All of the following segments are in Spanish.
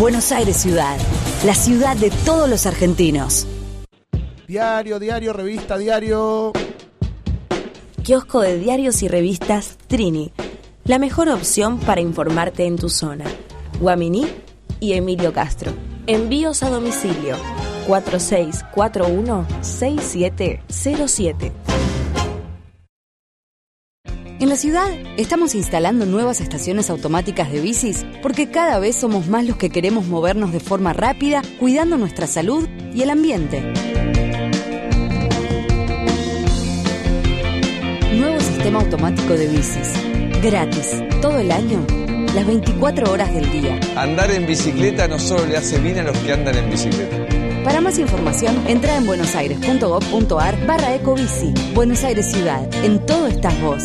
Buenos Aires Ciudad, la ciudad de todos los argentinos. Diario, diario, revista, diario. Kiosco de diarios y revistas Trini, la mejor opción para informarte en tu zona. Guaminí y Emilio Castro. Envíos a domicilio 4641-6707. En la ciudad estamos instalando nuevas estaciones automáticas de bicis porque cada vez somos más los que queremos movernos de forma rápida, cuidando nuestra salud y el ambiente. Nuevo sistema automático de bicis. Gratis, todo el año, las 24 horas del día. Andar en bicicleta no solo le hace bien a los que andan en bicicleta. Para más información, entra en buenosaires.gov.ar barra ecobici. Buenos Aires Ciudad. En todo estás vos.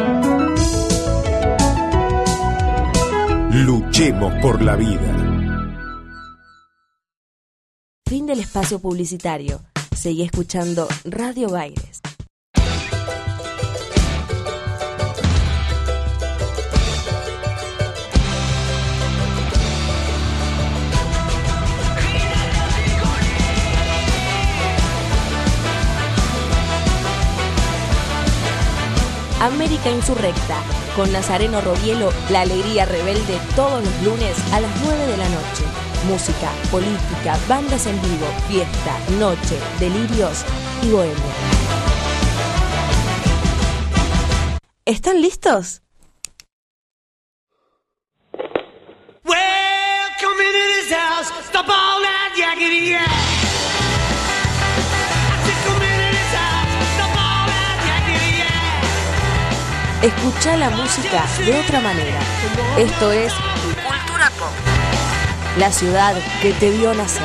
Luchemos por la vida. Fin del espacio publicitario. Seguí escuchando Radio Baires. América Insurrecta, con Nazareno Robielo, la alegría rebelde todos los lunes a las 9 de la noche. Música, política, bandas en vivo, fiesta, noche, delirios y bohemia. ¿Están listos? Escucha la música de otra manera. Esto es Cultura Pop. La ciudad que te vio nacer.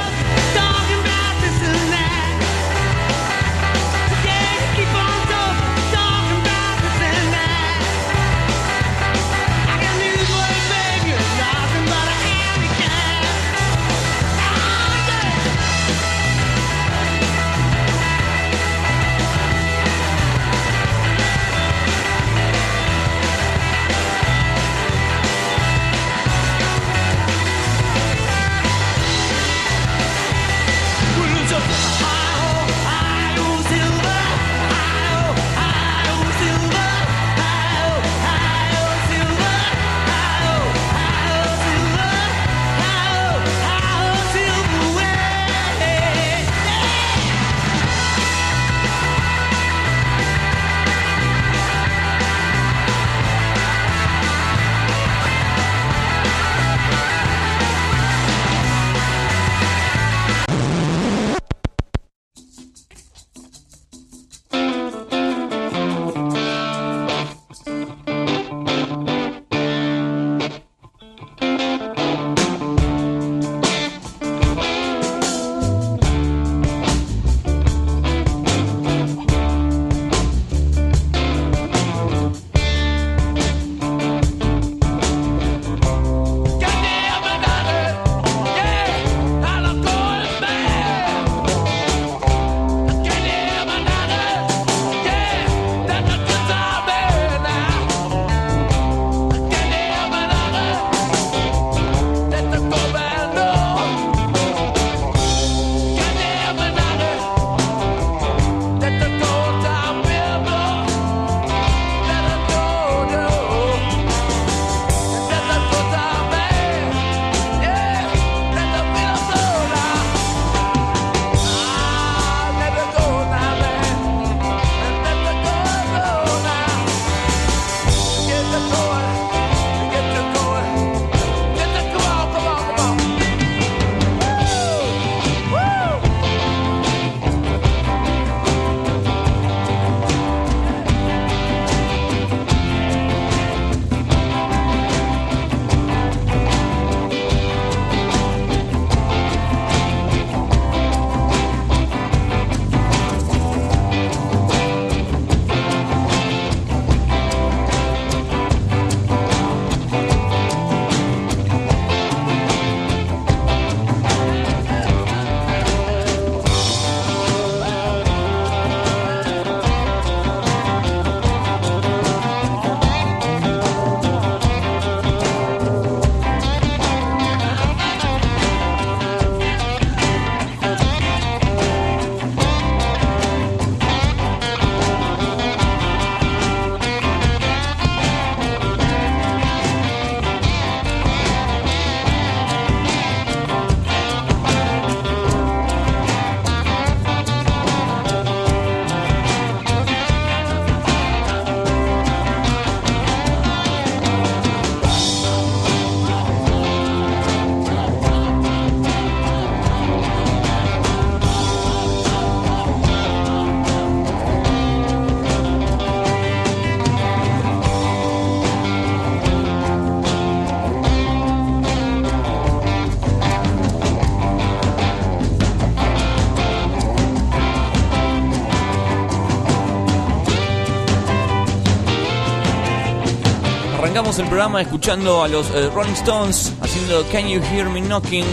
El programa escuchando a los eh, Rolling Stones haciendo Can You Hear Me Knocking,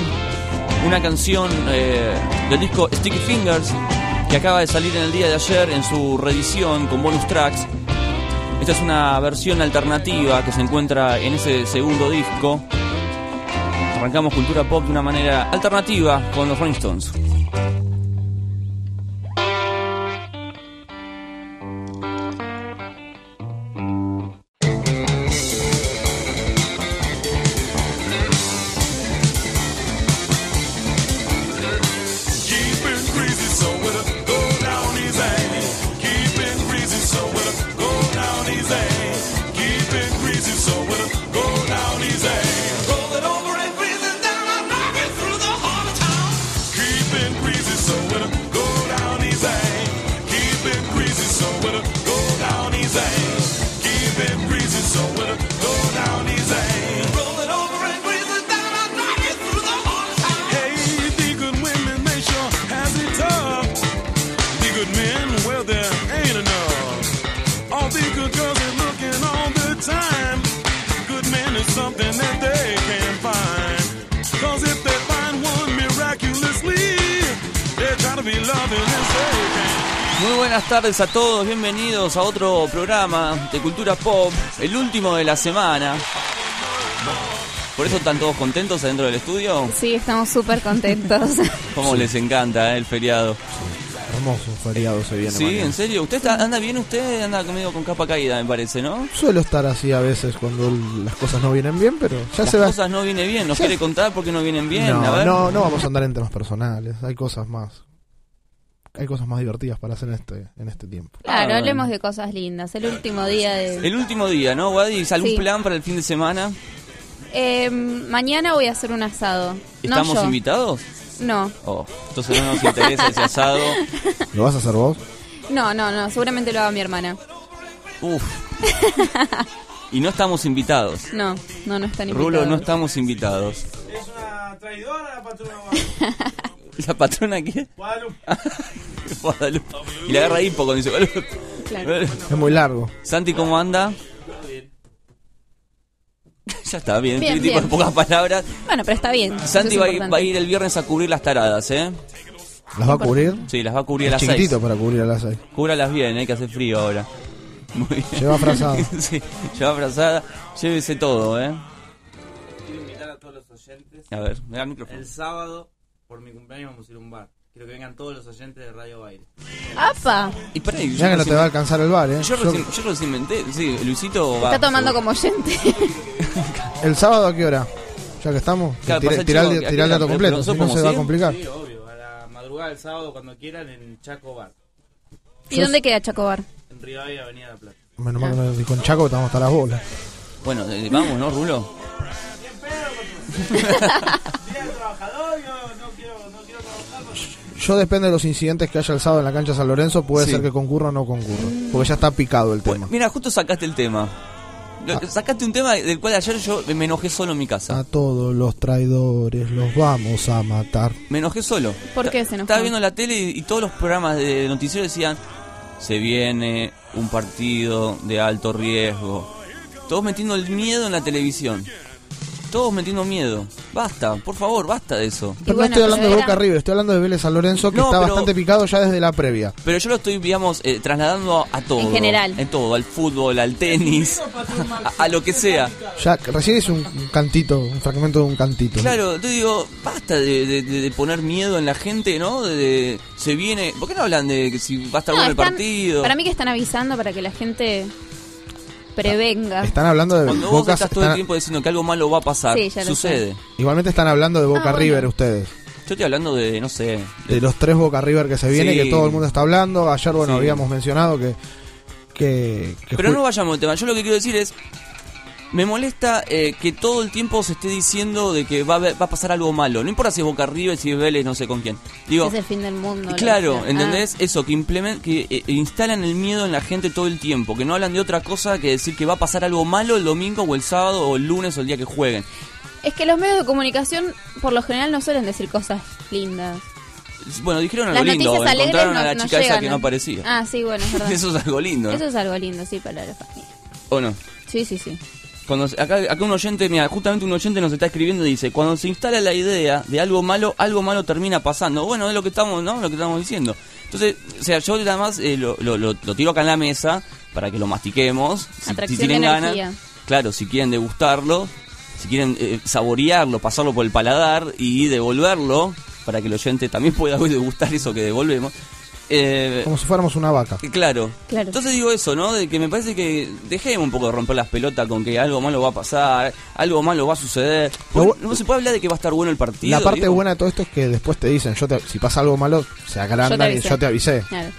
una canción eh, del disco Sticky Fingers que acaba de salir en el día de ayer en su reedición con bonus tracks. Esta es una versión alternativa que se encuentra en ese segundo disco. Arrancamos cultura pop de una manera alternativa con los Rolling Stones. Tardes a todos, bienvenidos a otro programa de Cultura Pop, el último de la semana. Por eso están todos contentos adentro del estudio. Sí, estamos súper contentos. Como les encanta eh, el feriado. Hermoso feriado se viene. Sí, mañana. en serio. ¿Usted está- anda bien? Usted anda conmigo con capa caída, me parece, ¿no? Suelo estar así a veces cuando las cosas no vienen bien, pero ya Las se va. cosas no vienen bien. ¿Nos Ya- quiere contar por qué no vienen bien? a no, ver. no, no vamos a andar en temas personales. Hay cosas más. Hay cosas más divertidas para hacer en este, en este tiempo. Claro, Ah, hablemos de cosas lindas. El último día de... El último día, ¿no, Wadi? ¿Algún Sí. plan para el fin de semana? Eh, mañana voy a hacer un asado. ¿Estamos no invitados? No, Oh, entonces no nos interesa ese asado. ¿Lo vas a hacer vos? no, no, no. Seguramente lo haga mi hermana. Uf. Y no estamos invitados. No, no, no están invitados. Rulo, no estamos invitados. Es una traidora la patrona ¿La patrona qué? Guadalupe. Guadalupe. Y le agarra hipo cuando dice Guadalupe. Claro. Es muy largo. Santi, ¿cómo anda? ya está, bien, Bien, tipo bien. en pocas palabras. Bueno, pero está bien. Santi es va, a ir- importante. va a ir el viernes a cubrir las taradas, ¿eh? ¿Las va a cubrir? Sí, las va a cubrir a Es las chiquitito seis. para cubrir a las seis. Cúbralas bien, hay que hacer frío ahora. Muy bien. Lleva frazada. sí, lleva frazada. Llévese todo, ¿eh? Quiero invitar a todos los oyentes. A ver, me da el micrófono. El sábado, por mi cumpleaños, vamos a ir a un bar. Quiero que vengan todos los oyentes de Radio Baile. ¡Apa! Y para ahí, Ya que no te va a alcanzar el bar, ¿eh? Yo recién, yo recién sí, Luisito va. Está tomando como oyente. ¿El sábado a qué hora? Ya que estamos. Claro, pasa el tirá el, chico, ¿a qué tirá el hora? dato Pero completo, si no se va a complicar. Sí, obvio. A la madrugada del sábado, cuando quieran, en Chaco Bar. ¿Y dónde queda Chacobar? En Rivadavia, Avenida La Plata. Menos mal que no dijo en Chaco, estamos hasta las bolas. Bueno, eh, vamos, ¿no, Rulo? Día del trabajador, yo Yo depende de los incidentes que haya el sábado en la cancha San Lorenzo, puede Sí. ser que concurra o no concurra. Porque ya está picado el tema. Mira, justo sacaste el tema. Ah. Sacaste un tema del cual ayer yo me enojé solo en mi casa. A todos los traidores los vamos a matar. Me enojé solo. ¿Por qué se enojó? Estaba viendo la tele y, y todos los programas de noticiero decían, se viene un partido de alto riesgo. Todos metiendo el miedo en la televisión. Todos metiendo miedo. Basta, por favor, basta de eso. Pero bueno, no estoy hablando pero de era- Boca River, estoy hablando de Vélez San Lorenzo, que No, está pero- bastante picado ya desde la previa. Pero yo lo estoy, digamos, eh, trasladando a todo. En general. En todo, al fútbol, al tenis, a, a lo que sea. Ya, recién hice un, un cantito, un fragmento de un cantito. Claro, te digo, basta de, de- de- de poner miedo en la gente, ¿no? De, de- se viene. ¿Por qué no hablan de que si va a estar No, bueno el partido? Para mí que están avisando para que la gente prevenga. Están hablando de Cuando vos Boca. estás todo el tiempo diciendo que algo malo va a pasar, Sí, ya lo sucede. igualmente están hablando de Boca Ah, bueno. River ustedes. Yo estoy hablando de, no sé. De los tres Boca River que se vienen, Sí. que todo el mundo está hablando. Ayer, bueno, Sí. habíamos mencionado que. que, que Pero no vayamos al tema. Yo lo que quiero decir es. Me molesta eh, que todo el tiempo se esté diciendo de que va a, haber- va a pasar algo malo. No importa si es Boca River, si es Vélez, no sé con quién. Digo, es el fin del mundo. Claro, que. ¿entendés? Eso, que implement, que eh, instalan el miedo en la gente todo el tiempo, que no hablan de otra cosa que decir que va a pasar algo malo el domingo o el sábado o el lunes o el día que jueguen. Ah, es que los medios de comunicación por lo general no suelen decir cosas lindas. Bueno, dijeron algo Las lindo, noticias alegres encontraron no, a la no chica esa llegan que a- no aparecía. Ah, sí, bueno, es verdad. Eso es algo lindo. Eso es algo lindo, sí, para la familia. ¿O no? Sí, sí, sí. Cuando acá, acá un oyente, mira, justamente un oyente nos está escribiendo y dice, cuando se instala la idea de algo malo, algo malo termina pasando. Bueno, es lo que estamos, ¿no? Lo que estamos diciendo. Entonces, o sea, yo además eh, lo, lo, lo- lo tiro acá en la mesa para que lo mastiquemos. Si, si tienen ganas, claro, si quieren degustarlo, si quieren eh, saborearlo, pasarlo por el paladar y devolverlo para que el oyente también pueda degustar eso que devolvemos. Eh, Como si fuéramos una vaca. Claro. Claro. Entonces digo eso, ¿no? De que me parece que dejemos un poco de romper las pelotas con que algo malo va a pasar, algo malo va a suceder. No se puede hablar de que va a estar bueno el partido. La parte digo. buena de todo esto es que después te dicen, yo te- si pasa algo malo, se agrandan y yo te avisé. Claro.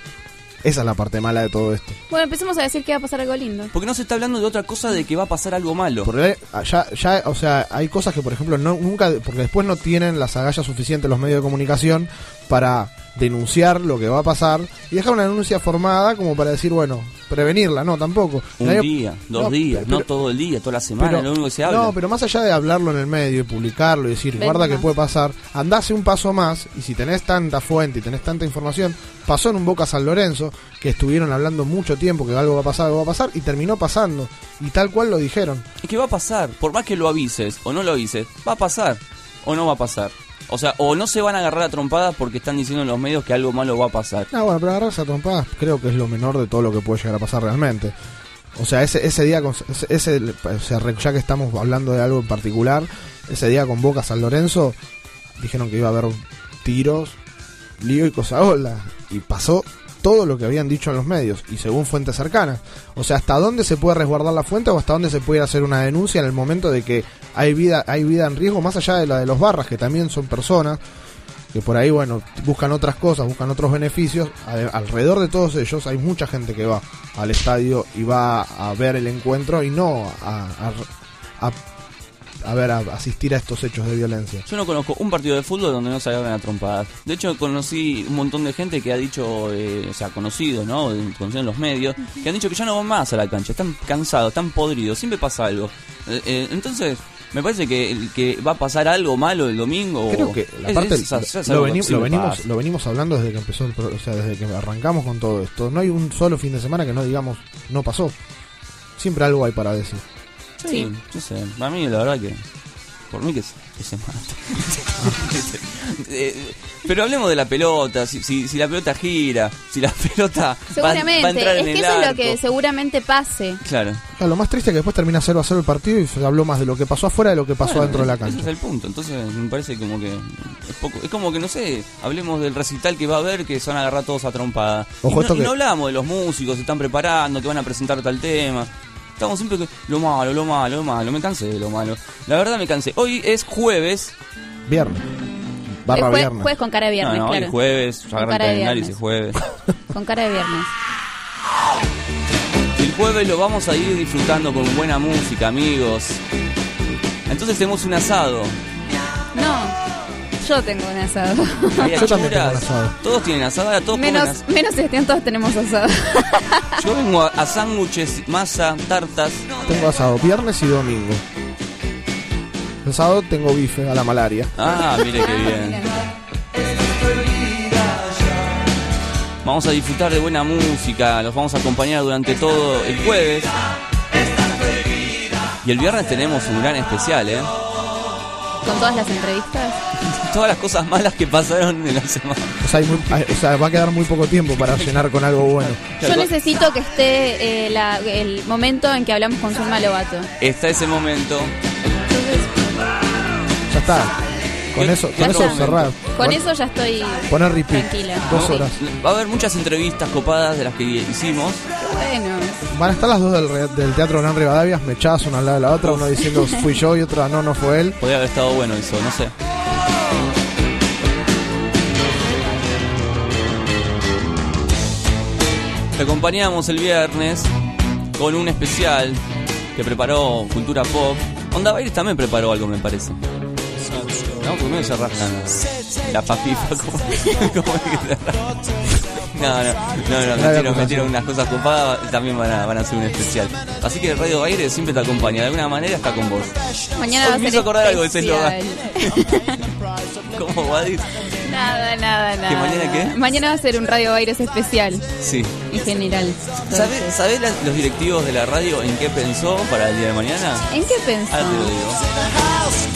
Esa es la parte mala de todo esto. Bueno, empecemos a decir que va a pasar algo lindo. Porque no se está hablando de otra cosa de que va a pasar algo malo. Porque ya, ya, o sea, hay cosas que, por ejemplo, no, nunca, porque después no tienen las agallas suficientes los medios de comunicación para denunciar lo que va a pasar y dejar una denuncia formada como para decir, bueno, prevenirla, no, tampoco. Un día, dos no, días, pero- no todo el día, toda la semana, pero- lo único que se habla. No, pero más allá de hablarlo en el medio y publicarlo y decir, guarda que puede pasar, andase un paso más y si tenés tanta fuente y tenés tanta información, pasó en un Boca San Lorenzo, que estuvieron hablando mucho tiempo que algo va a pasar, algo va a pasar, y terminó pasando. Y tal cual lo dijeron. Es que va a pasar, por más que lo avises o no lo avises, va a pasar o no va a pasar. O sea, o no se van a agarrar a trompadas porque están diciendo en los medios que algo malo va a pasar. No, bueno, pero agarrarse a trompadas creo que es lo menor de todo lo que puede llegar a pasar realmente. O sea, ese, ese día, ese, ese- sea, ya que estamos hablando de algo en particular, ese día con Boca San Lorenzo, dijeron que iba a haber tiros, lío y cosaola. Y pasó todo lo que habían dicho en los medios, y según fuentes cercanas. O sea, ¿hasta dónde se puede resguardar la fuente o hasta dónde se puede hacer una denuncia en el momento de que hay vida, hay vida en riesgo, más allá de la de los barras, que también son personas, que por ahí, bueno, buscan otras cosas, buscan otros beneficios. Alrededor de todos ellos hay mucha gente que va al estadio y va a ver el encuentro y no a, a- a ver, a asistir a estos hechos de violencia. Yo no conozco un partido de fútbol donde no se agarren a trompadas. De hecho, conocí un montón de gente que ha dicho, eh, o sea, conocido, ¿no? Conocido en los medios, que han dicho que ya no van más a la cancha. Están cansados, están podridos, siempre pasa algo. Eh, eh, entonces, me parece que, va a pasar algo malo el domingo. Creo que la es- parte es- lo, veni- venimos lo venimos hablando desde que empezó el pro- o sea, desde que arrancamos con todo esto. No hay un solo fin de semana que no digamos no pasó. Siempre algo hay para decir. Sí, yo sé. A mí, la verdad que. Por mí que, se- que se mate. Eh, Pero hablemos de la pelota. Si, si, si la pelota gira, si la pelota va, Seguramente. va a entrar es en que el eso es lo que seguramente pase. Claro. Claro, lo más triste es que después termina 0 a 0 el partido y se habló más de lo que pasó afuera de lo que pasó Bueno, dentro de la Ese es cancha. el punto. Entonces me parece como que es poco. Es como que no sé. Hablemos del recital que va a haber que se van a agarrar todos a trompada. Ojo, y, no, esto y que- no hablamos de los músicos, se están preparando, que van a presentar tal tema. Estamos siempre que lo malo, lo malo, lo malo. Me cansé de lo malo. La verdad me cansé. Hoy es jueves. Viernes. Barra jue- viernes. jueves con cara de viernes, no, no, claro. hoy jueves. Ya Con agarra el cara de calendario y jueves. Con cara de viernes. El jueves lo vamos a ir disfrutando con buena música, amigos. Entonces tenemos un asado. No, yo tengo un asado. Yo también tengo un asado. Todos tienen asado, ahora todos comen menos, asado. menos Sebastián, todos tenemos asado. Yo vengo a, a sándwiches, masa, tartas. Tengo asado viernes y domingo. El sábado tengo bife a la malaria. Ah, mire qué bien. Vamos a disfrutar de buena música, los vamos a acompañar durante todo el jueves. Y el viernes tenemos un gran especial, ¿eh? Con todas las entrevistas. Todas las cosas malas que pasaron en la semana. O sea, hay muy- hay- o sea, va a quedar muy poco tiempo para llenar con algo bueno. Yo necesito que esté eh, la- el momento en que hablamos con Zulma Lobato. Está ese momento. Ya está. Con ¿Qué- eso, con eso cerrar. Con eso ya estoy Poner repeat. tranquila. Dos horas. Va a haber muchas entrevistas copadas de las que hicimos. Bueno, Van a estar las dos del, re- del Teatro Gran Rivadavia, mechadas una al lado de la otra, uno diciendo fui yo y otra no, no fue él. Podría haber estado bueno eso, no sé. Te acompañamos el viernes con un especial que preparó Cultura Pop. Onda Baires también preparó algo, me parece. No, porque medio se rascan la papifa como. No, no, no, no, metieron, metieron unas cosas copadas, también van a, van a hacer un especial. Así que Radio Baires siempre te acompaña, de alguna manera está con vos. mañana Hoy va a ser hizo acordar algo de ese. ¿Cómo va a decir? Nada, nada, nada. ¿Que mañana qué? Mañana va a ser un Radio Baires especial, Sí. en general. ¿Sabés los directivos de la radio en qué pensó para el día de mañana? ¿En qué pensó? Ahora te lo digo.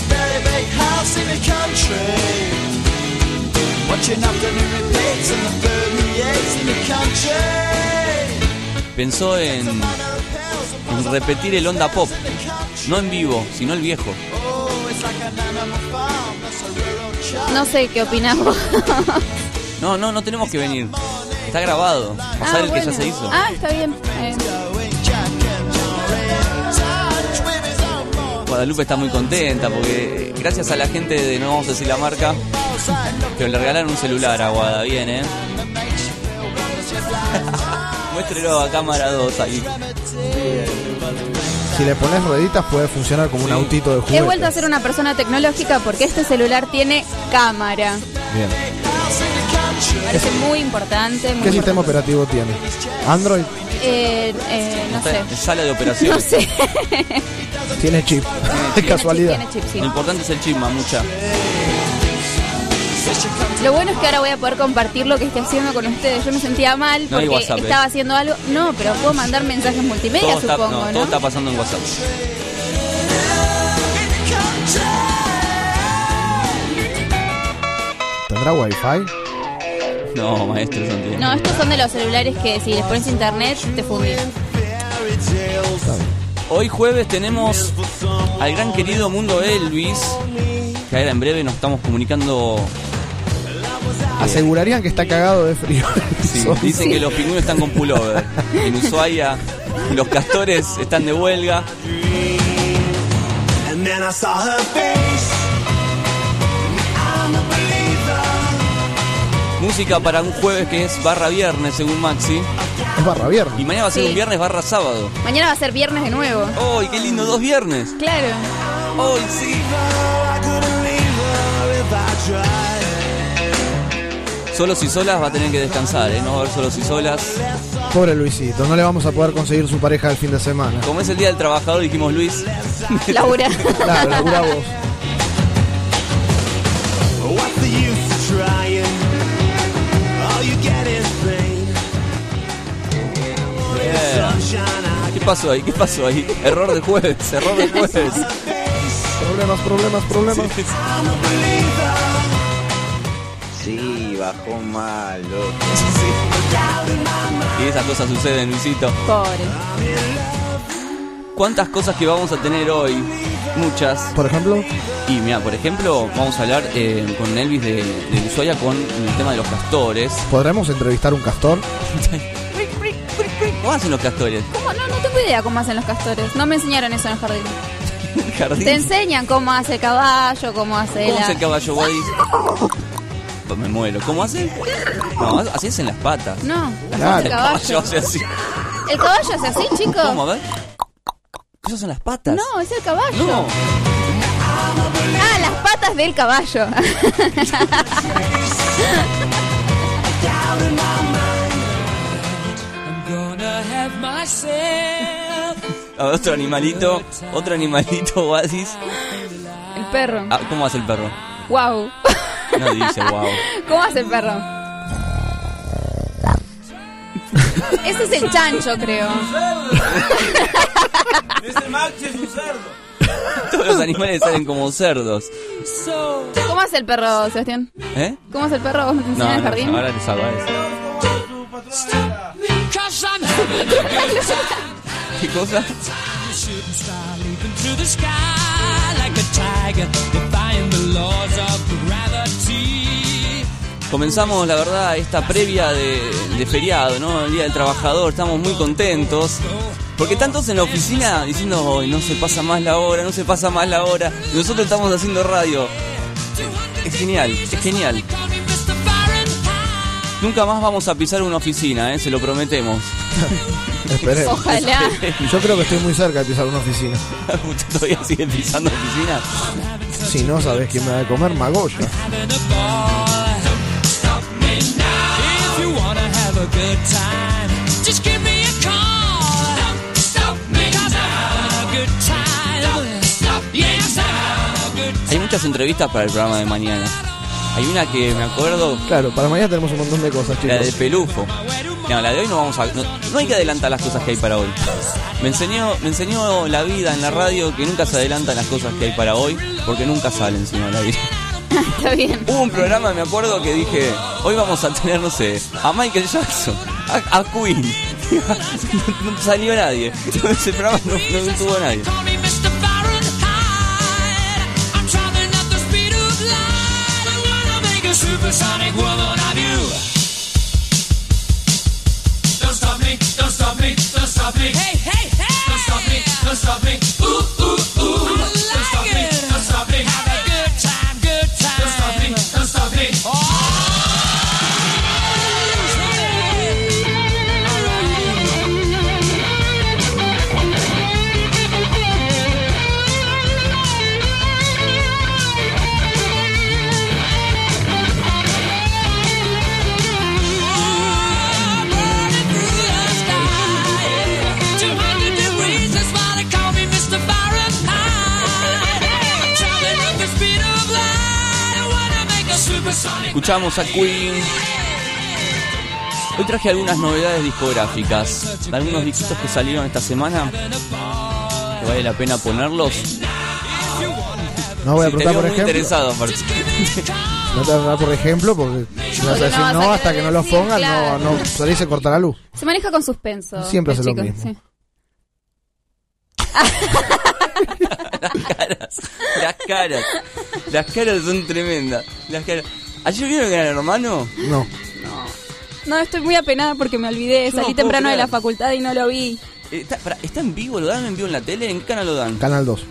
Pensó en, en repetir el onda pop. No en vivo, sino el viejo. No sé qué opinamos. No, no, no tenemos que venir. Está grabado. Pasar Ah, el que ya se hizo. Ah, está bien. Eh. Guadalupe está muy contenta porque gracias a la gente de no vamos a decir la marca, pero le regalaron un celular a Guada, bien, ¿eh? Muéstrelo a cámara 2 ahí. Si le pones rueditas puede funcionar como un autito de juguete. he vuelto a ser una persona tecnológica porque este celular tiene cámara. Bien. Me parece muy importante. Muy ¿Qué sistema operativo tiene? ¿Android? Eh, eh, no sé. En sala de No operaciones. sé. Tiene chip. De casualidad. Tiene chip, sí. Lo importante es el chip, mamucha. Lo bueno es que ahora voy a poder compartir lo que estoy haciendo con ustedes. Yo me sentía mal No porque ¿eh? estaba haciendo algo. No, pero puedo mandar mensajes multimedia, Todo está, supongo, no, ¿no? todo está pasando en WhatsApp. ¿Tendrá wifi? No, maestro, eso no estos son de los celulares que si les pones internet te funden. Hoy jueves tenemos al gran querido mundo Elvis, que ahora en breve nos estamos comunicando. Asegurarían que está cagado de frío. Sí, dicen que los pingüinos están con pullover. En Ushuaia los castores están de huelga. And then I saw her face. I'm a believer. Música para un jueves que es barra viernes, según Maxi. Es barra viernes. Y mañana va a ser Sí. un viernes barra sábado. Mañana va a ser viernes de nuevo. ¡Ay, qué lindo! Dos viernes. Claro. ¡Ay, sí! Solos y solas va a tener que descansar, ¿eh? No va a haber solos y solas. Pobre Luisito, no le vamos a poder conseguir su pareja el fin de semana. Como es el Día del Trabajador, dijimos Luis. Laura. Claro, labura vos. ¿Qué pasó ahí? ¿Qué pasó ahí? Error de jueves, error de jueves. Problemas, problemas, problemas. Sí, bajó malo. Y esas cosas suceden, Luisito. Pobre. ¿Cuántas cosas que vamos a tener hoy? Muchas. Por ejemplo, Y mira, por ejemplo, vamos a hablar eh, con Elvis de, de Ushuaia con el tema de los castores. ¿podremos entrevistar un castor? ¿Cómo hacen los castores? ¿Cómo? No, no tengo idea cómo hacen los castores. No me enseñaron eso en el jardín. Jardín. Te enseñan cómo hace el caballo, cómo hace ¿Cómo la... hace el caballo Wadis? Pues Me muero. ¿Cómo hace? No, así es en las patas. No, Claro. el caballo hace así. ¿El caballo hace así, chicos? ¿Cómo? A ver. Esas son las patas. No, es el caballo. No. Ah, las patas del caballo. A ver, otro animalito. Otro animalito, Wadis. el perro. Ah, ¿Cómo hace el perro? Wow. No dice wow. ¿Cómo hace el perro? Ese es el chancho, creo. Todos los animales salen como cerdos. ¿Cómo hace el perro, Sebastián? ¿Eh? ¿Cómo hace el perro? ¿Vos me te enseñas No, en el no, jardín? ahora les hago a eso. ¿Qué cosa? Comenzamos, la verdad, esta previa de, de feriado, ¿no? El Día del Trabajador, estamos muy contentos. Porque tantos en la oficina diciendo, hoy no se pasa más la hora, no se pasa más la hora. Y nosotros estamos haciendo radio. Es genial, es genial. Nunca más vamos a pisar una oficina, ¿eh? se lo prometemos. Esperemos. Ojalá. Yo creo que estoy muy cerca de pisar una oficina. ¿Usted todavía sigue pisando oficina? Si no sabes quién me va a comer, Magoya. Hay muchas entrevistas para el programa de mañana. Hay una que me acuerdo, Claro, para mañana tenemos un montón de cosas, la de. Pelufo. No, la de hoy no vamos a. No, no hay que adelantar las cosas que hay para hoy. Me enseñó, me enseñó la vida en la radio que nunca se adelantan las cosas que hay para hoy, porque nunca salen sino al aire. Está bien. Hubo un programa, me acuerdo, que dije, hoy vamos a tener, no sé, a Michael Jackson, a, a Queen. no, no salió nadie. Ese programa no, no tuvo nadie. Call me Mr. Fahrenheit. I'm traveling at the speed of light. I wanna make a supersonic woman of you. Don't stop me, don't stop me, don't stop me. Hey, hey, hey! Don't stop me, don't stop me. Escuchamos a Queen. Hoy traje algunas novedades discográficas, de algunos discos que salieron esta semana. Que vale la pena ponerlos. No voy a Sí, preguntar por ejemplo. interesado. No te voy a preguntar por ejemplo porque si vas a no decir no hasta que no los decir, pongan, claro. no, no, salís se corta la luz. Se maneja con suspenso. Siempre los hace lo mismo. sí. las caras, las caras, las caras son tremendas. Las caras. ¿Ayer vieron Gran Hermano? No. No, estoy muy apenada porque me olvidé. Yo no Salí puedo temprano de creer. la facultad y no lo vi. Eh, ¿Está, pará, ¿Está en vivo? ¿Lo dan en vivo en la tele? ¿En qué canal lo dan? Canal 2.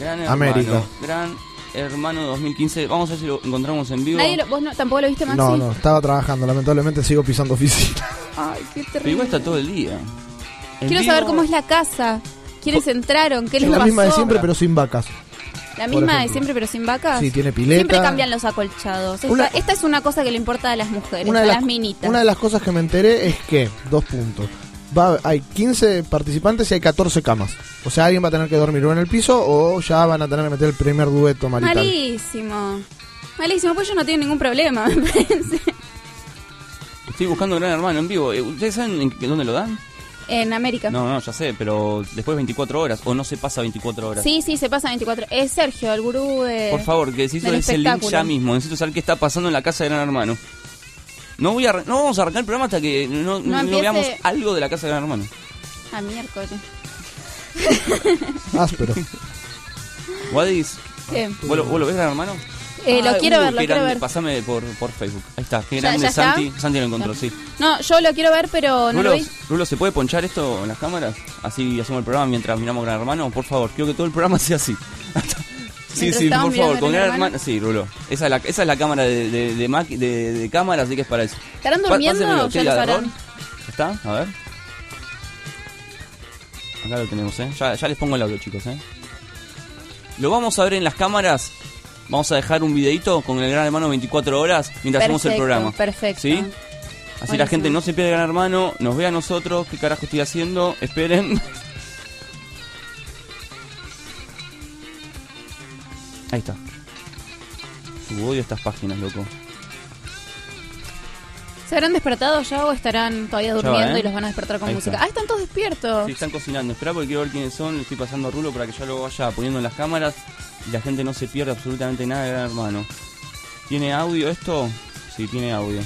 Gran Hermano. América. Gran Hermano 2015. Vamos a ver si lo encontramos en vivo. Nadie lo- ¿Vos no- tampoco lo viste más? No, no, estaba trabajando, lamentablemente sigo pisando oficina. Ay, qué Pero terrible. igual está todo el día. En Quiero vivo- saber cómo es la casa. ¿Quiénes entraron? ¿Qué Es les la pasó? misma de siempre, pero sin vacas. La misma de siempre, pero sin vacas. Sí, tiene pileta. Siempre cambian los acolchados. Esta, Una- esta es una cosa que le importa a las mujeres, Una a de, las las, minitas. una de las cosas que me enteré es que, dos puntos, va, hay 15 participantes y hay 14 camas. O sea, alguien va a tener que dormir o en el piso o ya van a tener que meter el primer dueto marital. Malísimo. Malísimo, pues yo no tienen ningún problema, me parece. Estoy buscando Gran Hermano en vivo. Eh, ¿Ustedes saben en dónde lo dan? En América. No, no, ya sé, pero después de 24 horas. O no se pasa 24 horas. Sí, sí, se pasa 24. Es Sergio, el gurú de. Por favor, que del ese link espectáculo. ya mismo. Necesito saber qué está pasando en la casa de Gran Hermano. No voy a no vamos a arrancar el programa hasta que no, no empiece- veamos algo de la casa de Gran Hermano. A miércoles. Áspero. Wadis, ¿Qué? ¿vos, lo- vos lo ves Gran Hermano? Eh, lo Ah, quiero uh, ver, lo quiero grande. ver. Pasame por, por Facebook. Ahí está, qué ¿Ya- grande ya está? Santi. Santi lo encontró, sí. No, yo lo quiero ver, pero no lo Rulo, vi. Rulo, ¿se puede ponchar esto en las cámaras? Así hacemos el programa mientras miramos Gran Hermano. Por favor, quiero que todo el programa sea así. sí, sí, por favor, con Gran Hermano. Sí, Rulo. Esa es la, esa es la cámara de, de, de, maqui- de- de cámara, así que es para eso. ¿Estarán durmiendo o ya ¿qué lo? ¿Está? A ver. Acá lo tenemos, ¿eh? Ya, ya les pongo el audio, chicos, ¿eh? Lo vamos a ver en las cámaras. Vamos a dejar un videito con el Gran Hermano 24 horas mientras hacemos el programa. perfecto. ¿Sí? Así la gente no se pierde Gran Hermano, nos ve a nosotros, qué carajo estoy haciendo, esperen. Ahí está. Uh, odio estas páginas, loco. ¿Se habrán despertado ya o estarán todavía va, durmiendo ¿eh? y los van a despertar con Ahí música? está. Ah, están todos despiertos. Sí, están cocinando. Espera porque quiero ver quiénes son. Le estoy pasando a Rulo para que ya lo vaya poniendo en las cámaras y la gente no se pierda absolutamente nada de Gran Hermano. ¿Tiene audio esto? Sí, tiene audio.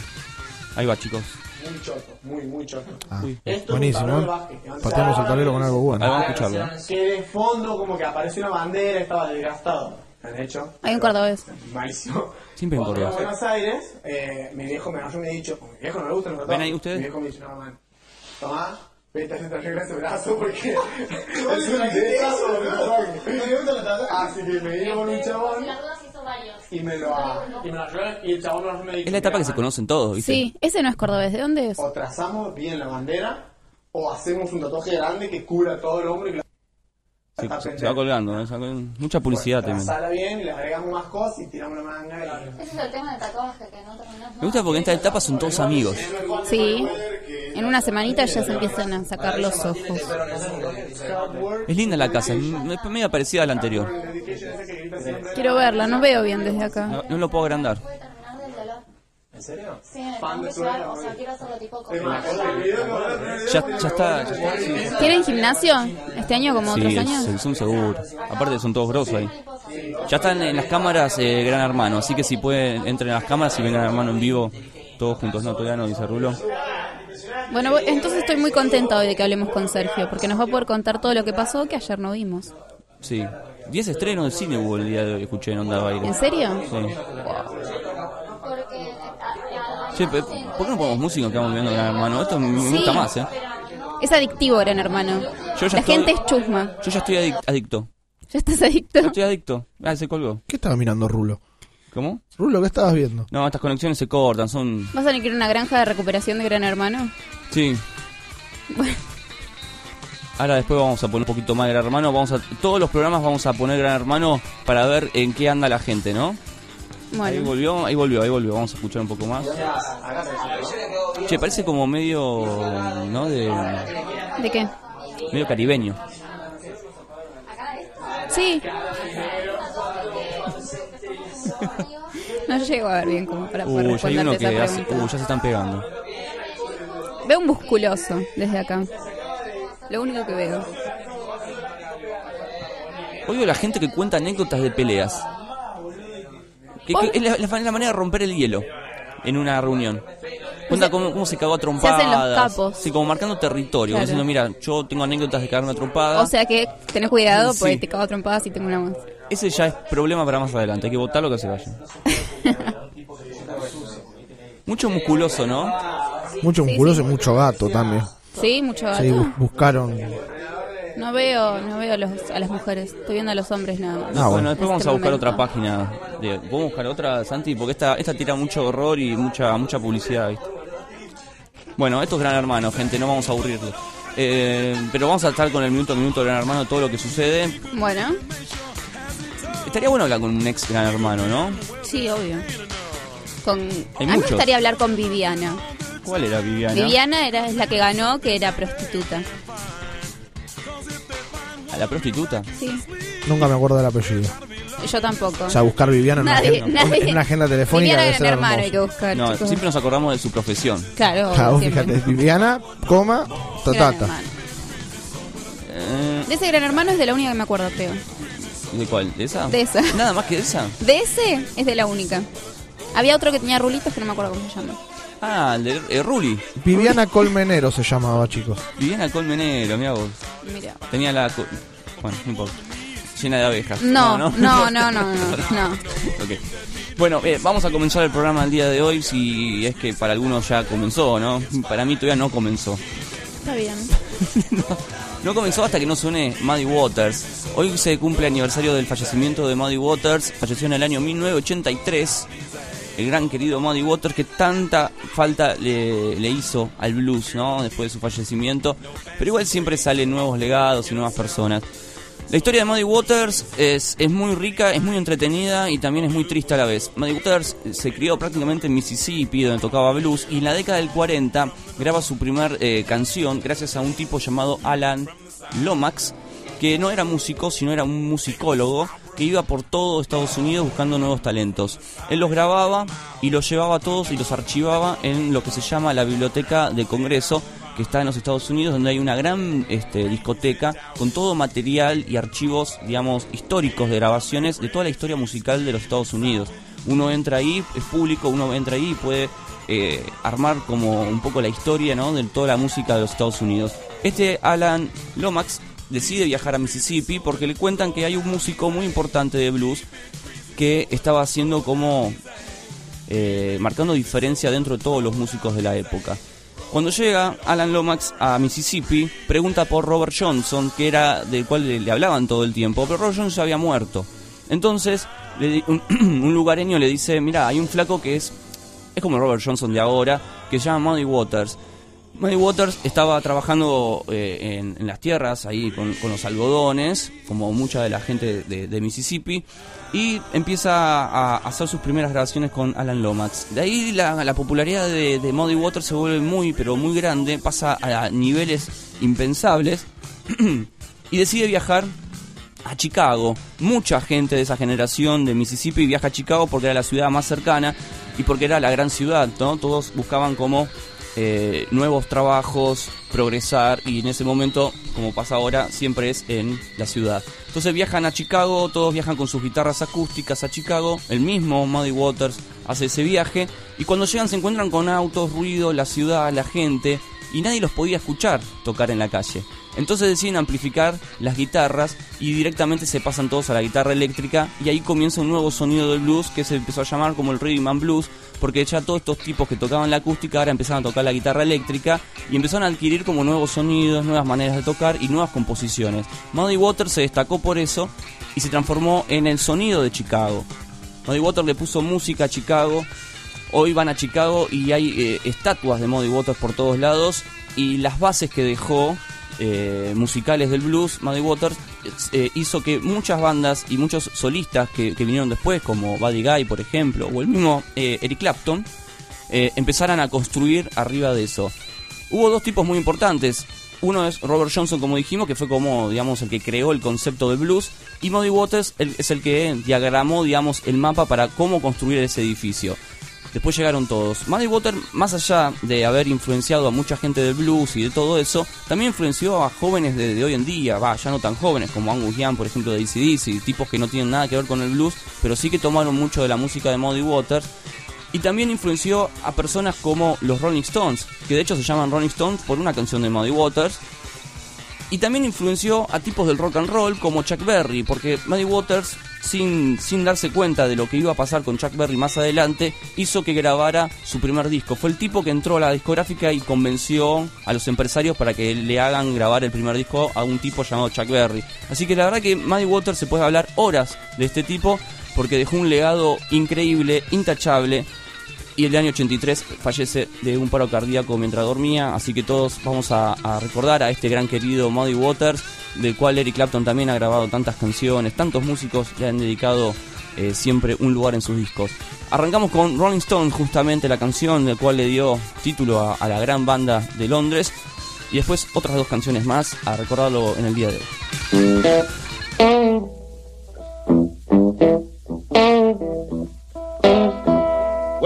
Ahí va, chicos. Muy choto, muy, muy choto. Ah, Uy. Esto buenísimo. ¿eh? van Pateamos el tablero con algo bueno. Vamos a escucharlo. Que de fondo como que apareció una bandera estaba desgastado. ¿Me han hecho? Hay un cordobés. Malísimo. Siempre en Cuando Córdoba. en Buenos Aires, eh, mi viejo me, yo me he dicho, mi viejo no le gustan los ¿Ven tatuajes, ahí ustedes? Mi viejo me dice, no, man, tomá, vete a hacer regla ese brazo porque es un dedazo de tatuaje. Así que me vino con un chabón y me lo, y me lo ayudó y el chabón no me dijo. Es la etapa que "Mira, se conocen todos, ¿viste? Sí, ese no es cordobés. ¿De dónde es? O trazamos bien la bandera o hacemos un tatuaje grande que cubra todo el la Sí, está se, se pendiente. va colgando. ¿eh? Se va colgando. Mucha publicidad también. Trazala bien y le agregamos más cosas y tiramos la manga y... Ese es el tema de tatuaje que no terminamos. Me gusta porque en esta etapa son todos amigos. Sí. En una semanita ya se empiezan a sacar los ojos. Es linda la casa, es medio parecida a la anterior. Quiero verla, no veo bien desde acá. No, no lo puedo agrandar. ¿En serio? Sí, Fan de que su llevar, vida, o sea, quiero hacerlo tipo Es Ya, ya está, ya está. sí. ¿Tienen gimnasio este año como Sí, otros el, años? el Zoom seguro. Aparte son todos grosos ahí. Ya están en las cámaras eh, Gran Hermano, así que si pueden, entren a las cámaras y ven Gran Hermano en vivo, todos juntos. No, todavía no, dice Rulo. Bueno, voy- entonces estoy muy contenta hoy de que hablemos con Sergio, porque nos va a poder contar todo lo que pasó que ayer no vimos. Sí. 10 estrenos de cine hubo el día de hoy, escuché en Onda Baile. ¿En serio? Sí. Che, ¿por qué no ponemos música que vamos viendo Gran Hermano? Esto me Sí. gusta más, ¿eh? Es adictivo, gran hermano. Yo ya La estoy- gente es chusma. Yo ya estoy adic- adicto. ¿Ya estás adicto? Ya estoy adicto. Ah, se colgó. ¿Qué estaba mirando Rulo? ¿Cómo? Rulo, ¿qué estabas viendo? No, estas conexiones se cortan, son... ¿Vas a tener que ir a una granja de recuperación de gran hermano? Sí. Bueno. Ahora después vamos a poner un poquito más Gran Hermano. Vamos a, todos los programas vamos a poner Gran Hermano para ver en qué anda la gente, ¿no? Ahí Bueno. volvió, ahí volvió, ahí volvió. Vamos a escuchar un poco más. Che, parece como medio, ¿no? De ¿De qué? medio caribeño. Sí. No llego a ver bien como para poder Uh, ya hay uno responderte que esa hace, pregunta. uh, ya se están pegando. Veo un musculoso desde acá. Lo único que veo. A la gente que cuenta anécdotas de peleas. Que- que es la, la- la manera de romper el hielo en una reunión. Cuenta cómo, cómo se cagó a trompadas. hacen los capos. Sí, como marcando territorio. Claro. Diciendo, mira, yo tengo anécdotas de cagarme a trompadas. O sea que tenés cuidado Sí. porque te cago a trompadas y tengo una más. Ese ya es problema para más adelante. Hay que votarlo que se vaya. Mucho musculoso, ¿no? Mucho musculoso y mucho gato también. Sí, mucho gato. Sí, bu- buscaron. No veo, no veo a, los- a las mujeres. Estoy viendo a los hombres nada más. Ah, bueno, después En vamos este a buscar momento. otra página. De, ¿Podemos buscar otra, Santi? Porque esta, esta tira mucho horror y mucha mucha publicidad. ¿viste? Bueno, esto es Gran Hermano, gente, no vamos a aburrirlo. Eh, pero vamos a estar con el minuto a minuto de Gran Hermano, todo lo que sucede. Bueno, Estaría bueno hablar con un ex Gran Hermano, ¿no? sí, obvio. Con... Hay a mí me gustaría hablar con Viviana. ¿Cuál era Viviana? Viviana era, es la que ganó, que era prostituta. ¿A la prostituta? Sí, Nunca me acuerdo del apellido. yo tampoco. O sea, buscar Viviana en, Nadie- una, agenda, nadie- en una agenda telefónica Viviana debe Gran ser Hermano hermoso. hay que buscar, No, chicos. siempre nos acordamos de su profesión. Claro, Ah, vos siempre. fíjate, Viviana, coma, Gran. Hermano. Eh, De ese Gran Hermano es de la única que me acuerdo, creo. ¿De cuál? ¿De esa? De esa. Nada más que de esa. De ese es de la única. Había otro que tenía rulitos que no me acuerdo cómo se llama. Ah, el de eh, Ruli. Viviana Colmenero se llamaba, chicos. Viviana Colmenero, mira vos. Mira. Tenía la... co- Bueno, no importa. Llena de abejas. No, no, no, no, no, no. Ok. Bueno, eh, vamos a comenzar el programa el día de hoy, si es que para algunos ya comenzó, ¿no? Para mí todavía no comenzó. Está bien. No comenzó hasta que no suene Muddy Waters. Hoy se cumple aniversario del fallecimiento de Muddy Waters. Falleció en el año 1983. El gran querido Muddy Waters que tanta falta le, hizo al blues, ¿no? Después de su fallecimiento. Pero igual siempre salen nuevos legados y nuevas personas. La historia de Muddy Waters es, es muy rica, es muy entretenida y también es muy triste a la vez. Muddy Waters se crió prácticamente en Mississippi, donde tocaba blues, y en la década del 40 graba su primer eh, canción gracias a un tipo llamado Alan Lomax, que no era músico, sino era un musicólogo que iba por todo Estados Unidos buscando nuevos talentos. Él los grababa y los llevaba a todos y los archivaba en lo que se llama la Biblioteca de Congreso, que está en los Estados Unidos, donde hay una gran este, discoteca con todo material y archivos, digamos, históricos de grabaciones de toda la historia musical de los Estados Unidos. Uno entra ahí, es público, uno entra ahí y puede eh, armar como un poco la historia ¿no? de toda la música de los Estados Unidos. Este Alan Lomax decide viajar a Mississippi porque le cuentan que hay un músico muy importante de blues que estaba haciendo como eh, marcando diferencia dentro de todos los músicos de la época. Cuando llega Alan Lomax a Mississippi, pregunta por Robert Johnson, que era del cual le, hablaban todo el tiempo, pero Robert Johnson había muerto. Entonces, le un, un lugareño le dice, mira, hay un flaco que es, es como Robert Johnson de ahora, que se llama Muddy Waters. Muddy Waters estaba trabajando eh, en, las tierras, ahí con, los algodones, como mucha de la gente de, Mississippi, y empieza a hacer sus primeras grabaciones con Alan Lomax. De ahí la, la popularidad de, de Muddy Waters se vuelve muy, pero muy grande, pasa a niveles impensables, y decide viajar a Chicago. Mucha gente de esa generación de Mississippi viaja a Chicago porque era la ciudad más cercana y porque era la gran ciudad, ¿no? Todos buscaban como eh, nuevos trabajos, progresar y en ese momento, como pasa ahora, siempre es en la ciudad. Entonces viajan a Chicago, todos viajan con sus guitarras acústicas a Chicago, el mismo Muddy Waters hace ese viaje y cuando llegan se encuentran con autos, ruido, la ciudad, la gente y nadie los podía escuchar tocar en la calle. Entonces deciden amplificar las guitarras y directamente se pasan todos a la guitarra eléctrica y ahí comienza un nuevo sonido del blues que se empezó a llamar como el rhythm and blues porque ya todos estos tipos que tocaban la acústica ahora empezaron a tocar la guitarra eléctrica y empezaron a adquirir como nuevos sonidos, nuevas maneras de tocar y nuevas composiciones. Muddy Waters se destacó por eso y se transformó en el sonido de Chicago. Muddy Waters le puso música a Chicago. Hoy van a Chicago y hay eh, estatuas de Muddy Waters por todos lados y las bases que dejó eh, musicales del blues, Muddy Waters eh, hizo que muchas bandas y muchos solistas que, vinieron después, como Buddy Guy, por ejemplo, o el mismo eh, Eric Clapton, empezaran a construir arriba de eso. Hubo dos tipos muy importantes. Uno es Robert Johnson, como dijimos, que fue como, digamos, el que creó el concepto del blues. Y Muddy Waters es el que diagramó, digamos, el mapa para cómo construir ese edificio. Después llegaron todos. Muddy Waters, más allá de haber influenciado a mucha gente del blues y de todo eso, también influenció a jóvenes de, de hoy en día, va, ya no tan jóvenes, como Angus Young, por ejemplo, de ACDC, tipos que no tienen nada que ver con el blues, pero sí que tomaron mucho de la música de Muddy Waters. Y también influenció a personas como los Rolling Stones, que de hecho se llaman Rolling Stones por una canción de Muddy Waters. Y también influenció a tipos del rock and roll como Chuck Berry, porque Muddy Waters, sin, sin darse cuenta de lo que iba a pasar con Chuck Berry más adelante, hizo que grabara su primer disco. Fue el tipo que entró a la discográfica y convenció a los empresarios para que le hagan grabar el primer disco a un tipo llamado Chuck Berry. Así que la verdad que Muddy Waters se puede hablar horas de este tipo, porque dejó un legado increíble, intachable, y el año 83 fallece de un paro cardíaco mientras dormía, así que todos vamos a, recordar a este gran querido Muddy Waters, del cual Eric Clapton también ha grabado tantas canciones, tantos músicos le han dedicado eh, siempre un lugar en sus discos. Arrancamos con Rolling Stone, justamente la canción del cual le dio título a, a la gran banda de Londres, y después otras dos canciones más a recordarlo en el día de hoy.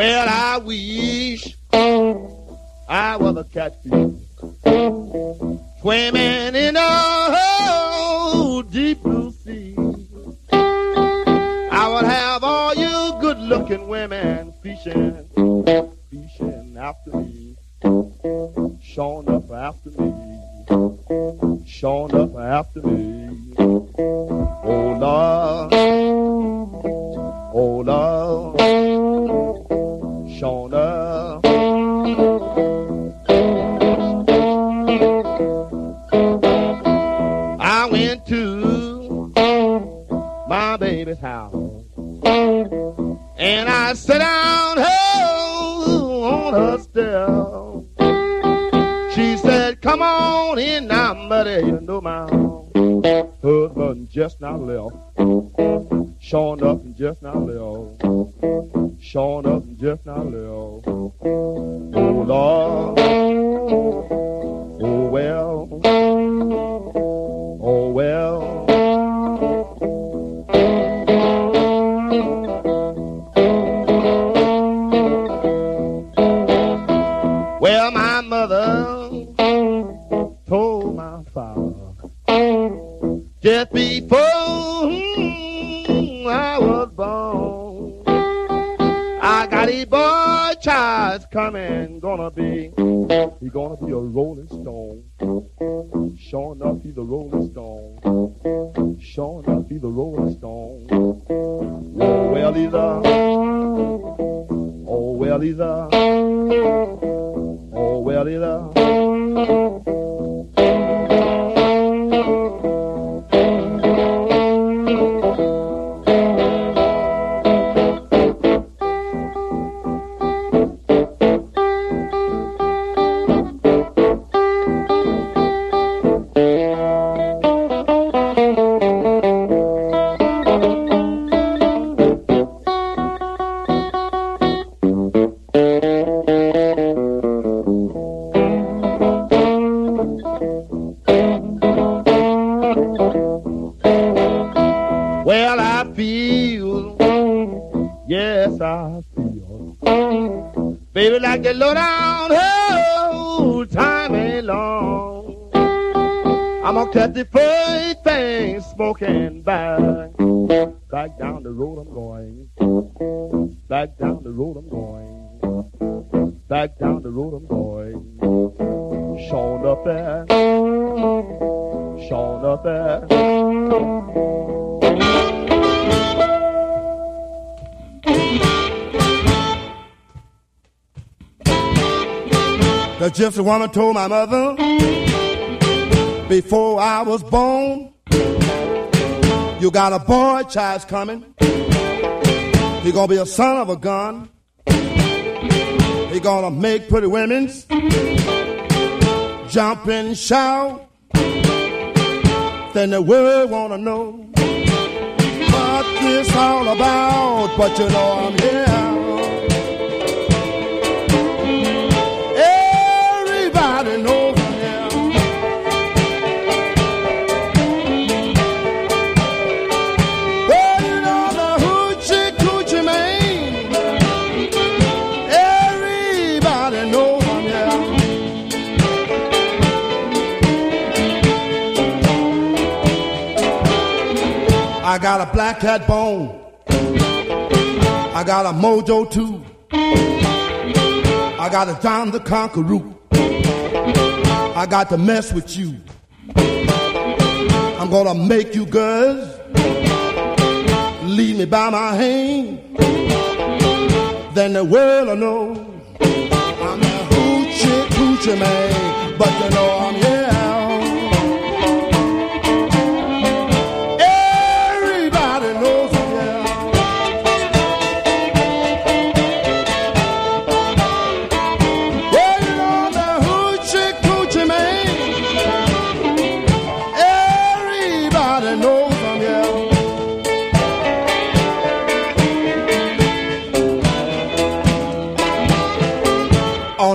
Well, I wish I was a catfish swimming in a deep blue sea. I would have all you good-looking women fishing, fishing after me, showing up after me, showing up after me. Oh Lord, oh Lord. Shona. I went to my baby's house and I sat down oh, on her step. She said, Come on in now, buddy. You know my husband just now left. Showing up and just now left. Showing up and just now left. Oh Lord. Oh well. Oh well. Well, just before hmm, I was born. I got a boy child coming, gonna be, he gonna be a rolling stone. Sure enough, he's a rolling stone. Sure enough, he's a rolling stone. Oh, well, he's a, oh, well, he's a, oh, well, he's a. Gypsy woman told my mother before I was born, you got a boy child's coming. He gonna be a son of a gun. He gonna make pretty women's jump and shout. Then the world wanna know what this all about. But you know I'm I got a black cat bone. I got a mojo too. I got a John the Conqueror. I got to mess with you. I'm gonna make you girls lead me by my hand. Then the world will know I'm a hoochie coochie man. But you know I'm here.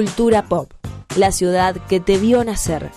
Cultura Pop, la ciudad que te vio nacer.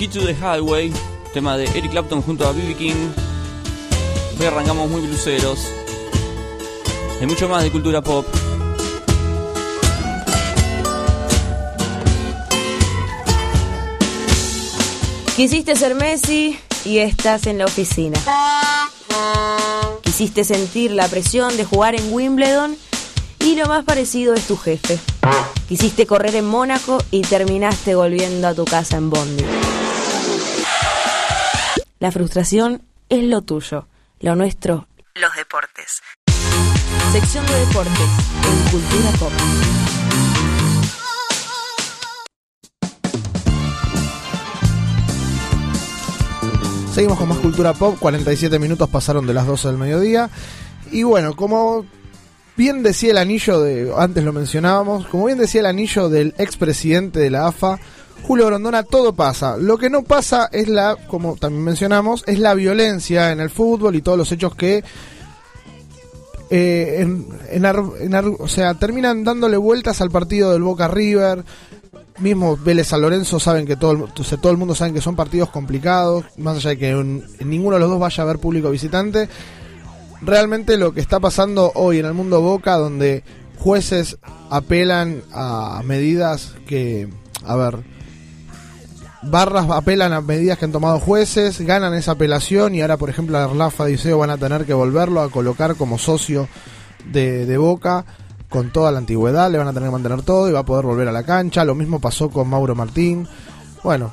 Key to the Highway, tema de Eric Clapton junto a B.B. King. Hoy arrancamos muy bluseros. Hay mucho más de cultura pop. Quisiste ser Messi y estás en la oficina. Quisiste sentir la presión de jugar en Wimbledon y lo más parecido es tu jefe. Quisiste correr en Mónaco y terminaste volviendo a tu casa en Bondi. La frustración es lo tuyo, lo nuestro, los deportes. Sección de deportes en Cultura Pop. Seguimos con más cultura pop, 47 minutos pasaron de las 12 del mediodía. Y bueno, como bien decía el anillo de, antes lo mencionábamos, como bien decía el anillo del expresidente de la AFA, Julio Grondona, todo pasa. Lo que no pasa es la, como también mencionamos, es la violencia en el fútbol y todos los hechos que eh, en, en o sea, terminan dándole vueltas al partido del Boca River. Mismo Vélez San Lorenzo saben que todo el, o sea, todo el mundo sabe que son partidos complicados, más allá de que en ninguno de los dos vaya a haber público visitante. Realmente lo que está pasando hoy en el mundo Boca, donde jueces apelan a medidas que, a ver, barras apelan a medidas que han tomado jueces, ganan esa apelación y ahora, por ejemplo, a Rafa Diceo van a tener que volverlo a colocar como socio de, de Boca con toda la antigüedad, le van a tener que mantener todo y va a poder volver a la cancha. Lo mismo pasó con Mauro Martín. Bueno,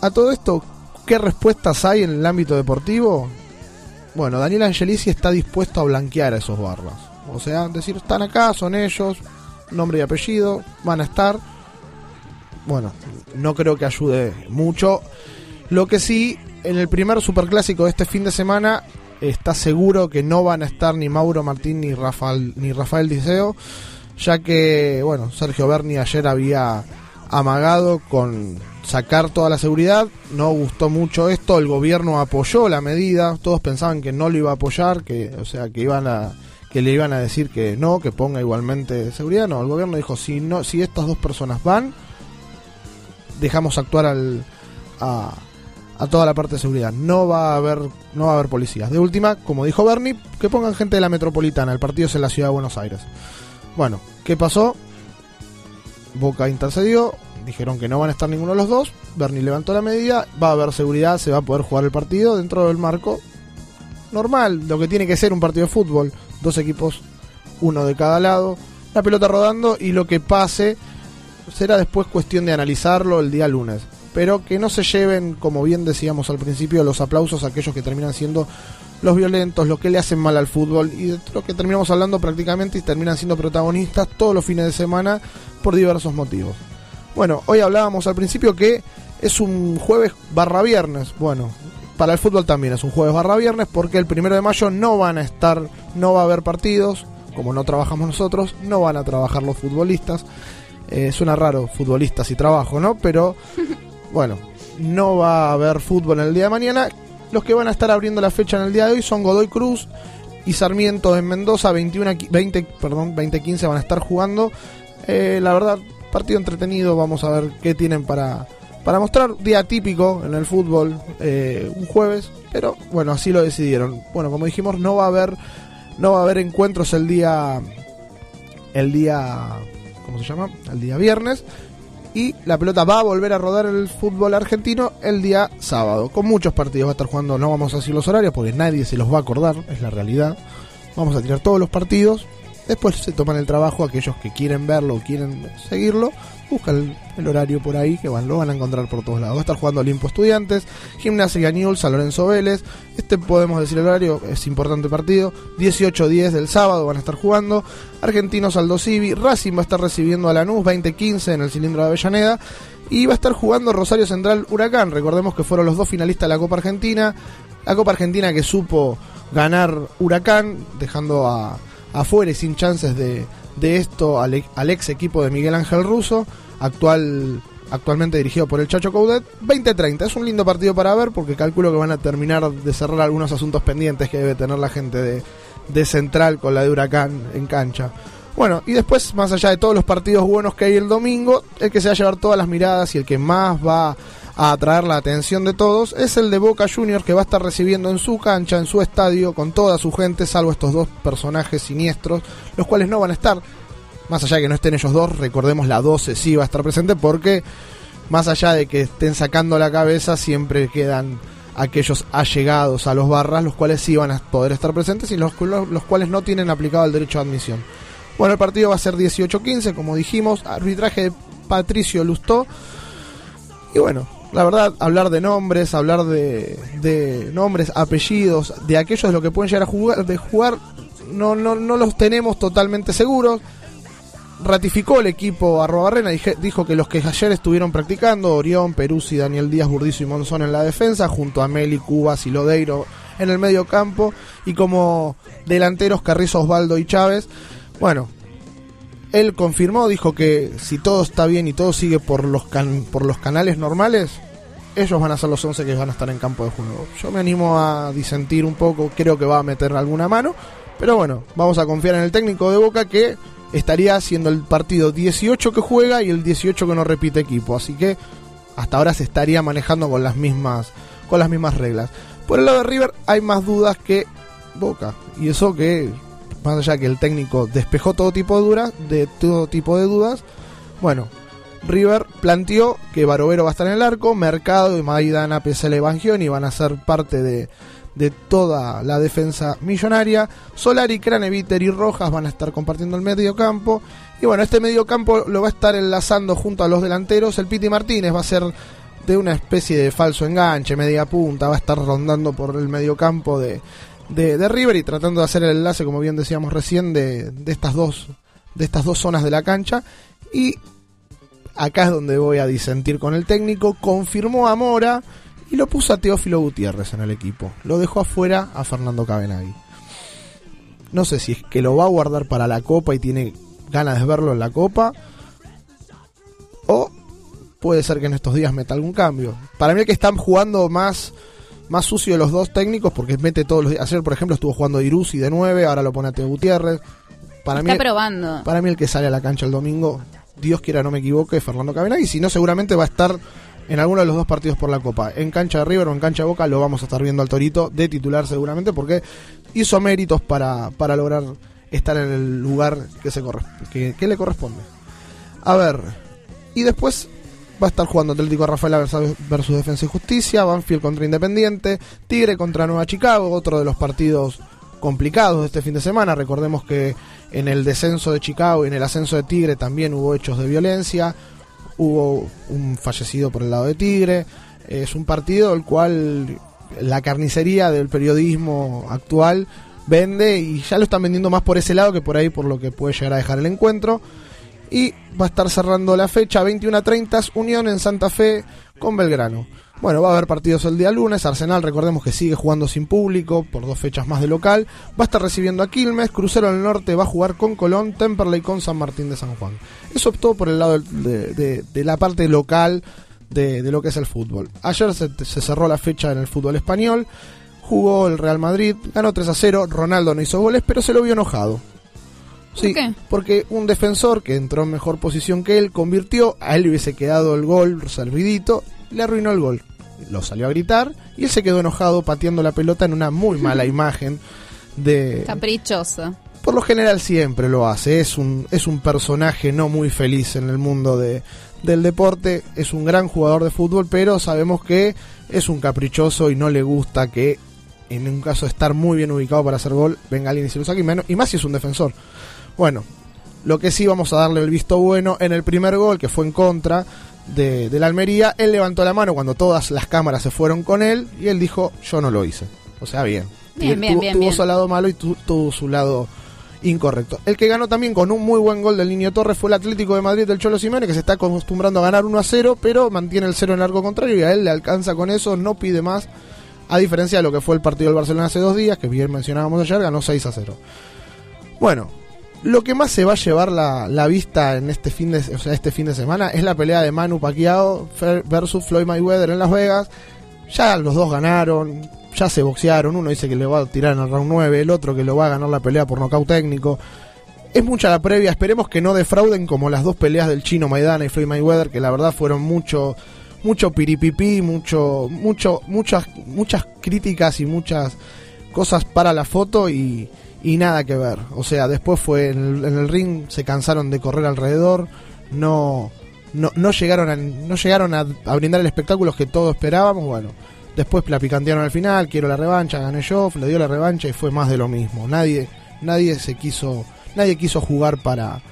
a todo esto, ¿qué respuestas hay en el ámbito deportivo? Bueno, Daniel Angelici está dispuesto a blanquear a esos barras. O sea, decir, están acá, son ellos, nombre y apellido, van a estar. Bueno, no creo que ayude mucho. Lo que sí, en el primer superclásico de este fin de semana, está seguro que no van a estar ni Mauro Martín ni Rafael, ni Rafael Diceo, ya que, bueno, Sergio Berni ayer había amagado con sacar toda la seguridad, no gustó mucho esto, el gobierno apoyó la medida, todos pensaban que no lo iba a apoyar, que, o sea, que iban a que le iban a decir que no, que ponga igualmente seguridad, no, el gobierno dijo si no si estas dos personas van, dejamos actuar al a, a toda la parte de seguridad. No va a haber no va a haber policías. De última, como dijo Bernie, que pongan gente de la metropolitana. El partido es en la ciudad de Buenos Aires. Bueno, ¿qué pasó? Boca intercedió, dijeron que no van a estar ninguno de los dos. Bernie levantó la medida, va a haber seguridad, se va a poder jugar el partido dentro del marco normal, lo que tiene que ser un partido de fútbol. Dos equipos, uno de cada lado, la pelota rodando y lo que pase será después cuestión de analizarlo el día lunes. Pero que no se lleven, como bien decíamos al principio, los aplausos a aquellos que terminan siendo los violentos, los que le hacen mal al fútbol y de lo que terminamos hablando prácticamente y terminan siendo protagonistas todos los fines de semana por diversos motivos. Bueno, hoy hablábamos al principio que es un jueves barra viernes. Bueno, para el fútbol también es un jueves barra viernes porque el primero de mayo no van a estar, no va a haber partidos, como no trabajamos nosotros, no van a trabajar los futbolistas. Eh, suena raro, futbolistas y trabajo, ¿no? Pero bueno, no va a haber fútbol en el día de mañana. Los que van a estar abriendo la fecha en el día de hoy son Godoy Cruz y Sarmiento en Mendoza, 21, a qui- 20, perdón, 20-15 van a estar jugando. Eh, la verdad, partido entretenido, vamos a ver qué tienen para, para mostrar. Día típico en el fútbol, eh, un jueves, pero bueno, así lo decidieron. Bueno, como dijimos, no va a haber, no va a haber encuentros el día, el día, ¿cómo se llama? El día viernes. Y la pelota va a volver a rodar el fútbol argentino el día sábado. Con muchos partidos va a estar jugando, no vamos a decir los horarios porque nadie se los va a acordar, es la realidad. Vamos a tirar todos los partidos. Después se toman el trabajo aquellos que quieren verlo o quieren seguirlo. Buscan el, el horario por ahí que van, lo van a encontrar por todos lados. Va a estar jugando Olimpo Estudiantes, Gimnasia Newell's, San Lorenzo Vélez. Este podemos decir el horario, es importante partido. 18-10 del sábado van a estar jugando. Argentinos Aldo Civi, Racing va a estar recibiendo a Lanús 20-15 en el cilindro de Avellaneda. Y va a estar jugando Rosario Central Huracán. Recordemos que fueron los dos finalistas de la Copa Argentina. La Copa Argentina que supo ganar Huracán, dejando a, afuera y sin chances de, de esto al, e- al ex equipo de Miguel Ángel Russo, actual, actualmente dirigido por el Chacho Coudet. 20-30, es un lindo partido para ver porque calculo que van a terminar de cerrar algunos asuntos pendientes que debe tener la gente de, de Central con la de Huracán en cancha. Bueno, y después, más allá de todos los partidos buenos que hay el domingo, el que se va a llevar todas las miradas y el que más va a atraer la atención de todos es el de Boca Juniors que va a estar recibiendo en su cancha, en su estadio, con toda su gente, salvo estos dos personajes siniestros, los cuales no van a estar. Más allá de que no estén ellos dos, recordemos la 12 sí va a estar presente porque más allá de que estén sacando la cabeza, siempre quedan aquellos allegados a los barras, los cuales sí van a poder estar presentes y los, los, los cuales no tienen aplicado el derecho de admisión. Bueno, el partido va a ser 18-15, como dijimos, arbitraje de Patricio Lustó. Y bueno, la verdad, hablar de nombres, hablar de, de nombres, apellidos, de aquellos de lo que pueden llegar a jugar, de jugar, no, no, no los tenemos totalmente seguros. Ratificó el equipo Arrobarrena, dije- dijo que los que ayer estuvieron practicando, Orión, Peruzzi, Daniel Díaz, Burdizo y Monzón en la defensa, junto a Meli, Cubas y Lodeiro en el medio campo, y como delanteros Carrizo, Osvaldo y Chávez. Bueno, él confirmó, dijo que si todo está bien y todo sigue por los, por los canales normales, ellos van a ser los 11 que van a estar en campo de juego. Yo me animo a disentir un poco, creo que va a meter alguna mano, pero bueno, vamos a confiar en el técnico de Boca que estaría haciendo el partido 18 que juega y el 18 que no repite equipo, así que hasta ahora se estaría manejando con las mismas con las mismas reglas. Por el lado de River hay más dudas que Boca, y eso que más allá que el técnico despejó todo tipo de dudas, de todo tipo de dudas, bueno, River planteó que Barovero va a estar en el arco, Mercado y Maidana, Pesel Evangioni van a ser parte de, de toda la defensa millonaria. Solari, Craneviter y Rojas van a estar compartiendo el medio campo. Y bueno, este medio campo lo va a estar enlazando junto a los delanteros. El Piti Martínez va a ser de una especie de falso enganche, media punta, va a estar rondando por el medio campo de, de, de River y tratando de hacer el enlace, como bien decíamos recién, de, de estas dos de estas dos zonas de la cancha y acá es donde voy a disentir con el técnico, confirmó a Mora y lo puso a Teófilo Gutiérrez en el equipo. Lo dejó afuera a Fernando Cabenagui. No sé si es que lo va a guardar para la Copa y tiene ganas de verlo en la Copa o puede ser que en estos días meta algún cambio. Para mí es que están jugando más más sucio de los dos técnicos porque mete todos los días. Ayer, por ejemplo, estuvo jugando Irusi de 9, ahora lo pone a Teo Gutiérrez. Para Está mí, probando. para mí el que sale a la cancha el domingo, Dios quiera no me equivoque, es Fernando Cabenagui. Si no, seguramente va a estar en alguno de los dos partidos por la Copa. En cancha de River o en cancha de Boca lo vamos a estar viendo al Torito de titular seguramente porque hizo méritos para, para lograr estar en el lugar que, se corre, que, que le corresponde. A ver, y después va a estar jugando Atlético Rafaela versus, Defensa y Justicia, Banfield contra Independiente, Tigre contra Nueva Chicago, otro de los partidos complicados de este fin de semana. Recordemos que en el descenso de Chicago y en el ascenso de Tigre también hubo hechos de violencia, hubo un fallecido por el lado de Tigre. Es un partido el cual la carnicería del periodismo actual vende y ya lo están vendiendo más por ese lado que por ahí por lo que puede llegar a dejar el encuentro. Y va a estar cerrando la fecha 21 a 30 Unión en Santa Fe con Belgrano. Bueno, va a haber partidos el día lunes. Arsenal, recordemos que sigue jugando sin público por dos fechas más de local. Va a estar recibiendo a Quilmes. Crucero del Norte va a jugar con Colón. Temperley con San Martín de San Juan. Eso optó por el lado de, la parte local de, de lo que es el fútbol. Ayer se, se cerró la fecha en el fútbol español. Jugó el Real Madrid. Ganó 3 a 0. Ronaldo no hizo goles, pero se lo vio enojado. Sí, qué? porque un defensor que entró en mejor posición que él convirtió, a él le hubiese quedado el gol servidito, le arruinó el gol. Lo salió a gritar y él se quedó enojado pateando la pelota en una muy mala imagen de... Caprichoso. Por lo general siempre lo hace, es un, es un personaje no muy feliz en el mundo de, del deporte, es un gran jugador de fútbol, pero sabemos que es un caprichoso y no le gusta que en un caso de estar muy bien ubicado para hacer gol, venga alguien y se lo saque, y menos- y más si es un defensor. Bueno, lo que sí vamos a darle el visto bueno en el primer gol, que fue en contra de, de la Almería, él levantó la mano cuando todas las cámaras se fueron con él y él dijo, yo no lo hice. O sea, bien. Bien, bien, tuvo, bien, tuvo su lado malo y tu- tuvo su lado incorrecto. El que ganó también con un muy buen gol del Niño Torres fue el Atlético de Madrid del Cholo Simeone, que se está acostumbrando a ganar 1 a 0, pero mantiene el 0 en arco contrario y a él le alcanza con eso, no pide más, a diferencia de lo que fue el partido del Barcelona hace dos días, que bien mencionábamos ayer, ganó 6 a 0. Bueno, lo que más se va a llevar la, la vista en este fin de, o sea, este fin de semana es la pelea de Manu Pacquiao versus Floyd Mayweather en Las Vegas. Ya los dos ganaron, ya se boxearon. Uno dice que le va a tirar en el round 9, el otro que lo va a ganar la pelea por nocaut técnico. Es mucha la previa, esperemos que no defrauden como las dos peleas del chino Maidana y Floyd Mayweather, que la verdad fueron mucho, mucho piripipí, mucho, mucho, muchas, muchas críticas y muchas cosas para la foto y, y nada que ver. O sea, después fue en el, en el ring, se cansaron de correr alrededor, no, no, no llegaron, a, no llegaron a, brindar el espectáculo que todos esperábamos. Bueno, después la picantearon al final, quiero la revancha, gané yo, le dio la revancha y fue más de lo mismo. Nadie, nadie se quiso, nadie quiso jugar para,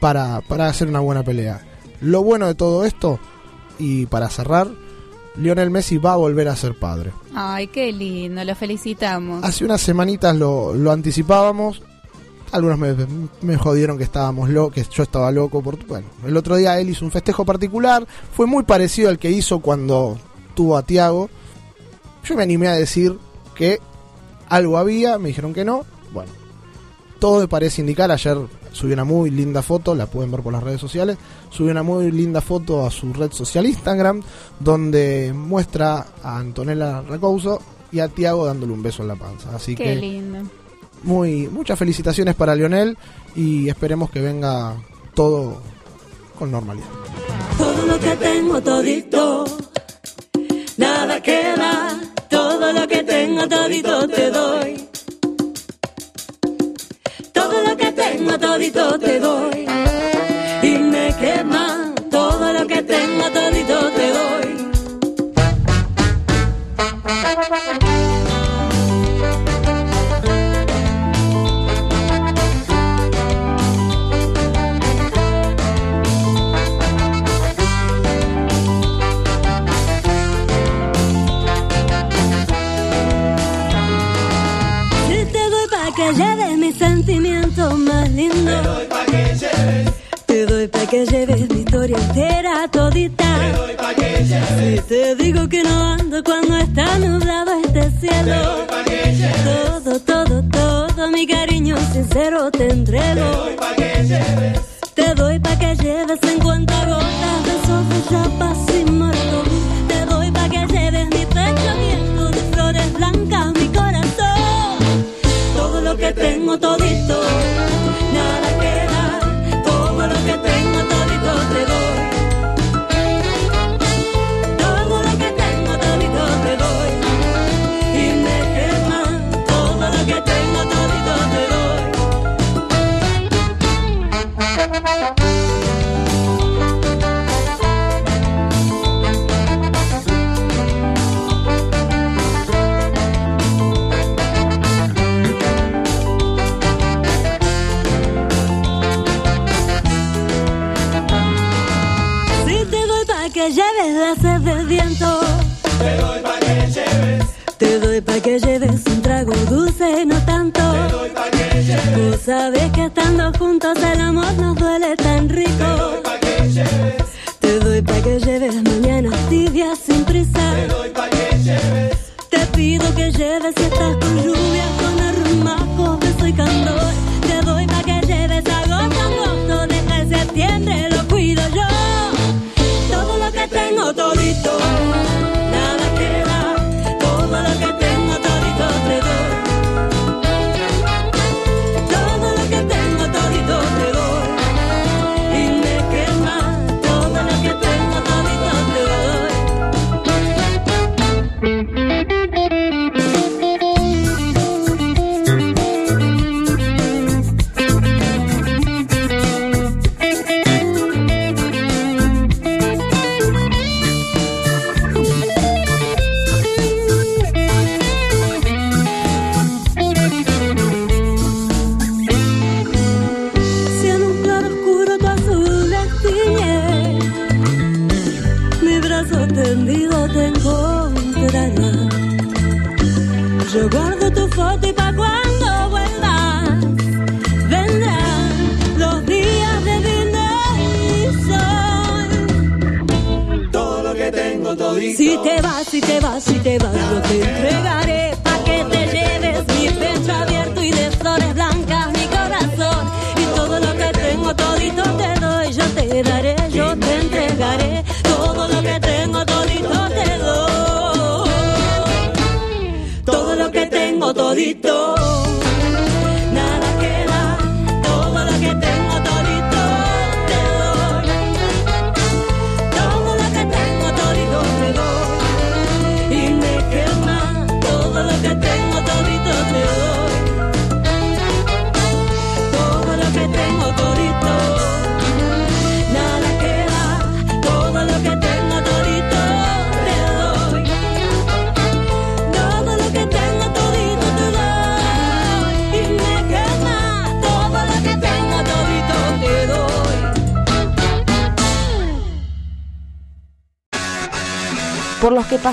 para, para hacer una buena pelea. Lo bueno de todo esto, y para cerrar, Lionel Messi va a volver a ser padre. Ay, qué lindo, lo felicitamos. Hace unas semanitas lo, lo anticipábamos. Algunos me, me jodieron que estábamos locos, que yo estaba loco. Por, bueno, el otro día él hizo un festejo particular. Fue muy parecido al que hizo cuando tuvo a Tiago. Yo me animé a decir que algo había, me dijeron que no. Bueno, todo me parece indicar. Ayer subió una muy linda foto, la pueden ver por las redes sociales. Subió una muy linda foto a su red social Instagram, donde muestra a Antonella Recouso y a Tiago dándole un beso en la panza. Así qué que lindo. muy muchas felicitaciones para Lionel y esperemos que venga todo con normalidad. Todo lo que tengo todito, nada queda. Todo lo que tengo todito te doy. Todo lo que tengo todito te doy. Y me quema. Todo lo que tengo más lindo. Te doy pa' que lleves. Te doy pa' que lleves mi historia entera todita. Te doy pa' que lleves. Si te digo que no ando cuando está nublado este cielo. Te doy pa' que lleves. Todo, todo, todo mi cariño sincero te entrego. Te doy pa' que lleves. Te doy pa' que lleves en cuenta gotas de sol ya pasión muerto. Te doy pa' que lleves mi pecho abierto de flores blancas que tengo todito, doy pa' que lleves un trago dulce, no tanto. Te doy pa' que lleves. Tú sabes que estando juntos el amor nos duele tan rico. Te doy pa' que lleves. Te doy pa' que lleves mañanas tibias sin prisa. Te doy pa' que lleves. Te pido que lleves si estás con lluvia, con arrumacos, beso y candor. Te doy pa' que lleves agosto, agosto, deja el septiembre, lo cuido yo. Todo lo que tengo todito,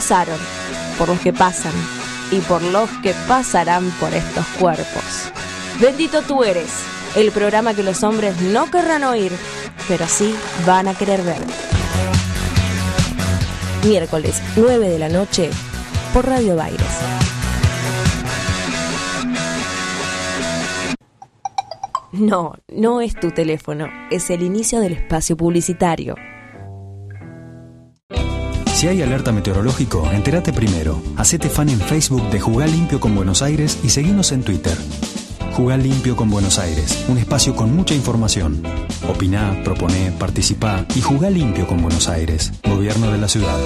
pasaron, por los que pasan y por los que pasarán por estos cuerpos. Bendito tú eres, el programa que los hombres no querrán oír, pero sí van a querer ver. Miércoles, 9 de la noche, por Radio Baires. No, no es tu teléfono, es el inicio del espacio publicitario. Si hay alerta meteorológico, entérate primero. Hacete fan en Facebook de Jugar Limpio con Buenos Aires y seguinos en Twitter. Jugar Limpio con Buenos Aires, un espacio con mucha información. Opiná, proponé, participá y jugá limpio con Buenos Aires, Gobierno de la Ciudad.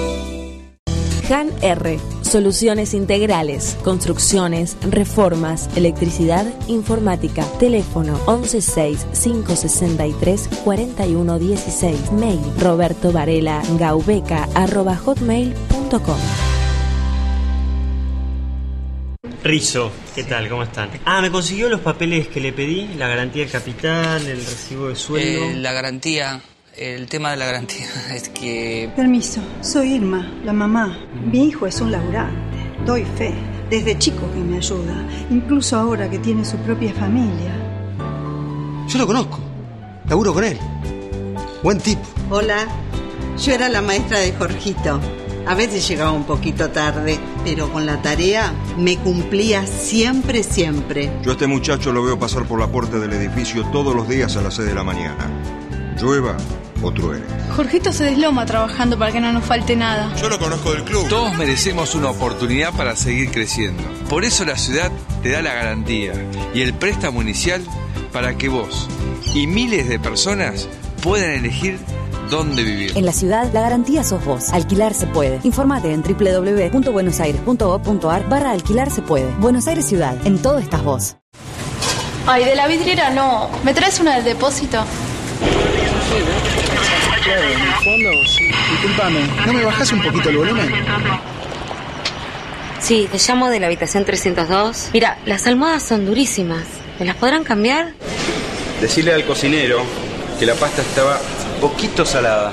Han R. Soluciones integrales, construcciones, reformas, electricidad, informática. Teléfono 116-563-4116. Mail roberto varela gaubeca arroba hotmail.com. Rizo, ¿qué tal? ¿Cómo están? Ah, me consiguió los papeles que le pedí, la garantía del capital, el recibo de sueldo. Eh, la garantía, el tema de la garantía es que Permiso, soy Irma, la mamá. Mi hijo es un laburante. Doy fe. Desde chico que me ayuda. Incluso ahora que tiene su propia familia. Yo lo conozco. Laburo con él. Buen tipo. Hola, yo era la maestra de Jorgito. A veces llegaba un poquito tarde, pero con la tarea me cumplía siempre, siempre. Yo a este muchacho lo veo pasar por la puerta del edificio todos los días a las 6 de la mañana. Llueva o truene. Jorgito se desloma trabajando para que no nos falte nada. Yo lo conozco del club. Todos merecemos una oportunidad para seguir creciendo. Por eso la ciudad te da la garantía y el préstamo inicial para que vos y miles de personas puedan elegir dónde vivir. En la ciudad, la garantía sos vos. Alquilar se puede. Informate en www.buenosaires.gov.ar barra alquilar se puede. Buenos Aires Ciudad. En todo estás vos. Ay, de la vidriera no. ¿Me traes una del depósito? En el fondo, sí. Disculpame, ¿no me bajas un poquito el volumen? Sí, te llamo de la habitación 302. Mira, las almohadas son durísimas. ¿Me las podrán cambiar? Decirle al cocinero que la pasta estaba poquito salada.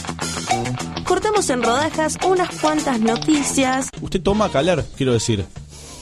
Cortamos en rodajas unas cuantas noticias. ¿Usted toma calar? Quiero decir,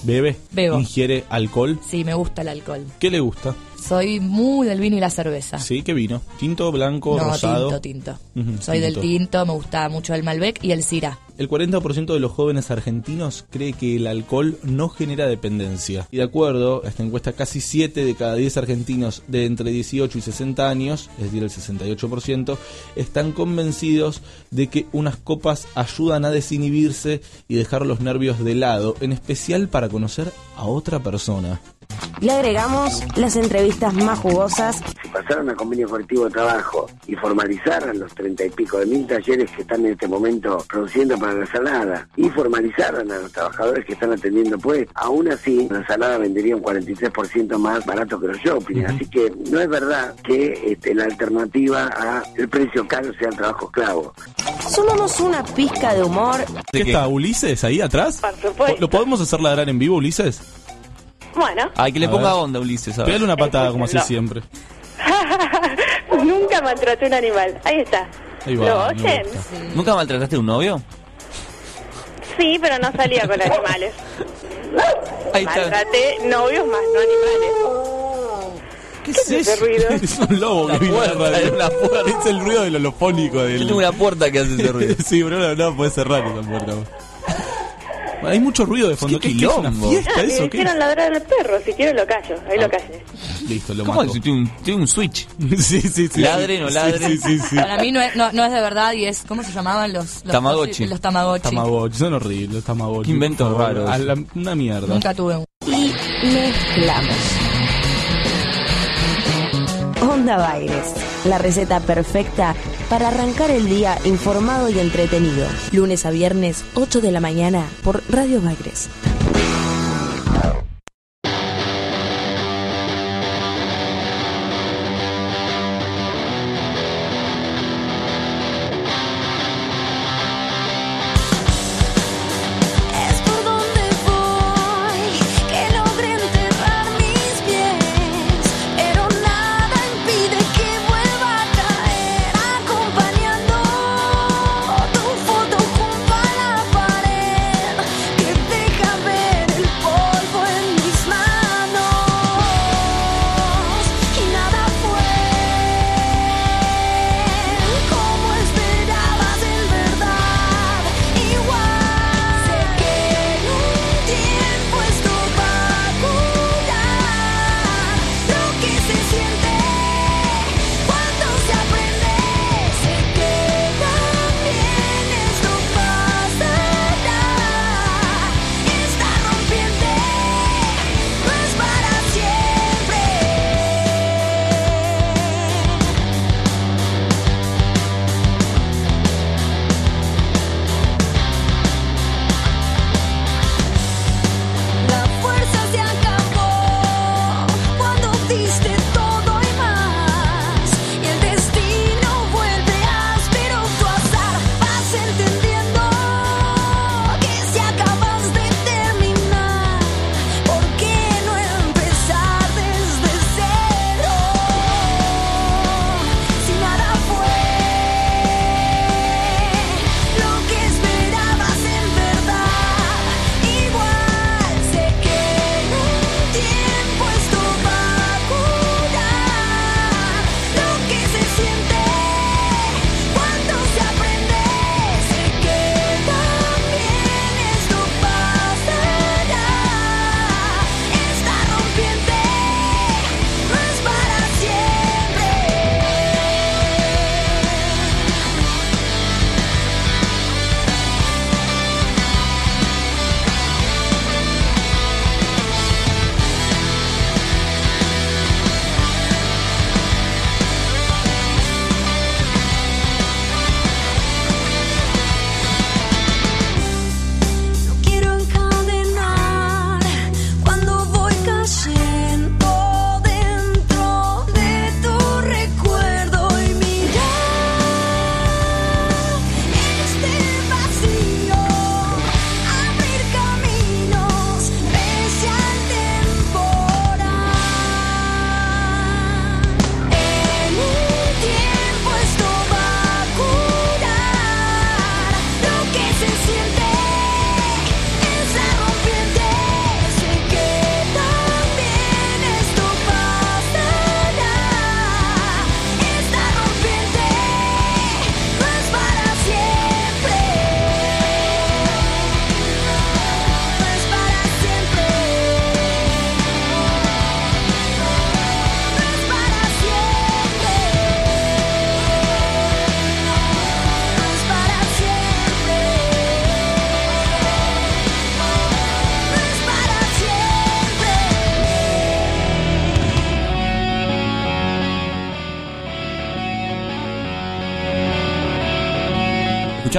¿bebe? Bebo. ¿Ingiere alcohol? Sí, me gusta el alcohol. ¿Qué le gusta? Soy muy del vino y la cerveza. Sí, ¿qué vino? ¿Tinto, blanco, no, rosado? tinto, tinto. Soy del tinto, me gusta mucho el Malbec y el Syrah. El 40% de los jóvenes argentinos cree que el alcohol no genera dependencia. Y de acuerdo a esta encuesta, casi 7 de cada 10 argentinos de entre 18 y 60 años, es decir, el 68%, están convencidos de que unas copas ayudan a desinhibirse y dejar los nervios de lado, en especial para conocer a otra persona. Le agregamos las entrevistas más jugosas. Si pasaran a convenio colectivo de trabajo y formalizaran los treinta y pico de mil talleres que están en este momento produciendo para la salada y formalizaran a los trabajadores que están atendiendo pues, aún así la salada vendería un 43% más barato que los shopping. Así que no es verdad que este, la alternativa a el precio caro sea el trabajo esclavo. Sumamos una pizca de humor. ¿Qué está Ulises ahí atrás? Por supuesto. ¿Lo podemos hacer ladrar en vivo, Ulises? Bueno, Ay, que le A ponga ver. onda, Ulises. a ver. Pégale una patada como así No. siempre. nunca maltraté un animal. Ahí está. Ahí va, ¿Lo me oyen? ¿Nunca maltrataste a un novio? Sí, pero no salía con animales. Ahí está. Maltraté novios más, no animales. ¿Qué, es ese ruido? Es un lobo que vino a la puerta, radio. es una puerta. Es el ruido del holofónico del... Yo tengo una puerta que hace ese ruido. sí, pero no, no puede cerrar esa puerta. Hay mucho ruido de fondo. Qué ¿Qué, qué es una quilombo. fiesta Ah, me eso? ¿Qué hicieron es? ladrar al perro. Si quiero lo callo. Ahí lo callé. Listo, lo ¿Cómo mato. es? Tiene un, tiene un switch. sí, sí, sí. Ladre, no ladre. Sí, sí, sí. Para mí no es, no, no es de verdad y es. ¿Cómo se llamaban los, los Tamagotchi. Los Tamagotchi. Tamagotchi, son horribles los Tamagotchi. Qué inventos raros. A la- una mierda. Nunca tuve un. Y mezclamos. Onda Baires. La receta perfecta para arrancar el día informado y entretenido. Lunes a viernes, 8 de la mañana, por Radio Baires.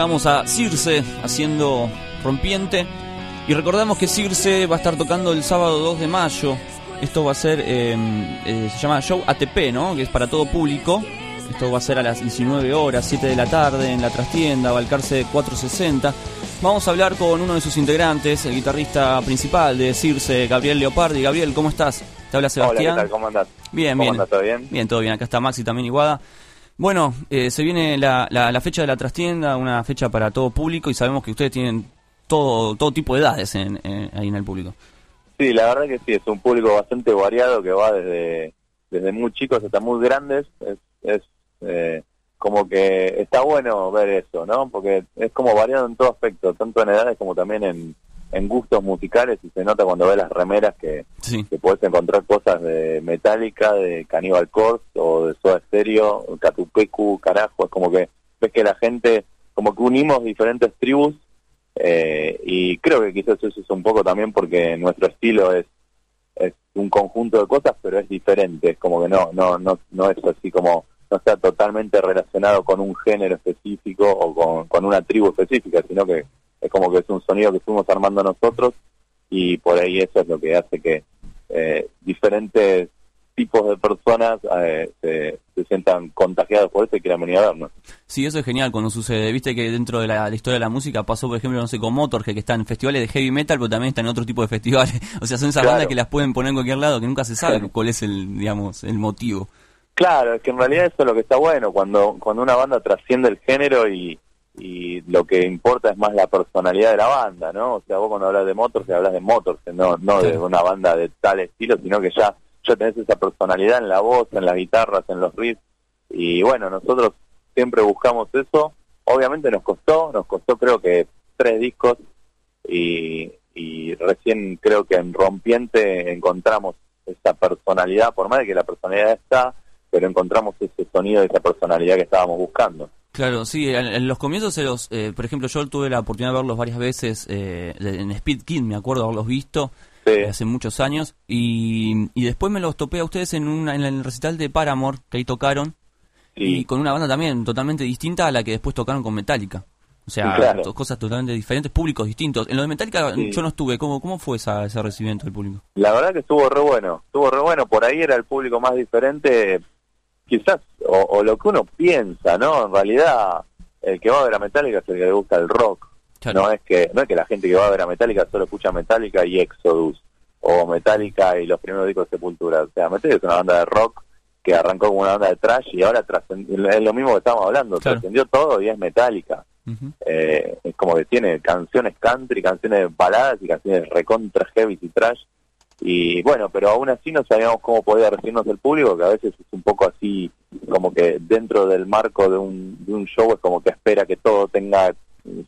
Escuchábamos a Circe haciendo rompiente. Y recordamos que Circe va a estar tocando el sábado 2 de mayo. Esto va a ser, eh, eh, se llama Show ATP, ¿no? Que es para todo público. Esto va a ser a las 19 horas, 7 de la tarde, en la trastienda, Balcarce 460. Vamos a hablar con uno de sus integrantes, el guitarrista principal de Circe, Gabriel Leopardi. Gabriel, ¿cómo estás? Te habla Sebastián. Hola, ¿qué tal? ¿Cómo andás? Bien, ¿Cómo bien. andás? ¿Todo bien? Bien, todo bien. Acá está Maxi también Iguada. Bueno, eh, se viene la, la, la fecha de la trastienda, una fecha para todo público y sabemos que ustedes tienen todo todo tipo de edades en, en- ahí en el público. Sí, la verdad que sí, es un público bastante variado que va desde, desde muy chicos hasta muy grandes. Es, es eh, como que está bueno ver eso, ¿no? Porque es como variado en todo aspecto, tanto en edades como también en, en gustos musicales y se nota cuando ves las remeras que, que puedes encontrar cosas de Metallica, de Cannibal Corpse o de Soda Stereo, Catupecu, carajo, es como que ves que la gente, como que unimos diferentes tribus eh, y creo que quizás eso es un poco también porque nuestro estilo es es un conjunto de cosas pero es diferente es como que no no no no es así como no está totalmente relacionado con un género específico o con, con una tribu específica sino que es como que es un sonido que fuimos armando nosotros y por ahí eso es lo que hace que eh, diferentes tipos de personas eh, se, se sientan contagiados por eso y quieran venir a vernos Sí, eso es genial cuando sucede. Viste que dentro de la, la historia de la música pasó, por ejemplo, no sé, con Motorhead, que está en festivales de heavy metal, pero también está en otro tipo de festivales. O sea, son esas Claro. bandas que las pueden poner en cualquier lado, que nunca se sabe cuál es el, digamos, el motivo. Claro, es que en realidad eso es lo que está bueno, cuando, cuando una banda trasciende el género y, y lo que importa es más la personalidad de la banda, ¿no? O sea, vos cuando hablas de Motors, hablas de Motors, no, no de una banda de tal estilo, sino que ya, ya tenés esa personalidad en la voz, en las guitarras, en los riffs, y bueno, nosotros siempre buscamos eso, obviamente nos costó, nos costó creo que tres discos, y, y recién creo que en Rompiente encontramos esa personalidad, por más de que la personalidad está, pero encontramos ese sonido esa personalidad que estábamos buscando. Claro, sí, en, en los comienzos, los, eh, por ejemplo, yo tuve la oportunidad de verlos varias veces eh, en Speed Kid, me acuerdo haberlos visto eh, hace muchos años, y, y después me los topé a ustedes en, una, en el recital de Paramore, que ahí tocaron, y con una banda también totalmente distinta a la que después tocaron con Metallica. O sea, claro. to- cosas totalmente diferentes, públicos distintos. En lo de Metallica Sí. yo no estuve, ¿cómo, cómo fue esa, ese recibimiento del público? La verdad que estuvo re bueno, estuvo re bueno, por ahí era el público más diferente, quizás, o, o lo que uno piensa, ¿no? En realidad, el que va a ver a Metallica es el que le gusta el rock. No es que no es que la gente que va a ver a Metallica solo escucha Metallica y Exodus, o Metallica y los primeros discos de Sepultura. O sea, Metallica es una banda de rock que arrancó como una banda de trash y ahora es lo mismo que estábamos hablando, trascendió todo y es Metallica. Eh, es como que tiene canciones country, canciones baladas y canciones recontra heavy y trash. Y bueno, pero aún así no sabíamos cómo podía recibirnos el público, que a veces es un poco así, como que dentro del marco de un, de un show es como que espera que todo tenga,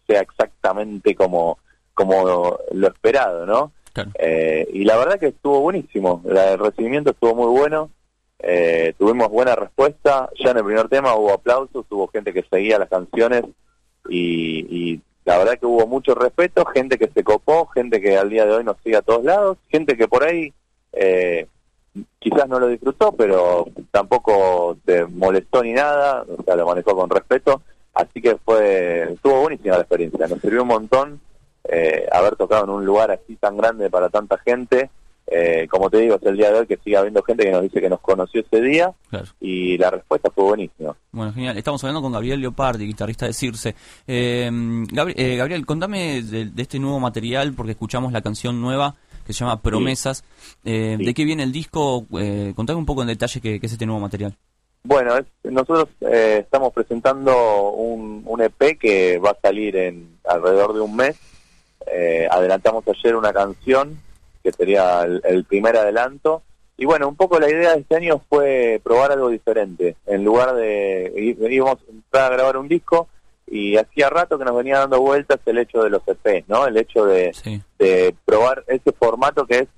sea exactamente como, como lo esperado, ¿no? Eh, y la verdad que estuvo buenísimo, La- el recibimiento estuvo muy bueno, eh, tuvimos buena respuesta, ya en el primer tema hubo aplausos, hubo gente que seguía las canciones y, y la verdad que hubo mucho respeto, gente que se copó, gente que al día de hoy nos sigue a todos lados, gente que por ahí eh, quizás no lo disfrutó, pero tampoco te molestó ni nada, o sea, lo manejó con respeto, así que fue estuvo buenísima la experiencia, nos sirvió un montón eh, haber tocado en un lugar así tan grande para tanta gente. Eh, como te digo, es el día de hoy que sigue habiendo gente que nos dice que nos conoció ese día y la respuesta fue buenísima. Bueno, genial. Estamos hablando con Gabriel Leopardi, guitarrista de Circe. Eh, Gabri- eh, Gabriel, contame de, de este nuevo material, porque escuchamos la canción nueva que se llama Promesas. Eh, ¿De qué viene el disco? Eh, contame un poco en detalle qué, qué es este nuevo material. Bueno, es- nosotros eh, estamos presentando un, un EP que va a salir en alrededor de un mes. Eh, adelantamos ayer una canción que sería el, el primer adelanto. Y bueno, un poco la idea de este año fue probar algo diferente. En lugar de íbamos a grabar un disco y hacía rato que nos venía dando vueltas el hecho de los EPs, ¿no? El hecho de, de probar ese formato que es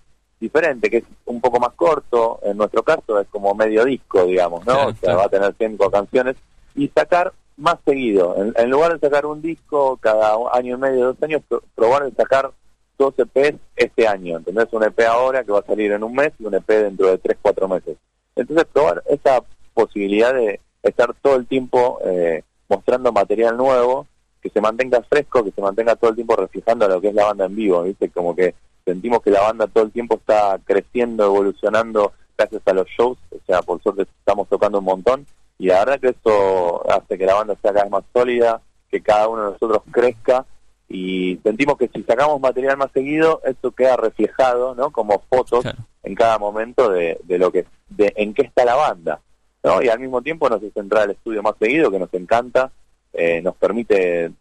diferente, que es un poco más corto, en nuestro caso es como medio disco, digamos, ¿no? Claro, o sea, claro. va a tener cinco canciones y sacar más seguido. En, en lugar de sacar un disco cada año y medio, dos años, pro- probar de sacar dos EPs este año. ¿Entendés? Un EP ahora que va a salir en un mes y un EP dentro de tres, cuatro meses. Entonces, probar esa posibilidad de estar todo el tiempo eh, mostrando material nuevo que se mantenga fresco, que se mantenga todo el tiempo reflejando lo que es la banda en vivo, ¿viste? Como que sentimos que la banda todo el tiempo está creciendo, evolucionando gracias a los shows, o sea, por suerte estamos tocando un montón y la verdad que eso hace que la banda sea cada vez más sólida, que cada uno de nosotros crezca y sentimos que si sacamos material más seguido, eso queda reflejado, ¿no? Como fotos en cada momento de, de lo que, de en qué está la banda, ¿no? Y al mismo tiempo nos hace entrar al estudio más seguido, que nos encanta, eh, nos permite, eh,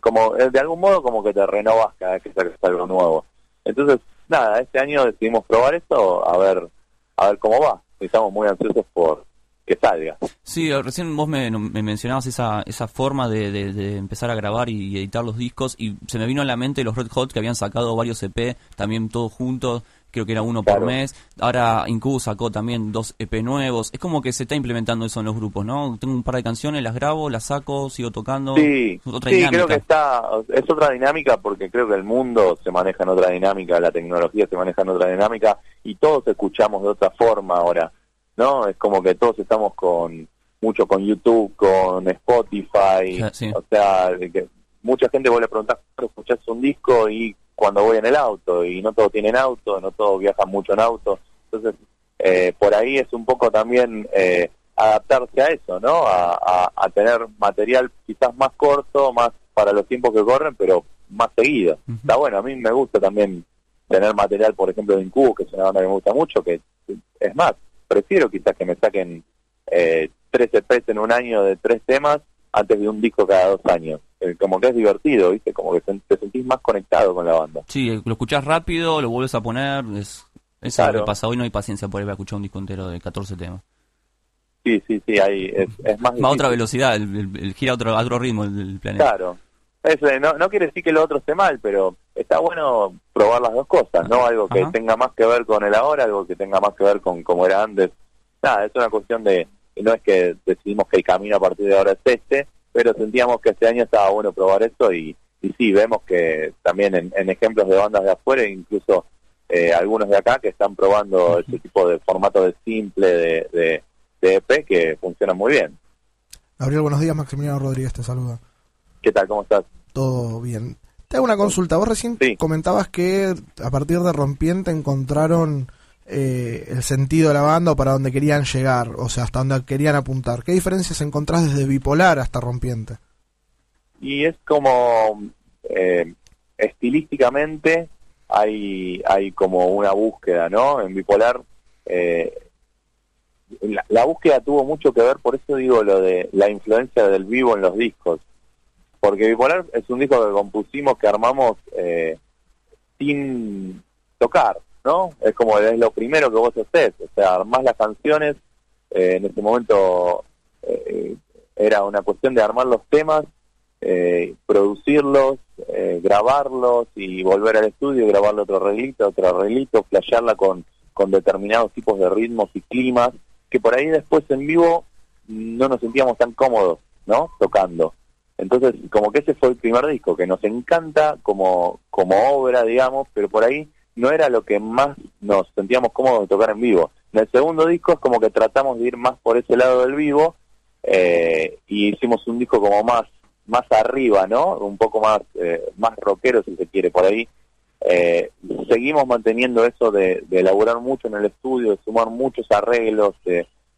como eh, de algún modo, como que te renovas cada vez que sacas algo nuevo. Entonces, nada, este año decidimos probar esto, a ver, a ver cómo va. Estamos muy ansiosos por que salga. Sí, eh, recién vos me, me mencionabas esa, esa forma de, de- de empezar a grabar y editar los discos y se me vino a la mente los Red Hot que habían sacado varios EP, también todos juntos, creo que era uno por mes. Ahora Incubus sacó también dos EP nuevos. Es como que se está implementando eso en los grupos, ¿no? Tengo un par de canciones, las grabo, las saco, sigo tocando. Sí, Es otra sí creo que está, es otra dinámica porque creo que el mundo se maneja en otra dinámica, la tecnología se maneja en otra dinámica y todos escuchamos de otra forma ahora, ¿no? Es como que todos estamos con mucho con YouTube, con Spotify, o sea, que mucha gente vos le preguntás ¿cuándo escuchás un disco? y cuando voy en el auto y no todos tienen auto, no todos viajan mucho en auto, entonces eh, por ahí es un poco también eh, adaptarse a eso, ¿no? A, a- a tener material quizás más corto, más para los tiempos que corren, pero más seguido. Está bueno, a mí me gusta también tener material, por ejemplo, de Incubo, que es una banda que me gusta mucho, que es más, prefiero quizás que me saquen eh, tres EPs en un año de tres temas antes de un disco cada dos años. Eh, como que es divertido, ¿viste? Como que te sentís más conectado con la banda. Sí, lo escuchás rápido, lo vuelves a poner, es, es Claro. lo que pasa. Hoy no hay paciencia por ir a escuchar un disco entero de 14 temas. Sí, sí, sí, ahí es, es más Va a otra velocidad, el, el- el gira a otro, a otro ritmo el, el planeta. Claro. Eh, no, no quiere decir que lo otro esté mal, pero está bueno probar las dos cosas, ¿no? Algo que Ajá. tenga más que ver con el ahora, algo que tenga más que ver con cómo era antes. Nada, es una cuestión de, no es que decidimos que el camino a partir de ahora es este, pero sentíamos que este año estaba bueno probar esto y, y sí, vemos que también en, en ejemplos de bandas de afuera, incluso eh, algunos de acá que están probando ese tipo de formato de simple, de, de, de EP, que funciona muy bien. Gabriel, buenos días. Maximiliano Rodríguez te saluda. ¿Qué tal? ¿Cómo estás? Todo bien. Te hago una consulta. Vos recién comentabas que a partir de Rompiente encontraron eh, el sentido de la banda o para donde querían llegar, o sea, hasta donde querían apuntar. ¿Qué diferencias encontrás desde Bipolar hasta Rompiente? y es como eh, estilísticamente hay hay como una búsqueda no en bipolar eh, la, la búsqueda tuvo mucho que ver por eso digo lo de la influencia del vivo en los discos porque bipolar es un disco que compusimos que armamos eh, sin tocar no es como es lo primero que vos haces o sea armás las canciones eh, en ese momento eh, era una cuestión de armar los temas eh, producirlos, grabarlos y volver al estudio, grabarle otro arreglito, otro arreglito, flashearla con, con determinados tipos de ritmos y climas, que por ahí después en vivo no nos sentíamos tan cómodos, ¿no? Tocando. Entonces, como que ese fue el primer disco, que nos encanta como, como obra, digamos, pero por ahí no era lo que más nos sentíamos cómodos de tocar en vivo. En el segundo disco es como que tratamos de ir más por ese lado del vivo eh, y hicimos un disco como más más arriba, ¿no? Un poco más eh, más rockero si se quiere por ahí. Eh, seguimos manteniendo eso de, de elaborar mucho en el estudio, de sumar muchos arreglos,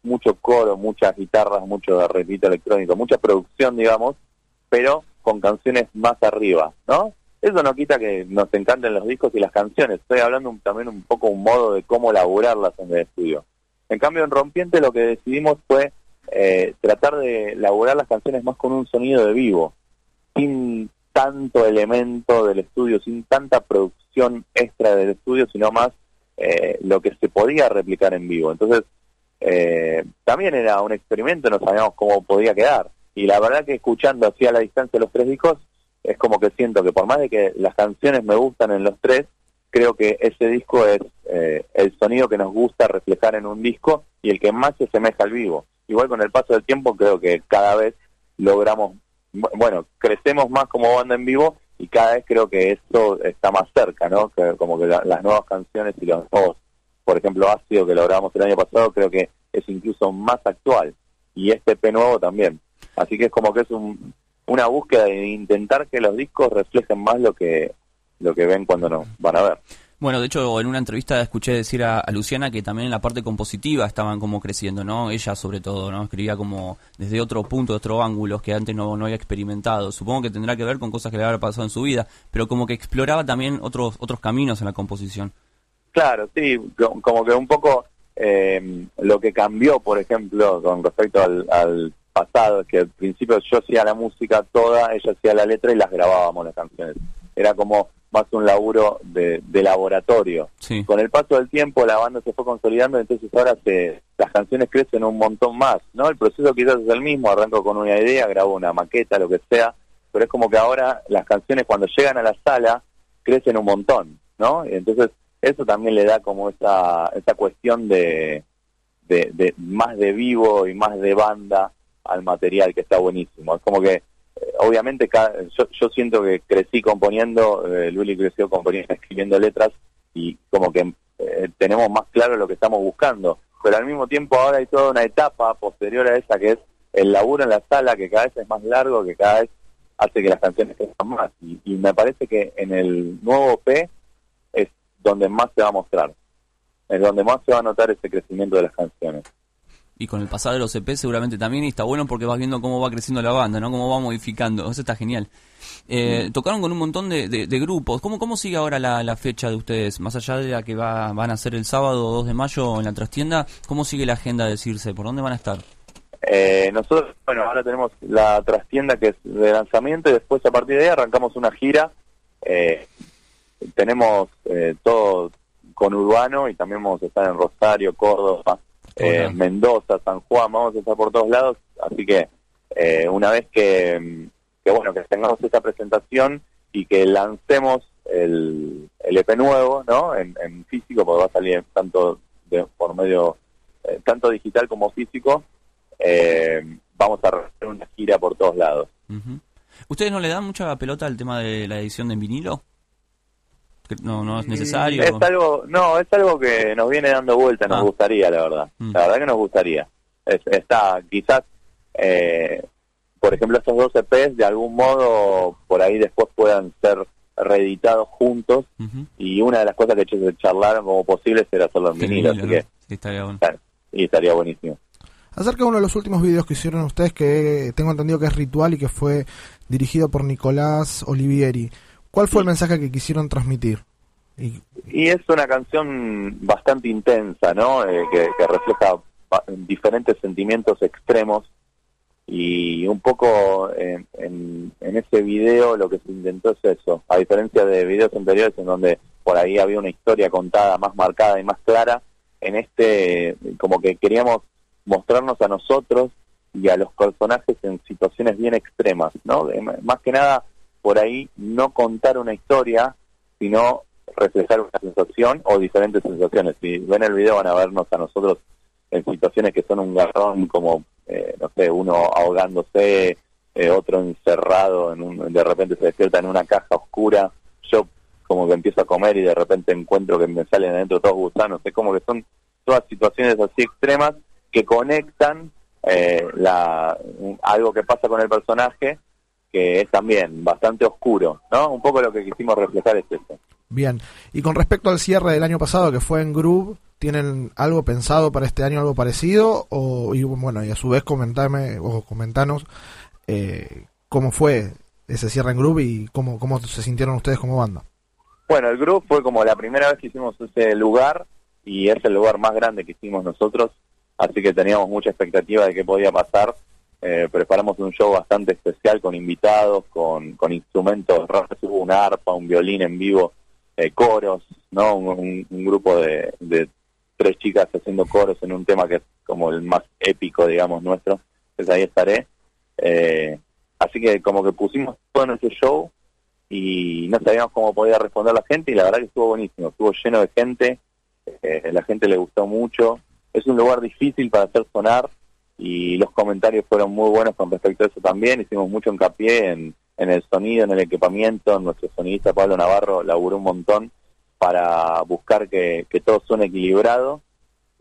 mucho coro, muchas guitarras, mucho arreglito electrónico, mucha producción, digamos, pero con canciones más arriba, ¿no? Eso no quita que nos encanten los discos y las canciones. Estoy hablando también un poco un modo de cómo elaborarlas en el estudio. En cambio, en Rompiente lo que decidimos fue eh, tratar de elaborar las canciones más con un sonido de vivo, sin tanto elemento del estudio, sin tanta producción extra del estudio, sino más eh, lo que se podía replicar en vivo. Entonces, eh, también era un experimento, no sabíamos cómo podía quedar. Y la verdad que escuchando así a la distancia los tres discos, es como que siento que por más de que las canciones me gustan en los tres, creo que ese disco es eh, el sonido que nos gusta reflejar en un disco y el que más se asemeja al vivo. Igual con el paso del tiempo creo que cada vez logramos, bu- bueno, crecemos más como banda en vivo y cada vez creo que esto está más cerca, ¿no? Que como que la- las nuevas canciones y los nuevos, por ejemplo, Ácido que lo grabamos el año pasado, creo que es incluso más actual y este P nuevo también. Así que es como que es un una búsqueda de intentar que los discos reflejen más lo que lo que ven cuando nos van a ver. Bueno, de hecho, en una entrevista escuché decir a, a Luciana que también en la parte compositiva estaban como creciendo, ¿no? Ella sobre todo, ¿no? Escribía como desde otro punto, de otro ángulo que antes no, no había experimentado. Supongo que tendrá que ver con cosas que le habrá pasado en su vida, pero como que exploraba también otros otros caminos en la composición. Claro, sí, co- como que un poco eh, lo que cambió, por ejemplo, con respecto al, al pasado, es que al principio yo hacía la música toda, ella hacía la letra y las grabábamos las canciones. Era como más un laburo de, de laboratorio. Sí. Con el paso del tiempo la banda se fue consolidando, entonces ahora se, las canciones crecen un montón más, ¿no? El proceso quizás es el mismo, arranco con una idea, grabo una maqueta, lo que sea, pero es como que ahora las canciones cuando llegan a la sala crecen un montón, ¿no? Y entonces eso también le da como esa, esa cuestión de, de, de más de vivo y más de banda al material que está buenísimo. Es como que, eh, obviamente, cada- yo, yo siento que crecí componiendo, eh, Luli creció componiendo, escribiendo letras y como que eh, tenemos más claro lo que estamos buscando. Pero al mismo tiempo ahora hay toda una etapa posterior a esa que es el laburo en la sala, que cada vez es más largo, que cada vez hace que las canciones crezcan más. Y, y me parece que en el nuevo P es donde más se va a mostrar, es donde más se va a notar ese crecimiento de las canciones. Y con el pasado de los EP seguramente también, y está bueno porque vas viendo cómo va creciendo la banda, ¿no? Cómo va modificando, eso está genial. Eh, Tocaron con un montón de, de- de grupos. ¿Cómo, ¿Cómo sigue ahora la, la fecha de ustedes? Más allá de la que va, van a hacer el sábado 2 de mayo en la trastienda, ¿cómo sigue la agenda de Circe? ¿Por dónde van a estar? Eh, nosotros, bueno, ahora tenemos la trastienda que es de lanzamiento y después a partir de ahí arrancamos una gira. Eh, tenemos eh, todo con Urbano y también vamos a estar en Rosario, Córdoba, eh. Mendoza, San Juan, vamos a estar por todos lados. Así que eh, una vez que, mm, que, bueno, que tengamos esta presentación y que lancemos el, el EP nuevo, ¿no? En, en físico, porque va a salir tanto de, por medio, eh, tanto digital como físico, eh, vamos a hacer una gira por todos lados. Ujú. ¿Ustedes no le dan mucha pelota al tema de la edición en vinilo? Que no, no es necesario. Es algo, no, es algo que nos viene dando vuelta, nos Ah. gustaría, la verdad. Mm. La verdad que nos gustaría. Es- está, quizás, eh, por ejemplo, estos dos EPs de algún modo por ahí después puedan ser reeditados juntos y una de las cosas que se charlaron como posible era hacerlo en vinilo, así que estaría bueno. claro, y estaría buenísimo. Acerca de uno de los últimos videos que hicieron ustedes, que tengo entendido que es ritual y que fue dirigido por Nicolás Olivieri, ¿cuál fue el mensaje que quisieron transmitir? Y, es una canción bastante intensa, ¿no? Eh, que, refleja diferentes sentimientos extremos y un poco en, en, ese video lo que se intentó es eso, a diferencia de videos anteriores en donde por ahí había una historia contada más marcada y más clara, en este como que queríamos mostrarnos a nosotros y a los personajes en situaciones bien extremas, ¿no? Más que nada por ahí no contar una historia, sino reflejar una sensación o diferentes sensaciones. Si ven el video van a vernos a nosotros en situaciones que son un garrón como, eh, no sé, uno ahogándose, eh, otro encerrado, en un, de repente se despierta en una caja oscura, yo como que empiezo a comer y de repente encuentro que me salen adentro todos gusanos, es como que son todas situaciones así extremas que conectan eh, la, algo que pasa con el personaje que es también bastante oscuro, ¿no? Un poco lo que quisimos reflejar es eso. bien. Y con respecto al cierre del año pasado, que fue en Groove, ¿tienen algo pensado para este año, algo parecido? O, y bueno, y a su vez comentame, o comentanos eh, cómo fue ese cierre en Groove y cómo, cómo se sintieron ustedes como banda. Bueno, el grupo fue como la primera vez que hicimos ese lugar y es el lugar más grande que hicimos nosotros, así que teníamos mucha expectativa de qué podía pasar. Eh, preparamos un show bastante especial con invitados, con, con instrumentos raros, arpa, un violín en vivo, eh, coros, ¿no? Un, un- grupo de, de tres chicas haciendo coros en un tema que es como el más épico, digamos, nuestro, pues ahí estaré. Eh, así que como que pusimos todo en ese show y no sabíamos cómo podía responder la gente y la verdad que estuvo buenísimo, estuvo lleno de gente, eh, la gente le gustó mucho, es un lugar difícil para hacer sonar y los comentarios fueron muy buenos con respecto a eso también, hicimos mucho hincapié en, el sonido, en el equipamiento, nuestro sonidista Pablo Navarro laburó un montón para buscar que, que todo suene equilibrado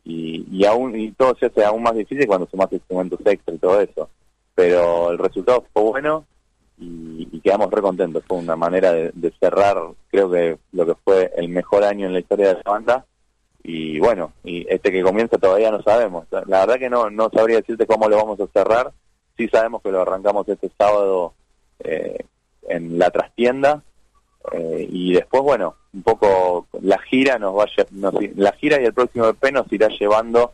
y, y aún y todo se hace aún más difícil cuando sumas instrumentos extra y todo eso pero el resultado fue bueno y, y quedamos re contentos. Fue una manera de, de cerrar, creo que lo que fue el mejor año en la historia de la banda. Y bueno, y este que comienza todavía no sabemos. La verdad que no, no sabría decirte cómo lo vamos a cerrar. Sí sabemos que lo arrancamos este sábado eh, en la trastienda. eh, y después, bueno, un poco la gira nos va nos- la gira y el próximo EP nos irá llevando,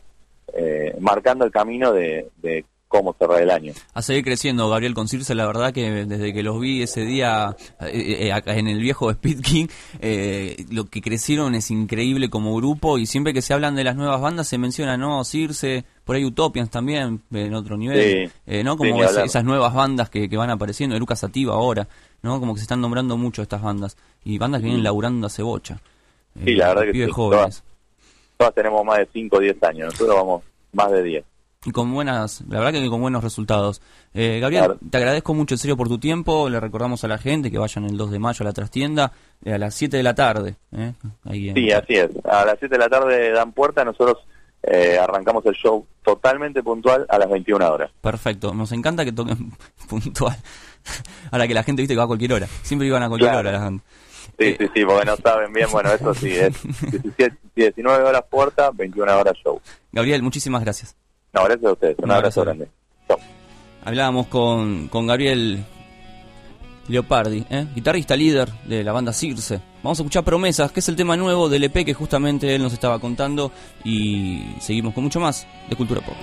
eh, marcando el camino de, de cómo cerrar el año. A seguir creciendo, Gabriel con Circe, la verdad que desde que los vi ese día eh, eh, acá en el viejo Speed King, eh, lo que crecieron es increíble como grupo y siempre que se hablan de las nuevas bandas se menciona, ¿no? Circe, por ahí Utopians también, en otro nivel, Sí, eh, ¿no? Como es- esas nuevas bandas que, que van apareciendo, Lucas Sativa ahora, ¿no? Como que se están nombrando mucho estas bandas y bandas que vienen laburando hace bocha. Sí, Eh, la verdad que sí, jóvenes. Todas, todas tenemos más de 5 o 10 años, nosotros vamos más de 10. Y con buenas, la verdad que con buenos resultados. Eh, Gabriel, Claro. te agradezco mucho en serio por tu tiempo. Le recordamos a la gente que vayan el 2 de mayo a la trastienda eh, a las 7 de la tarde. ¿eh? Ahí en- Sí, así es. A las 7 de la tarde dan puerta, nosotros eh, arrancamos el show totalmente puntual a las 21 horas. Perfecto, nos encanta que toquen puntual. Ahora que la gente viste que va a cualquier hora. Siempre iban a cualquier Claro. hora las bandas. Sí, sí, sí, porque no saben bien, bueno, eso sí, es 17, 19 horas puerta, 21 horas show. Gabriel, muchísimas gracias. No, gracias a ustedes, un, Un abrazo, abrazo. grande. Hablábamos con, con Gabriel Leopardi, ¿eh? guitarrista líder de la banda Circe. Vamos a escuchar Promesas, que es el tema nuevo del EP que justamente él nos estaba contando. Y seguimos con mucho más de Cultura Pop.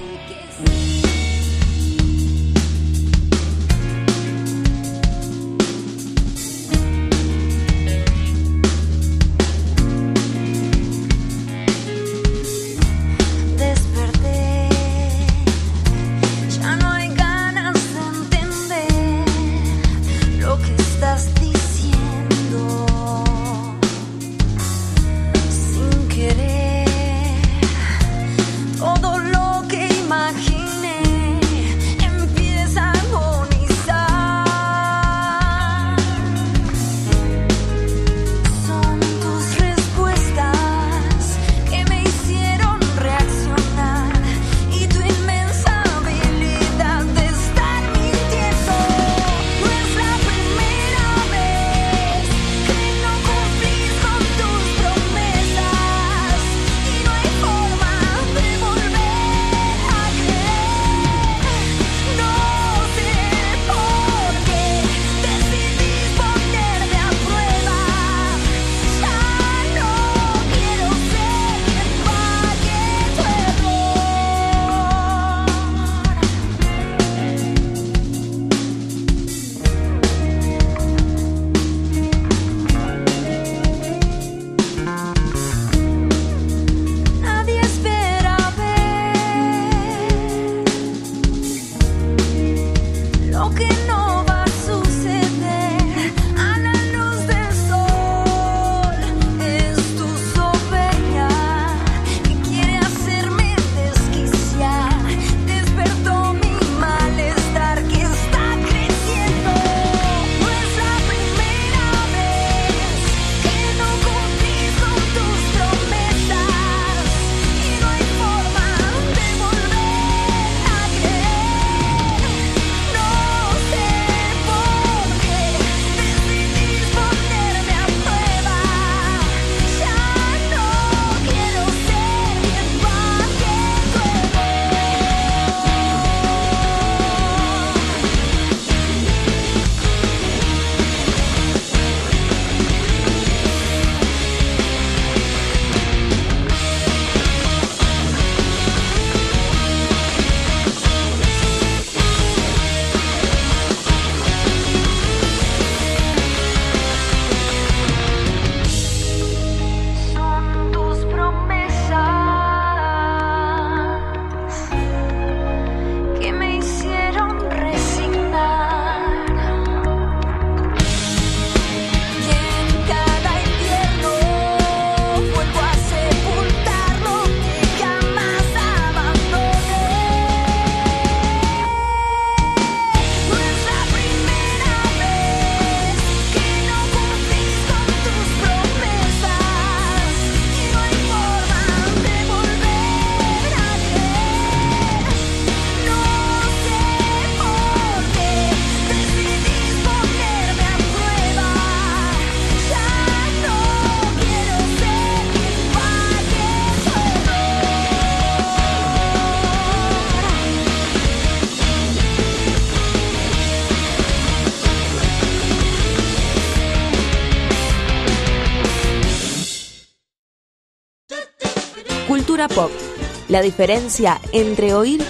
La diferencia entre oír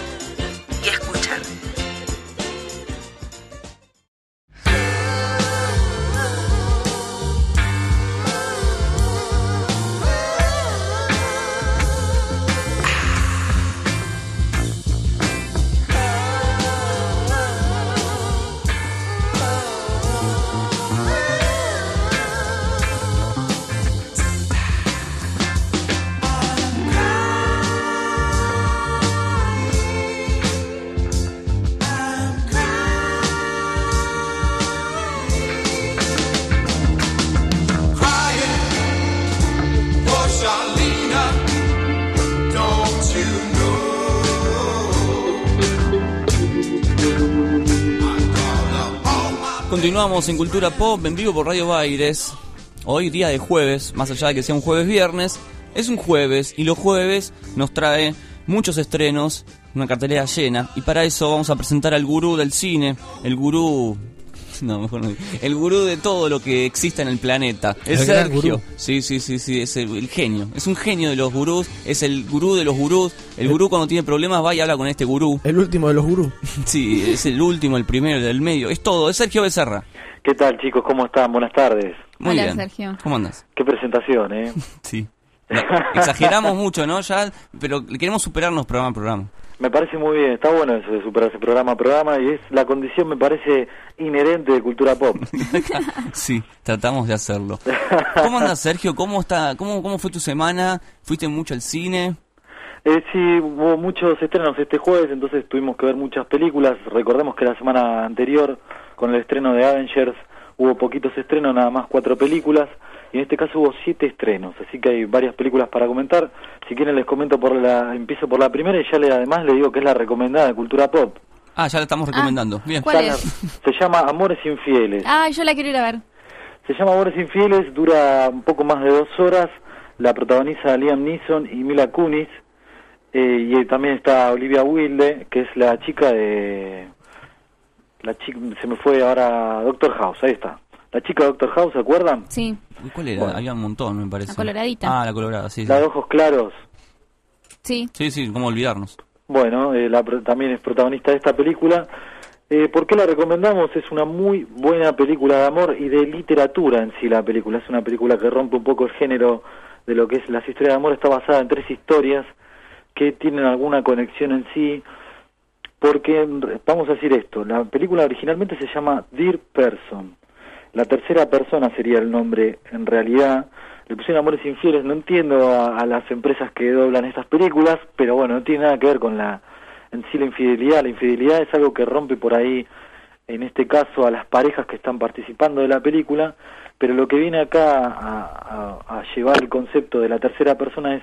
Continuamos en Cultura Pop en vivo por Radio Baires. Hoy día de jueves, más allá de que sea un jueves viernes, es un jueves y los jueves nos trae muchos estrenos, una cartelera llena y para eso vamos a presentar al gurú del cine, el gurú no, mejor no. El gurú de todo lo que exista en el planeta. Es El Sergio. gurú. Sí, sí, sí, sí, es el, el genio. Es un genio de los gurús, es el gurú de los gurús. El gurú cuando tiene problemas va y habla con este gurú. El último de los gurús. Sí, es el último, el primero, el del medio. Es todo, es Sergio Becerra. ¿Qué tal, chicos? ¿Cómo están? Buenas tardes. Muy Hola, bien. Sergio. ¿Cómo andas? Qué presentación, ¿eh? Sí. Exageramos mucho, ¿no? Ya, pero queremos superarnos programa a programa. Me parece muy bien, está bueno eso de superarse programa a programa y es la condición, me parece, inherente de cultura pop. Sí, tratamos de hacerlo. ¿Cómo andas, Sergio? ¿Cómo está? ¿Cómo, cómo fue tu semana? ¿Fuiste mucho al cine? Eh, sí, hubo muchos estrenos este jueves, entonces tuvimos que ver muchas películas. Recordemos que la semana anterior, con el estreno de Avengers, hubo poquitos estrenos, nada más cuatro películas. Y en este caso hubo siete estrenos, así que hay varias películas para comentar. Si quieren les comento por la, empiezo por la primera y ya le, además le digo que es la recomendada de Cultura Pop. Ah, ya la estamos recomendando. Bien. ¿Cuál Está es? la- Se llama Amores Infieles. Ah, yo la quiero ir a ver. Se llama Amores Infieles, dura un poco más de dos horas. La protagoniza Liam Neeson y Mila Kunis. Eh, y también está Olivia Wilde, que es la chica de. La chica, se me fue ahora Doctor House, ahí está. La chica Doctor House, ¿se acuerdan? Sí. Uy, ¿Cuál era? Bueno. Había un montón, me parece. La coloradita. Ah, la colorada, sí. sí. La de ojos claros. Sí. Sí, sí, cómo olvidarnos. Bueno, eh, la, también es protagonista de esta película. Eh, ¿Por qué la recomendamos? Es una muy buena película de amor y de literatura en sí la película. Es una película que rompe un poco el género de lo que es las historias de amor. Está basada en tres historias que tienen alguna conexión en sí. Porque, vamos a decir esto, la película originalmente se llama Dear Person. La tercera persona sería el nombre en realidad. Le pusieron Amores Infieles, no entiendo a, las empresas que doblan estas películas, pero bueno, no tiene nada que ver con la en sí la infidelidad. La infidelidad es algo que rompe por ahí, en este caso, a las parejas que están participando de la película, pero lo que viene acá a, a- llevar el concepto de la tercera persona es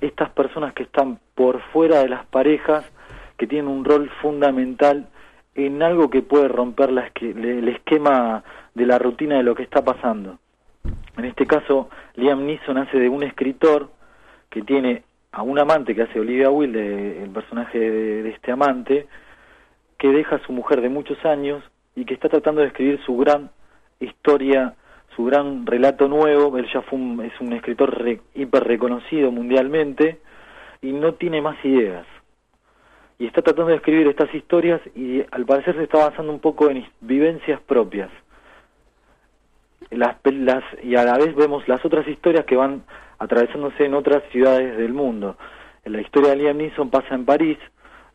estas personas que están por fuera de las parejas, que tienen un rol fundamental en algo que puede romper la el esquema de la rutina de lo que está pasando. En este caso, Liam Neeson hace de un escritor que tiene a un amante que hace Olivia Wilde, el personaje de, de este amante, que deja a su mujer de muchos años y que está tratando de escribir su gran historia, su gran relato nuevo. Él ya fue un- es un escritor re- hiper reconocido mundialmente y no tiene más ideas. Y está tratando de escribir estas historias y al parecer se está basando un poco en vivencias propias. Las, las, y a la vez vemos las otras historias que van atravesándose en otras ciudades del mundo. La historia de Liam Neeson pasa en París,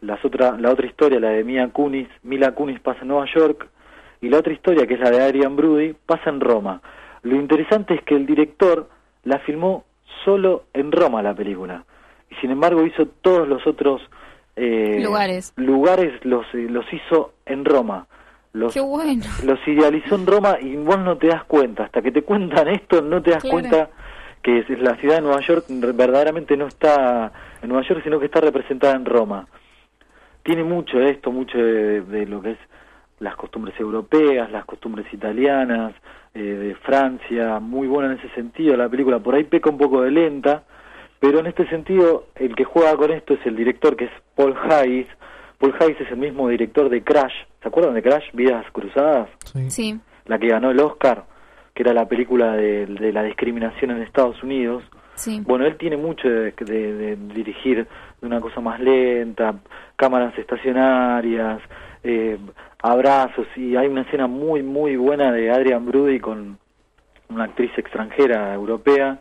las otra, la otra historia, la de Mia Kunis, Mila Kunis pasa en Nueva York, y la otra historia, que es la de Adrian Brody, pasa en Roma. Lo interesante es que el director la filmó solo en Roma la película, y sin embargo hizo todos los otros eh, Lugares. lugares los, los hizo en Roma. Los, Qué bueno. los idealizó en Roma y vos no te das cuenta. Hasta que te cuentan esto, no te das Claro. cuenta que es- la ciudad de Nueva York verdaderamente no está en Nueva York, sino que está representada en Roma. Tiene mucho de esto, mucho de, de lo que es las costumbres europeas, las costumbres italianas, eh, de Francia, muy buena en ese sentido la película. Por ahí peca un poco de lenta, pero en este sentido el que juega con esto es el director que es Paul Hayes. Paul Hayes es el mismo director de Crash. ¿Se acuerdan de Crash? Vidas Cruzadas Sí. la que ganó el Oscar, que era la película de, de la discriminación en Estados Unidos. Sí. Bueno, él tiene mucho de, de- de dirigir de una cosa más lenta, cámaras estacionarias, eh, abrazos, y hay una escena muy, muy buena de Adrian Brody con una actriz extranjera europea.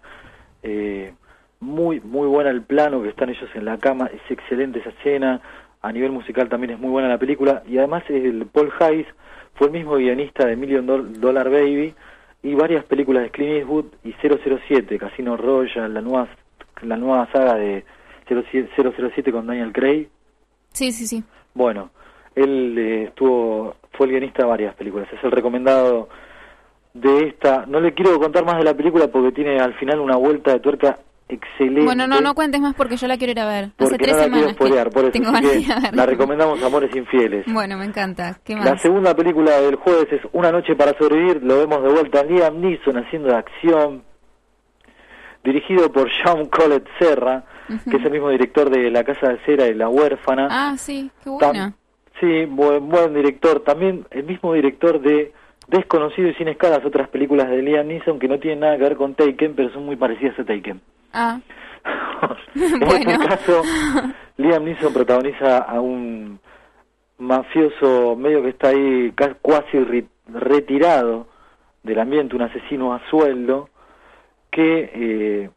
eh, muy, muy buena el plano que están ellos en la cama, es excelente esa escena. A nivel musical también es muy buena la película. Y además el Paul Hayes fue el mismo guionista de Million Dol- Dollar Baby y varias películas de Clint Eastwood y 007, Casino Royale, la nueva, la nueva saga de 07 007 con Daniel Craig. Sí, sí, sí. Bueno, él eh, estuvo, fue el guionista de varias películas. Es el recomendado de esta. No le quiero contar más de la película porque tiene al final una vuelta de tuerca excelente. Bueno, no, no cuentes más porque yo la quiero ir a ver. Hace porque tres no la semanas spoilear, por eso. tengo ganas la recomendamos Amores Infieles. Bueno, me encanta. ¿Qué La segunda película del jueves es Una noche para sobrevivir. Lo vemos de vuelta a Liam Neeson haciendo de acción. Dirigido por Sean Collett Serra, que es el mismo director de La Casa de Cera y La Huérfana. Ah, sí, qué Tam- buena. Sí, buen, buen director. También el mismo director de Desconocido y Sin Escalas, otras películas de Liam Neeson que no tienen nada que ver con Taken, pero son muy parecidas a Taken. Ah, En este caso, Liam Neeson protagoniza a un mafioso medio que está ahí ca- cuasi ri- retirado del ambiente, un asesino a sueldo, que eh,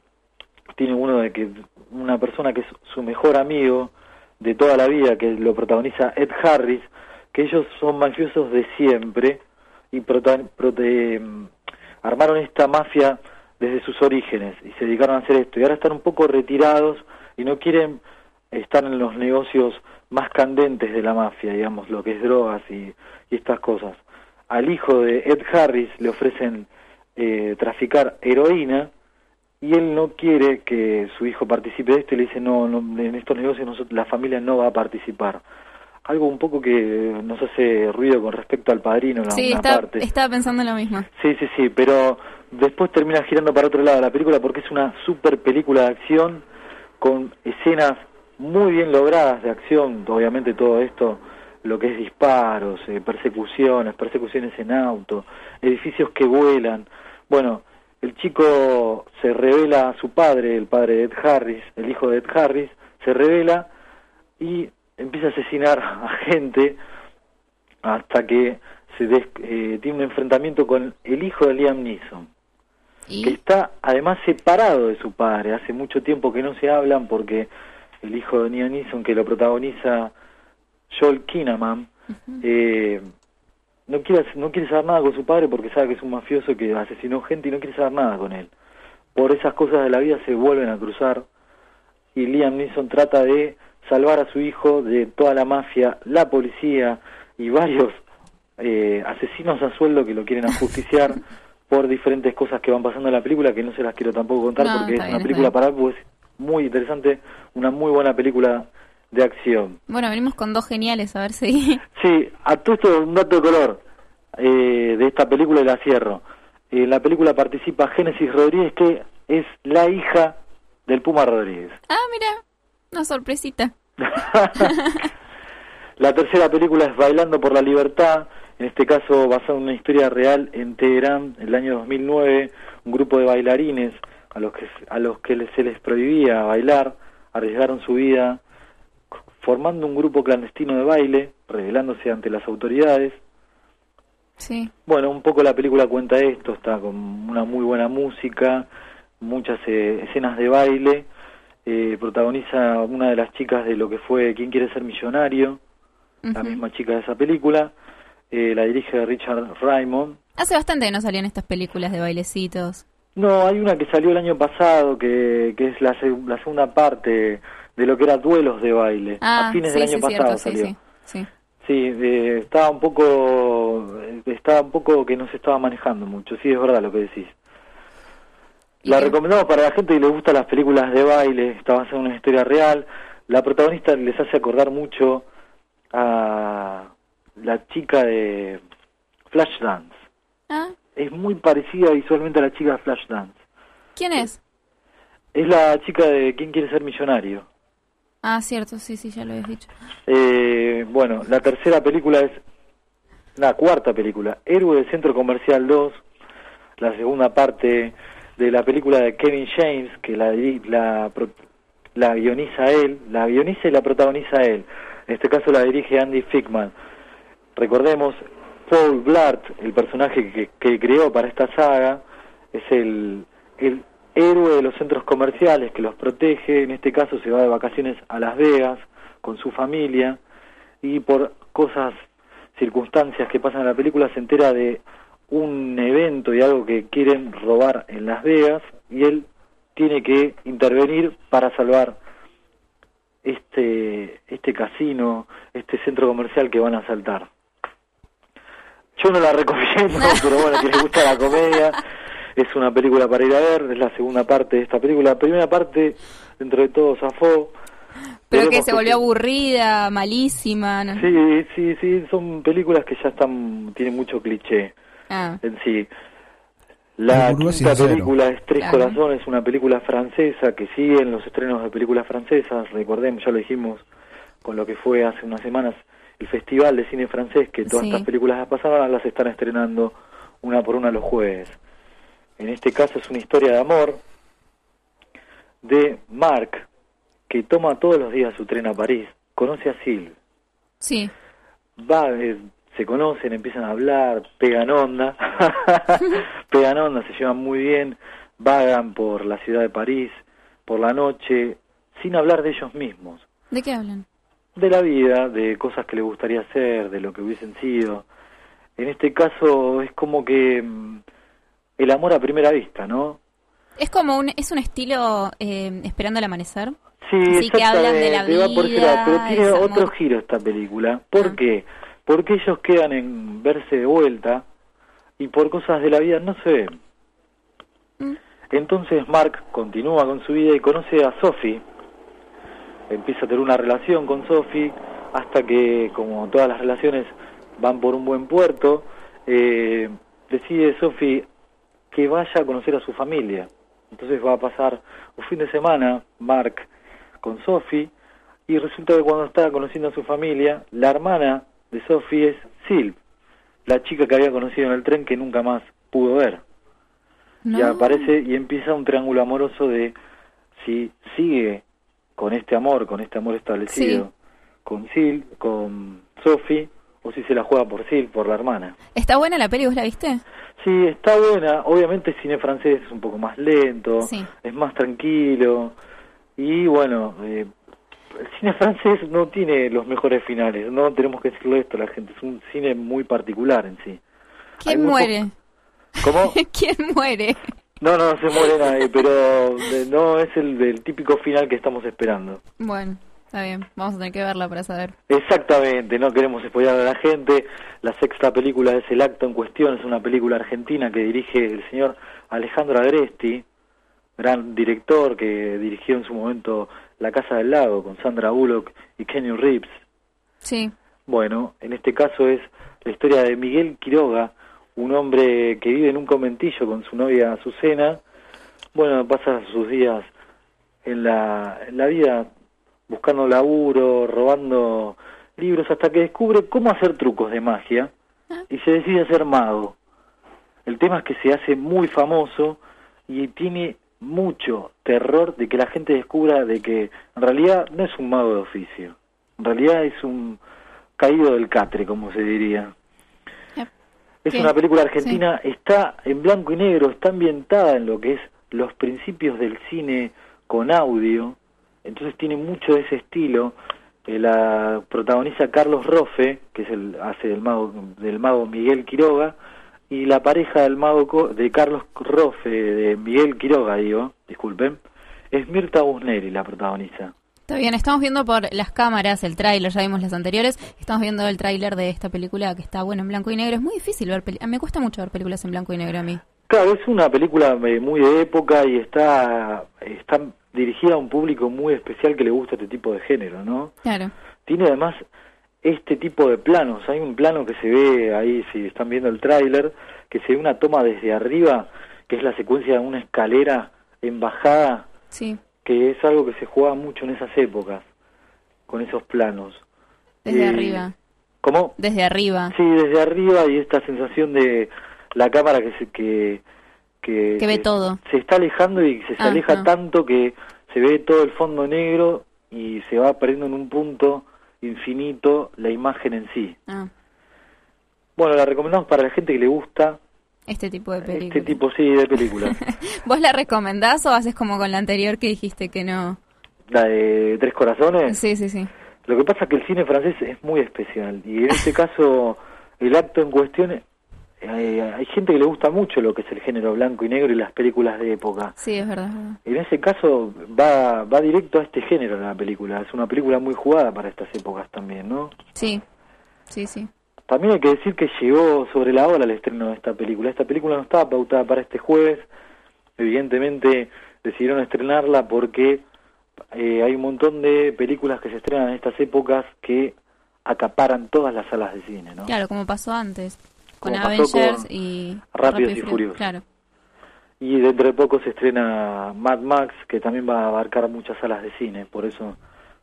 tiene uno de que una persona que es su mejor amigo de toda la vida, que lo protagoniza Ed Harris, que ellos son mafiosos de siempre y prota- prote- mm, armaron esta mafia desde sus orígenes y se dedicaron a hacer esto y ahora están un poco retirados y no quieren estar en los negocios más candentes de la mafia, digamos, lo que es drogas y, y estas cosas. Al hijo de Ed Harris le ofrecen eh, traficar heroína y él no quiere que su hijo participe de esto y le dice, no, no en estos negocios nosotros, la familia no va a participar. Algo un poco que nos hace ruido con respecto al padrino en sí, está, parte. estaba pensando en lo mismo. Sí, sí, sí, pero después termina girando para otro lado la película porque es una super película de acción con escenas muy bien logradas de acción, obviamente todo esto, lo que es disparos, eh, persecuciones, persecuciones en auto, edificios que vuelan. Bueno, el chico se revela a su padre, el padre de Ed Harris, el hijo de Ed Harris, se revela y empieza a asesinar a gente hasta que se des- eh, tiene un enfrentamiento con el hijo de Liam Neeson, que está además separado de su padre. Hace mucho tiempo que no se hablan porque el hijo de Liam Neeson, que lo protagoniza Joel Kinnaman, eh, no quiere no quiere saber nada con su padre porque sabe que es un mafioso que asesinó gente y no quiere saber nada con él. Por esas cosas de la vida se vuelven a cruzar y Liam Neeson trata de salvar a su hijo de toda la mafia, la policía y varios eh, asesinos a sueldo que lo quieren ajusticiar por diferentes cosas que van pasando en la película que no se las quiero tampoco contar No, porque es bien, una película para pues muy interesante, una muy buena película de acción. Bueno, venimos con dos geniales, a ver si... Sí, a todo esto un dato de color eh, de esta película y la cierro. En la película participa Génesis Rodríguez, que es la hija del Puma Rodríguez. Ah, mira, una sorpresita. La tercera película es Bailando por la Libertad, en este caso basada en una historia real en Teherán, en el año 2009, un grupo de bailarines a los que, a los que se les prohibía bailar, arriesgaron su vida formando un grupo clandestino de baile, revelándose ante las autoridades. Sí. Bueno, un poco la película cuenta esto, está con una muy buena música, muchas eh, escenas de baile, eh, protagoniza una de las chicas de lo que fue ¿Quién quiere ser millonario? La misma chica de esa película, eh, la dirige Richard Raymond. Hace bastante que no salían estas películas de bailecitos. No, hay una que salió el año pasado, que, que es la, seg- la segunda parte de lo que era duelos de baile. Ah, a fines sí, del año sí, pasado cierto, salió. sí, sí. Sí, eh, estaba un poco, estaba un poco que no se estaba manejando mucho. Sí, es verdad lo que decís. La recomendamos para la gente que le gusta las películas de baile. Está basada en una historia real. La protagonista les hace acordar mucho a la chica de Flashdance. Ah, Es muy parecida visualmente a la chica de Flashdance. ¿quién es? Es la chica de ¿Quién quiere ser millonario? Ah, cierto, sí, sí, ya lo habías dicho. Eh, bueno, la tercera película es la cuarta película, Héroe del Centro Comercial 2, la segunda parte de la película de Kevin James, que la, la, la guioniza él, la guioniza y la protagoniza él. En este caso la dirige Andy Fickman. Recordemos, Paul Blart, el personaje que, que creó para esta saga, es el, el héroe de los centros comerciales que los protege. En este caso se va de vacaciones a Las Vegas con su familia y por cosas, circunstancias que pasan en la película se entera de un evento y algo que quieren robar en Las Vegas y él tiene que intervenir para salvar este este casino, este centro comercial que van a asaltar. Yo no la recomiendo, pero bueno, que les gusta la comedia, es una película para ir a ver, es la segunda parte de esta película. La primera parte, dentro de todo, zafó. Pero que se volvió aburrida, malísima. ¿no? Sí, sí, sí, son películas que ya están, tienen mucho cliché Ah, en sí. La quinta sincero. película es Tres Claro. Corazones, una película francesa que sigue en los estrenos de películas francesas. Recordemos, ya lo dijimos con lo que fue hace unas semanas el Festival de Cine Francés, que todas Sí. estas películas las ahora las están estrenando una por una los jueves. En este caso es una historia de amor de Marc, que toma todos los días su tren a París, conoce a Sylvie sí. va, eh, se conocen, empiezan a hablar, pegan onda, pegan onda, se llevan muy bien, vagan por la ciudad de París, por la noche, sin hablar de ellos mismos, ¿De qué hablan? de la vida, de cosas que les gustaría hacer, de lo que hubiesen sido. En este caso es como que mm, el amor a primera vista, ¿no? Es como un, es un estilo eh, esperando el amanecer. Sí, Así que hablan de la exactamente, va por ese lado, pero vida, tiene otro amor. giro esta película. ¿Por qué? Porque ellos quedan en verse de vuelta y por cosas de la vida no se ven. Mm. Entonces Mark continúa con su vida y conoce a Sophie. Empieza a tener una relación con Sophie hasta que, como todas las relaciones, van por un buen puerto. eh, decide Sophie que vaya a conocer a su familia. Entonces va a pasar un fin de semana, Mark, con Sophie, y resulta que cuando está conociendo a su familia, la hermana de Sophie es Sil, la chica que había conocido en el tren que nunca más pudo ver. Y No. aparece y empieza un triángulo amoroso de si sigue con este amor, con este amor establecido, Sí. con Sil, con Sophie, o si se la juega por Sil, por la hermana. ¿Está buena la peli? ¿Vos la viste? Sí, está buena. Obviamente el cine francés es un poco más lento, Sí. es más tranquilo. Y bueno, eh, el cine francés no tiene los mejores finales. No tenemos que decirle esto a la gente. Es un cine muy particular en sí. ¿Quién Hay muere? ¿Cómo? ¿Quién muere? No, no, no se muere nadie, pero eh, no es el, el típico final que estamos esperando. Bueno, está bien. Vamos a tener que verla para saber. Exactamente, no queremos spoiler a la gente. La sexta película es El Acto en Cuestión, es una película argentina que dirige el señor Alejandro Agresti, gran director que dirigió en su momento La Casa del Lago con Sandra Bullock y Kenny Reeves. Sí. Bueno, en este caso es la historia de Miguel Quiroga, un hombre que vive en un conventillo con su novia Azucena. Bueno, pasa sus días en la, en la vida buscando laburo, robando libros, hasta que descubre cómo hacer trucos de magia y se decide a ser mago. El tema es que se hace muy famoso y tiene mucho terror de que la gente descubra de que en realidad no es un mago de oficio, en realidad es un caído del catre, como se diría. Es ¿Qué? una película argentina, está en blanco y negro, está ambientada en lo que es los principios del cine con audio, entonces tiene mucho de ese estilo. Eh, la protagoniza Carlos Rofe, que es el hace del mago del mago Miguel Quiroga, y la pareja del mago de Carlos Rofe de Miguel Quiroga, digo, disculpen, es Mirta Busneri la protagoniza. Está bien, estamos viendo por las cámaras el tráiler, ya vimos las anteriores, estamos viendo el tráiler de esta película que está bueno en blanco y negro. Es muy difícil ver películas, me cuesta mucho ver películas en blanco y negro a mí. Claro, es una película eh, muy de época y está, está dirigida a un público muy especial que le gusta este tipo de género, ¿no? Claro. Tiene además este tipo de planos. Hay un plano que se ve ahí, si están viendo el tráiler, que se ve una toma desde arriba, que es la secuencia de una escalera en bajada, Sí, que es algo que se jugaba mucho en esas épocas, con esos planos. desde Eh, arriba. ¿Cómo? Desde arriba. Sí, desde arriba y esta sensación de la cámara que se, que, que, Que ve todo. se está alejando y se, se Ah, aleja tanto que se ve todo el fondo negro y se va perdiendo en un punto infinito la imagen en sí. Ah, Bueno, la recomendamos para la gente que le gusta este tipo de este películas. tipo sí de películas. ¿Vos la recomendás o haces como con la anterior que dijiste que no? la de Tres Corazones. Sí, sí, sí. Lo que pasa es que el cine francés es muy especial y en este caso el acto en cuestión, eh, hay gente que le gusta mucho lo que es el género blanco y negro y las películas de época. Sí, es verdad. En ese caso va, va directo a este género la película, es una película muy jugada para estas épocas también, ¿no? Sí, sí, sí. También hay que decir que llegó sobre la hora el estreno de esta película. Esta película no estaba pautada para este jueves. Evidentemente decidieron estrenarla porque eh, hay un montón de películas que se estrenan en estas épocas que acaparan todas las salas de cine, ¿no? Claro, como pasó antes. Con Como pasó Avengers con y Rápidos y Furiosos. Claro. Y dentro de poco se estrena Mad Max, que también va a abarcar muchas salas de cine. Por eso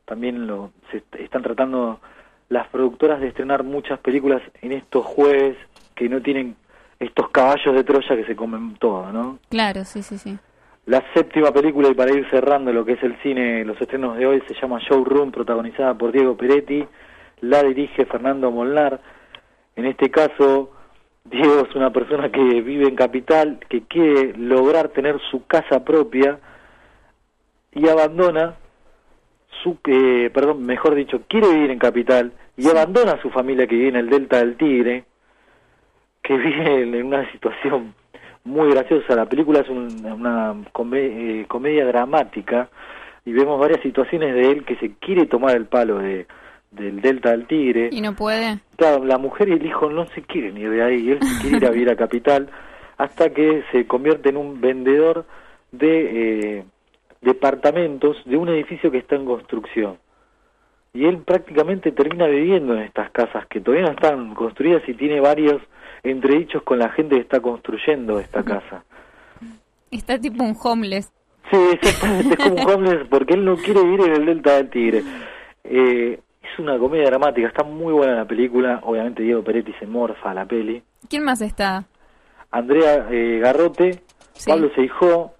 también lo, se est- están tratando las productoras de estrenar muchas películas en estos jueves que no tienen estos caballos de Troya que se comen todo, ¿no? Claro, sí, sí, sí. La séptima película, y para ir cerrando lo que es el cine, los estrenos de hoy, se llama Showroom, protagonizada por Diego Peretti, la dirige Fernando Molnar. En este caso, Diego es una persona que vive en Capital, que quiere lograr tener su casa propia y abandona su, eh, perdón, mejor dicho, quiere vivir en Capital y abandona a su familia que vive en el Delta del Tigre, que vive en una situación muy graciosa. La película es un- una come- eh, comedia dramática y vemos varias situaciones de él que se quiere tomar el palo de del Delta del Tigre. Y no puede. Claro, la mujer y el hijo no se quieren ir de ahí, él se quiere ir a vivir a Capital, hasta que se convierte en un vendedor de eh, departamentos de un edificio que está en construcción. Y él prácticamente termina viviendo en estas casas que todavía no están construidas y tiene varios entredichos con la gente que está construyendo esta casa. Está tipo un homeless. Sí, exactamente, es como un homeless porque él no quiere vivir en el Delta del Tigre. Eh, una comedia dramática, está muy buena la película, obviamente Diego Peretti se morfa a la peli. ¿Quién más está? Andrea eh, Garrote, Sí. Pablo Seijó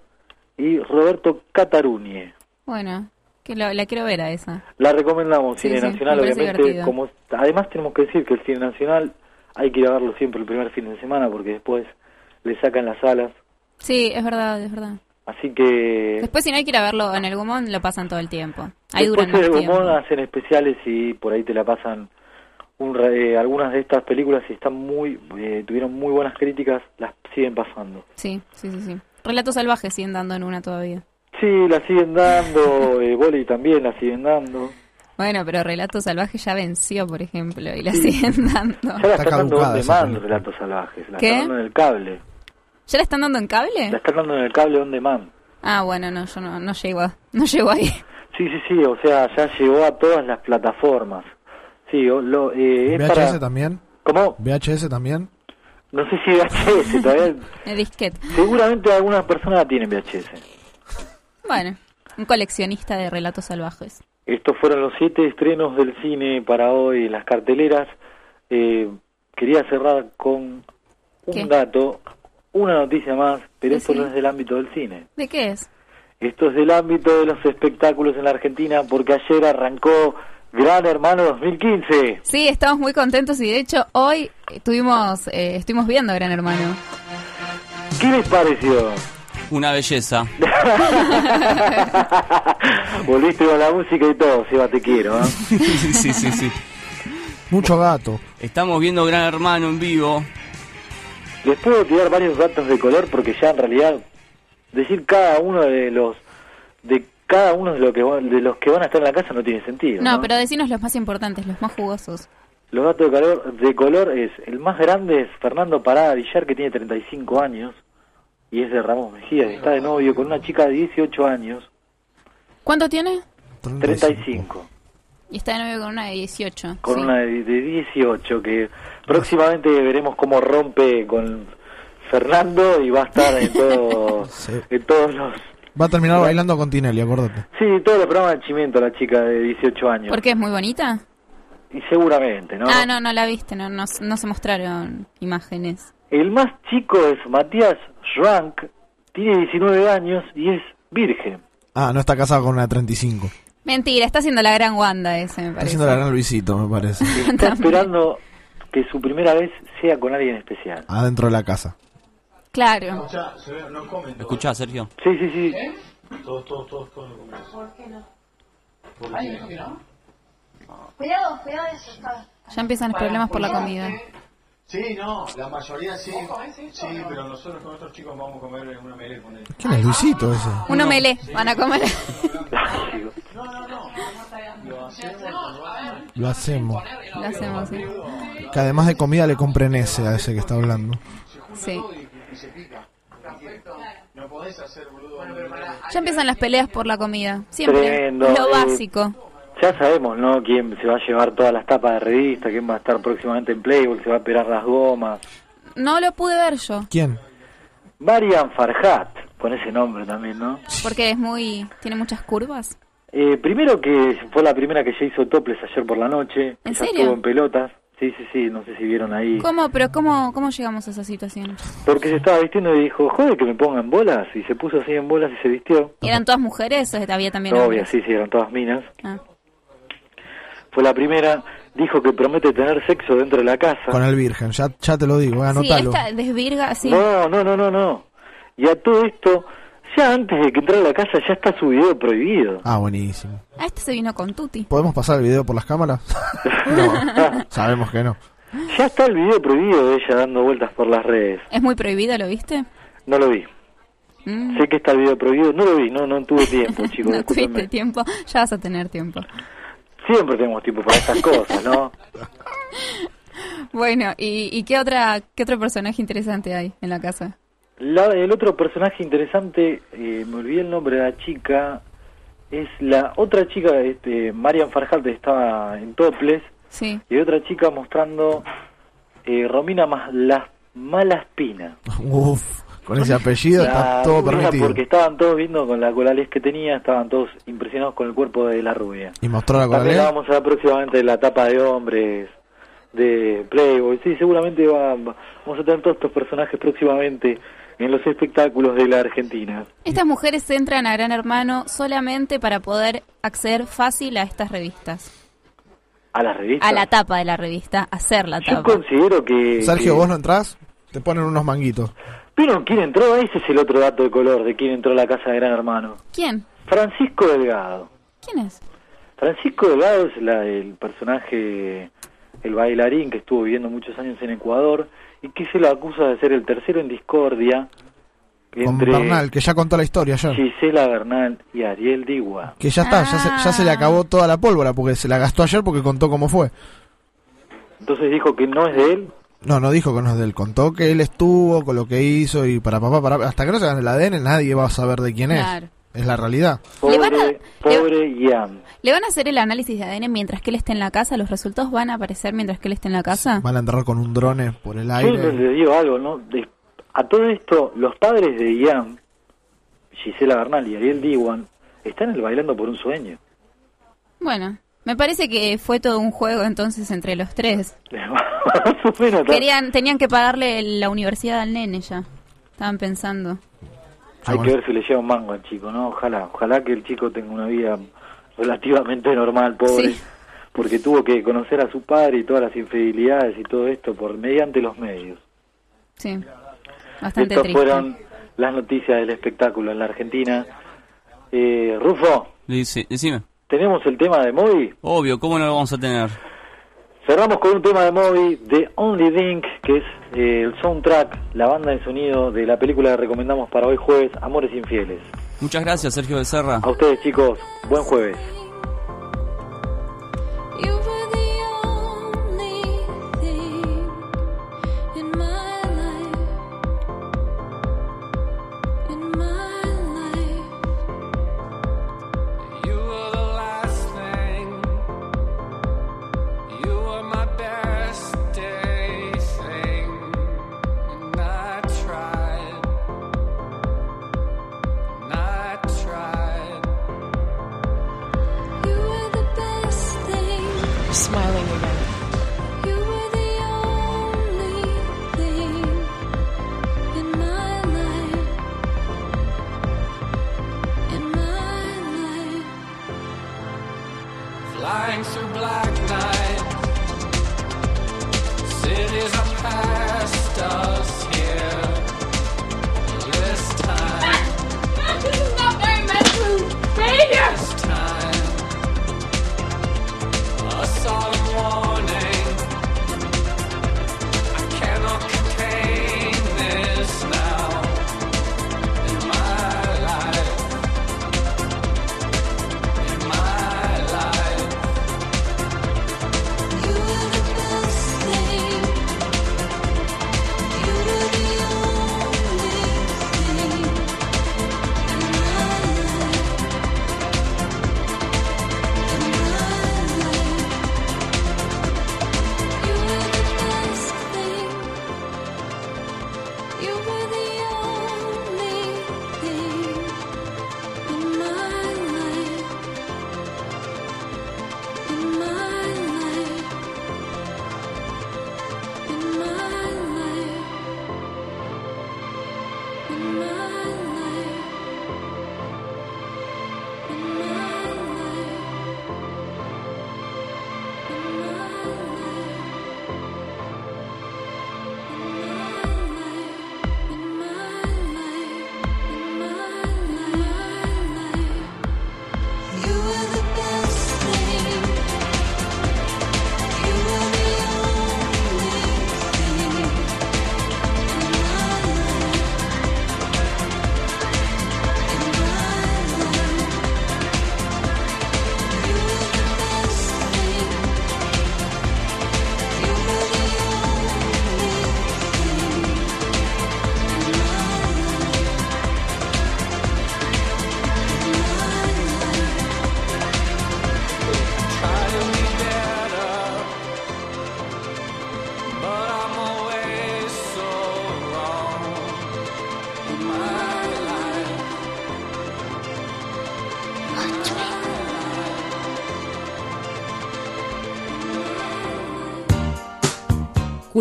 y Roberto Cataruñe. Bueno, que lo- la quiero ver a esa. La recomendamos, Sí, Cine sí, Nacional, obviamente. divertido. como Además tenemos que decir que el Cine Nacional hay que ir a verlo siempre el primer fin de semana porque después le sacan las alas. Sí, es verdad, es verdad. Así que Después si no hay que ir a verlo en el Gumón, lo pasan todo el tiempo. Ahí Después duran de tiempo. Gomón hacen especiales y por ahí te la pasan un, eh, algunas de estas películas y están muy eh, tuvieron muy buenas críticas las siguen pasando Sí, sí, sí, sí. Relatos salvajes siguen dando en una todavía. sí las siguen dando eh, Boli también la siguen dando Bueno, pero Relatos salvajes ya venció, por ejemplo, y la siguen dando. ya la están dando on demand relatos salvajes la ¿Qué? están dando en el cable ¿Ya la están dando en cable? la están dando en el cable on demand Ah, bueno, no, yo no, no llego, a- no llego ahí. sí sí sí o sea ya llegó a todas las plataformas sí o- lo eh, es ¿VHS para también? ¿Cómo? ¿VHS también? no sé si VHS todavía El disquete. seguramente algunas personas la tienen VHS Bueno, un coleccionista de relatos salvajes. Estos fueron los siete estrenos del cine para hoy las carteleras. Eh, quería cerrar con un ¿Qué? dato, una noticia más, pero esto Sí. no es del ámbito del cine. ¿De qué es? Esto es del ámbito de los espectáculos en la Argentina porque ayer arrancó Gran Hermano 2015. Sí, estamos muy contentos y de hecho hoy tuvimos, eh, estuvimos viendo Gran Hermano. ¿Qué les pareció? Una belleza. Volviste con la música y todo, Seba, te quiero. ¿eh? sí, sí, sí. Mucho gato. Estamos viendo Gran Hermano en vivo. Les puedo tirar varios datos de color porque ya en realidad decir cada uno de los de cada uno de, lo que de los que van a estar en la casa no tiene sentido. No, ¿no? pero decinos los más importantes, los más jugosos. Los datos de color, de color es el más grande es Fernando Parada Villar que tiene 35 años y es de Ramos Mejía, que está de novio con una chica de 18 años, ¿Cuánto tiene? 35, Y está de novio con una de 18. con sí. una de, de 18 que próximamente veremos cómo rompe con Fernando y va a estar en todo en todos los Va a terminar bailando con Tinelli, acuérdate. Sí, todos los programas de Chimento, la chica de 18 años. ¿Por qué es muy bonita? Y seguramente, ¿no? Ah, no, no la viste, no, no, no se mostraron imágenes. El más chico es Matías Schrank, tiene 19 años y es virgen. Ah, no está casado con una de 35. Mentira, está haciendo la gran Wanda ese, me Está parece. haciendo la gran Luisito, me parece. Está esperando que su primera vez sea con alguien especial. Adentro de la casa. Claro. Escuchá, Sergio. Sí, sí, sí. Todos, todos, todos, todos lo comemos. ¿Por qué no? ¿Por qué? no. Cuidado, cuidado eso. está- Ya empiezan los problemas por la comida. Sí, no, la mayoría sí. Sí, pero nosotros con otros chicos vamos a comer una melé con él. ¿Quién es Luisito ese? Uno melé, van a comer. No, no, no. Lo hacemos Lo hacemos. Lo hacemos, sí. Que además de comida le compren ese a ese que está hablando. Sí. y se pica. No podés hacer boludo. Ya empiezan las peleas por la comida. Siempre. Tremendo, Lo eh. básico. Ya sabemos, ¿no? Quién se va a llevar todas las tapas de revista, quién va a estar próximamente en Playboy, se va a esperar las gomas. No lo pude ver yo. ¿Quién? Marian Farhat, con ese nombre también, ¿no? Porque es muy. Tiene muchas curvas. Eh, primero que fue la primera que ya hizo toples ayer por la noche. ¿En serio? estuvo en pelotas. Sí, sí, sí, no sé si vieron ahí. ¿Cómo? Pero ¿cómo, cómo llegamos a esa situación? Porque se estaba vistiendo y dijo, joder, que me pongan bolas. Y se puso así en bolas y se vistió. ¿Y ¿Eran todas mujeres o había también Obvio, hombres? sí, sí, eran todas minas. Ah. Fue la primera. Dijo que promete tener sexo dentro de la casa. Con el virgen, ya, ya te lo digo, eh, Sí, esta desvirga, sí. No, no, no, no, no. Y a todo esto, ya antes de que entrara a la casa ya está su video prohibido. Ah, buenísimo. Ah, este se vino con Tuti. ¿Podemos pasar el video por las cámaras? no, sabemos que no. Ya está el video prohibido de ella dando vueltas por las redes. ¿Es muy prohibido, lo viste? No lo vi. Mm. Sé que está el video prohibido. No lo vi, no, no tuve tiempo, chicos. no tuviste tiempo. Ya vas a tener tiempo. Siempre tenemos tiempo para estas cosas, ¿no? Bueno, ¿y, y qué, otra, qué otro personaje interesante hay en la casa? La- el otro personaje interesante, eh, me olvidé el nombre de la chica, es la otra chica, este, Marian Farhat estaba en Toples, Sí. y otra chica mostrando eh, Romina más las malas pinas. Uf, con ese apellido está La todo permitido. Porque estaban todos viendo con la colales que tenía, estaban todos impresionados con el cuerpo de la rubia. ¿Y mostró la También la cola? vamos a ver próximamente en la tapa de hombres de Playboy. Sí, seguramente va- va- vamos a tener todos estos personajes próximamente en los espectáculos de la Argentina. Estas mujeres entran a Gran Hermano solamente para poder acceder fácil a estas revistas. A las revistas. A la tapa de la revista, hacer la Yo tapa. considero que... Sergio, que- vos no entrás, te ponen unos manguitos. Pero quién entró, ese es el otro dato de color de quién entró a la casa de Gran Hermano. ¿Quién? Francisco Delgado. ¿Quién es? Francisco Delgado es la- el personaje, el bailarín que estuvo viviendo muchos años en Ecuador y que se lo acusa de ser el tercero en discordia Con entre Bernal, que ya contó la historia ayer. Gisela Bernal y Ariel Digua. Que ya está, ya, se, ya se le acabó toda la pólvora porque se la gastó ayer porque contó cómo fue. Entonces dijo que no es de él. No, no dijo que no es de él, contó que él estuvo con lo que hizo y para papá, para hasta que no se hagan el ADN nadie va a saber de quién es. Claro. Es la realidad. Le van a- Pobre, pobre Ian. ¿Le van a hacer el análisis de ADN mientras que él esté en la casa? ¿Los resultados van a aparecer mientras que él esté en la casa? Van a entrar con un drone por el Yo aire. les digo algo, ¿no? De- a todo esto, los padres de Ian, Gisela Bernal y Ariel Diwan, están en el bailando por un sueño. Bueno, me parece que fue todo un juego entonces entre los tres. Más o menos, ¿no? Querían, tenían que pagarle la universidad al nene ya. Estaban pensando. Hay que ver si le lleva un mango al chico, ¿no? Ojalá, ojalá que el chico tenga una vida relativamente normal, pobre, Sí. porque tuvo que conocer a su padre y todas las infidelidades y todo esto por mediante los medios. Sí. Bastante Estas triste. fueron las noticias del espectáculo en la Argentina. Eh, Rufo, Dice, decime. ¿tenemos el tema de Moby? Obvio, ¿cómo no lo vamos a tener? Cerramos con un tema de Moby, The Only Thing, que es eh, el soundtrack, la banda de sonido de la película que recomendamos para hoy jueves, Amores Infieles. Muchas gracias, Sergio Becerra. A ustedes chicos, buen jueves.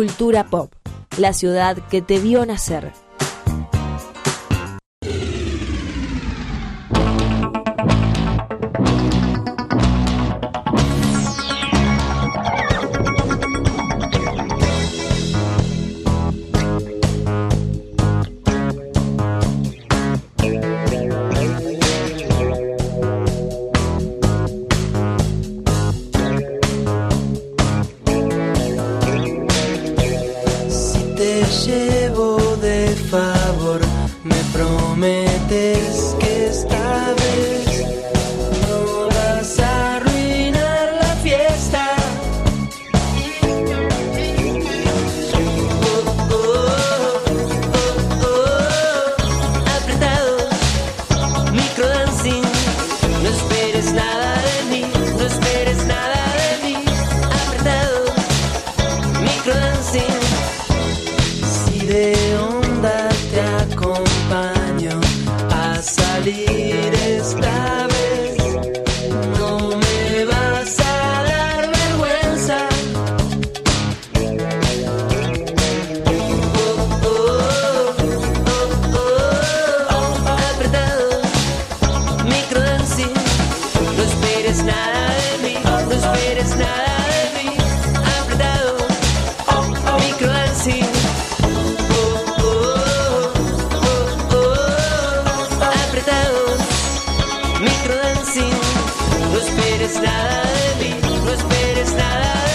Cultura Pop, la ciudad que te vio nacer. nada de mí, no esperes nada de mí.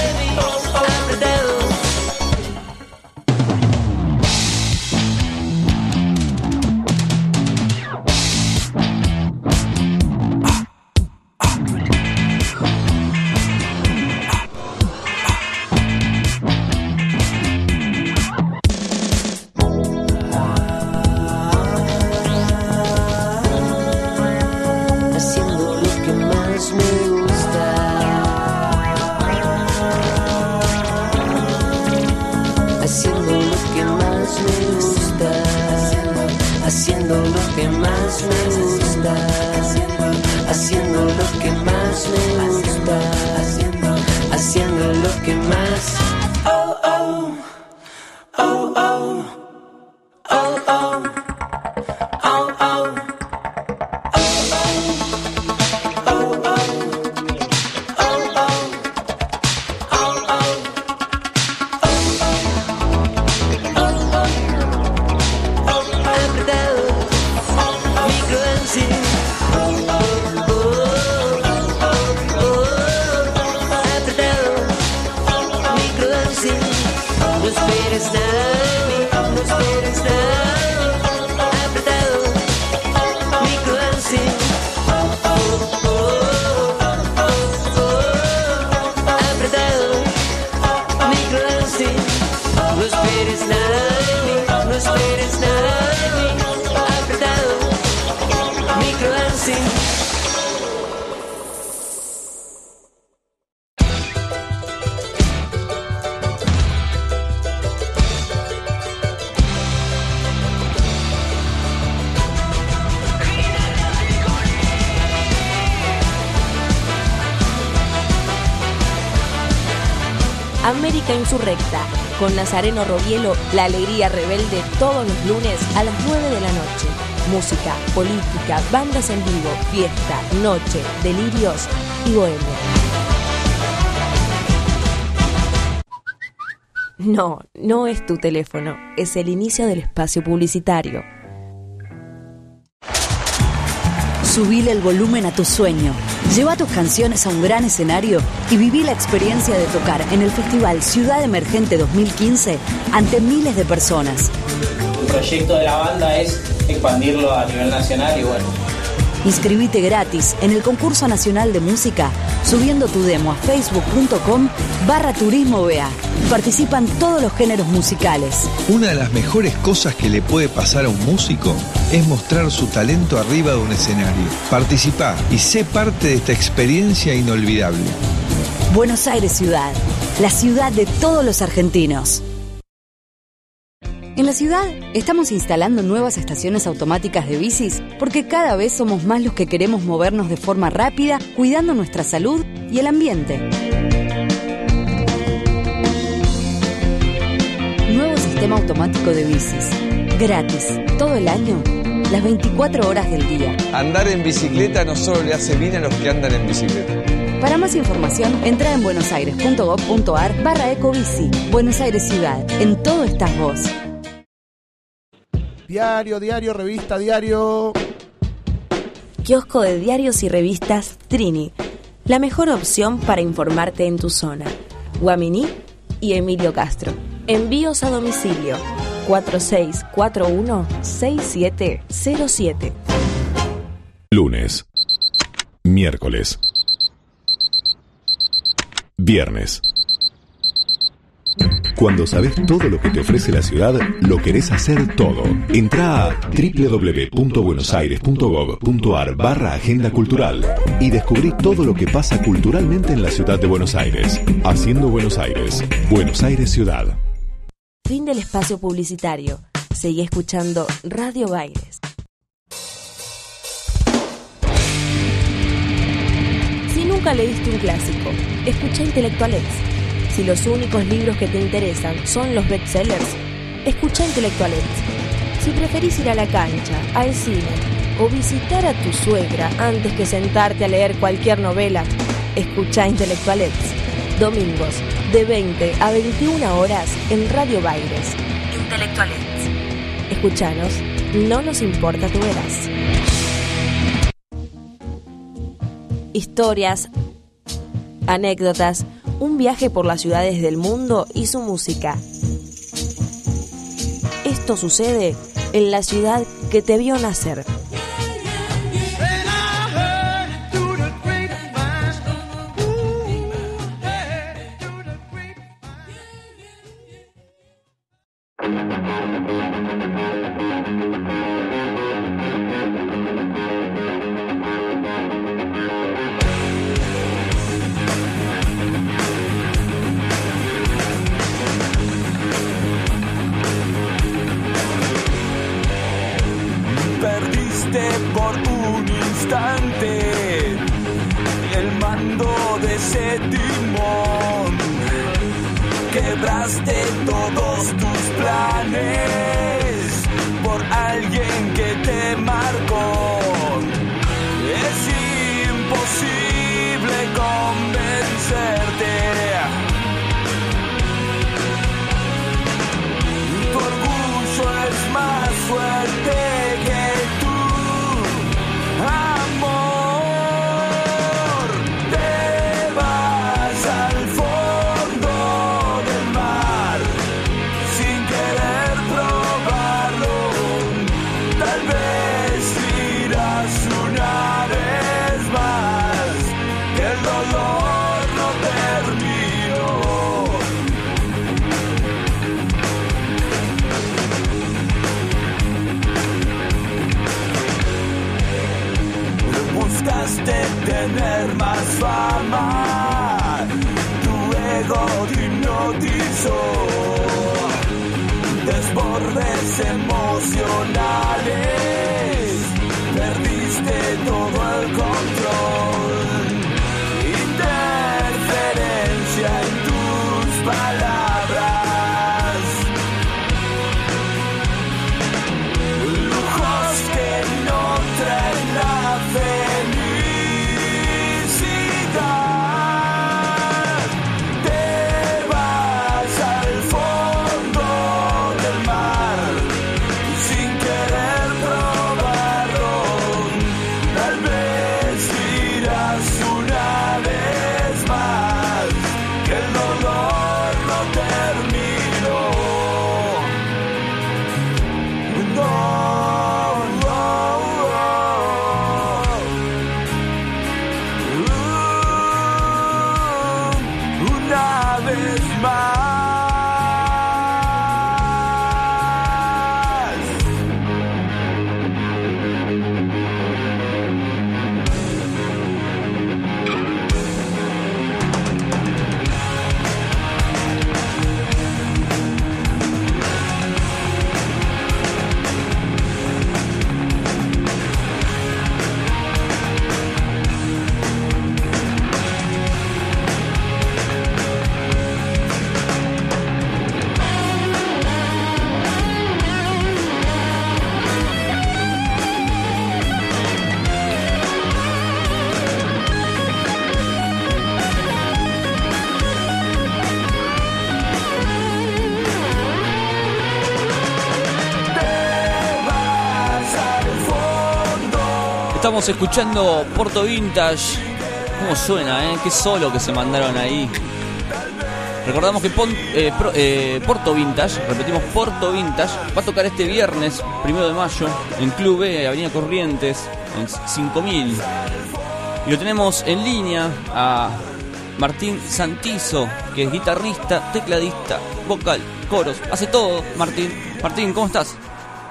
Insurrecta, con Nazareno Robielo, la alegría rebelde todos los lunes a las 9 de la noche. Música, política, bandas en vivo, fiesta, noche, delirios y bohemia. No, no es tu teléfono, es el inicio del espacio publicitario. Subile el volumen a tu sueño. Lleva tus canciones a un gran escenario y viví la experiencia de tocar en el Festival Ciudad Emergente 2015 ante miles de personas. El proyecto de la banda es expandirlo a nivel nacional y bueno, Inscribite gratis en el concurso nacional de música subiendo tu demo a facebook.com barra turismo BA. Participan todos los géneros musicales. Una de las mejores cosas que le puede pasar a un músico es mostrar su talento arriba de un escenario. Participa y sé parte de esta experiencia inolvidable. Buenos Aires Ciudad, la ciudad de todos los argentinos. En la ciudad estamos instalando nuevas estaciones automáticas de bicis porque cada vez somos más los que queremos movernos de forma rápida, cuidando nuestra salud y el ambiente. Nuevo sistema automático de bicis. Gratis, todo el año, las 24 horas del día. Andar en bicicleta no solo le hace bien a los que andan en bicicleta. Para más información, entra en buenosaires.gov.ar barra ecobici. Buenos Aires Ciudad, en todo estás vos. Diario, diario, revista, diario. Kiosco de diarios y revistas Trini, la mejor opción para informarte en tu zona. Guaminí y Emilio Castro. Envíos a domicilio 4641-6707. Lunes. Miércoles. Viernes. Cuando sabes todo lo que te ofrece la ciudad, lo querés hacer todo. Entra a www.buenosaires.gov.ar barra Agenda Cultural y descubrí todo lo que pasa culturalmente en la ciudad de Buenos Aires. Haciendo Buenos Aires. Buenos Aires Ciudad. Fin del espacio publicitario. Seguí escuchando Radio Baires. Si nunca leíste un clásico, escucha Intelectualex. Si los únicos libros que te interesan son los bestsellers, escucha Intelectualex. Si preferís ir a la cancha, al cine o visitar a tu suegra antes que sentarte a leer cualquier novela, escucha Intelectualex. Domingos, de 20 a 21 horas en Radio Baires. Intelectualex. Escuchanos, no nos importa tu verás. Historias, anécdotas, un viaje por las ciudades del mundo y su música. Esto sucede en la ciudad que te vio nacer. Tu ego te hipnotizó, desbordes emocionales, perdiste Estamos escuchando Porto Vintage. ¿Cómo suena, eh? Qué solo que se mandaron ahí. Recordamos que eh, eh, Porto Vintage, repetimos Porto Vintage, va a tocar este viernes, primero de mayo, en Club B, Avenida Corrientes, en 5000. Y lo tenemos en línea a Martín Santizo, que es guitarrista, tecladista, vocal, coros, hace todo. Martín, Martín, ¿cómo estás?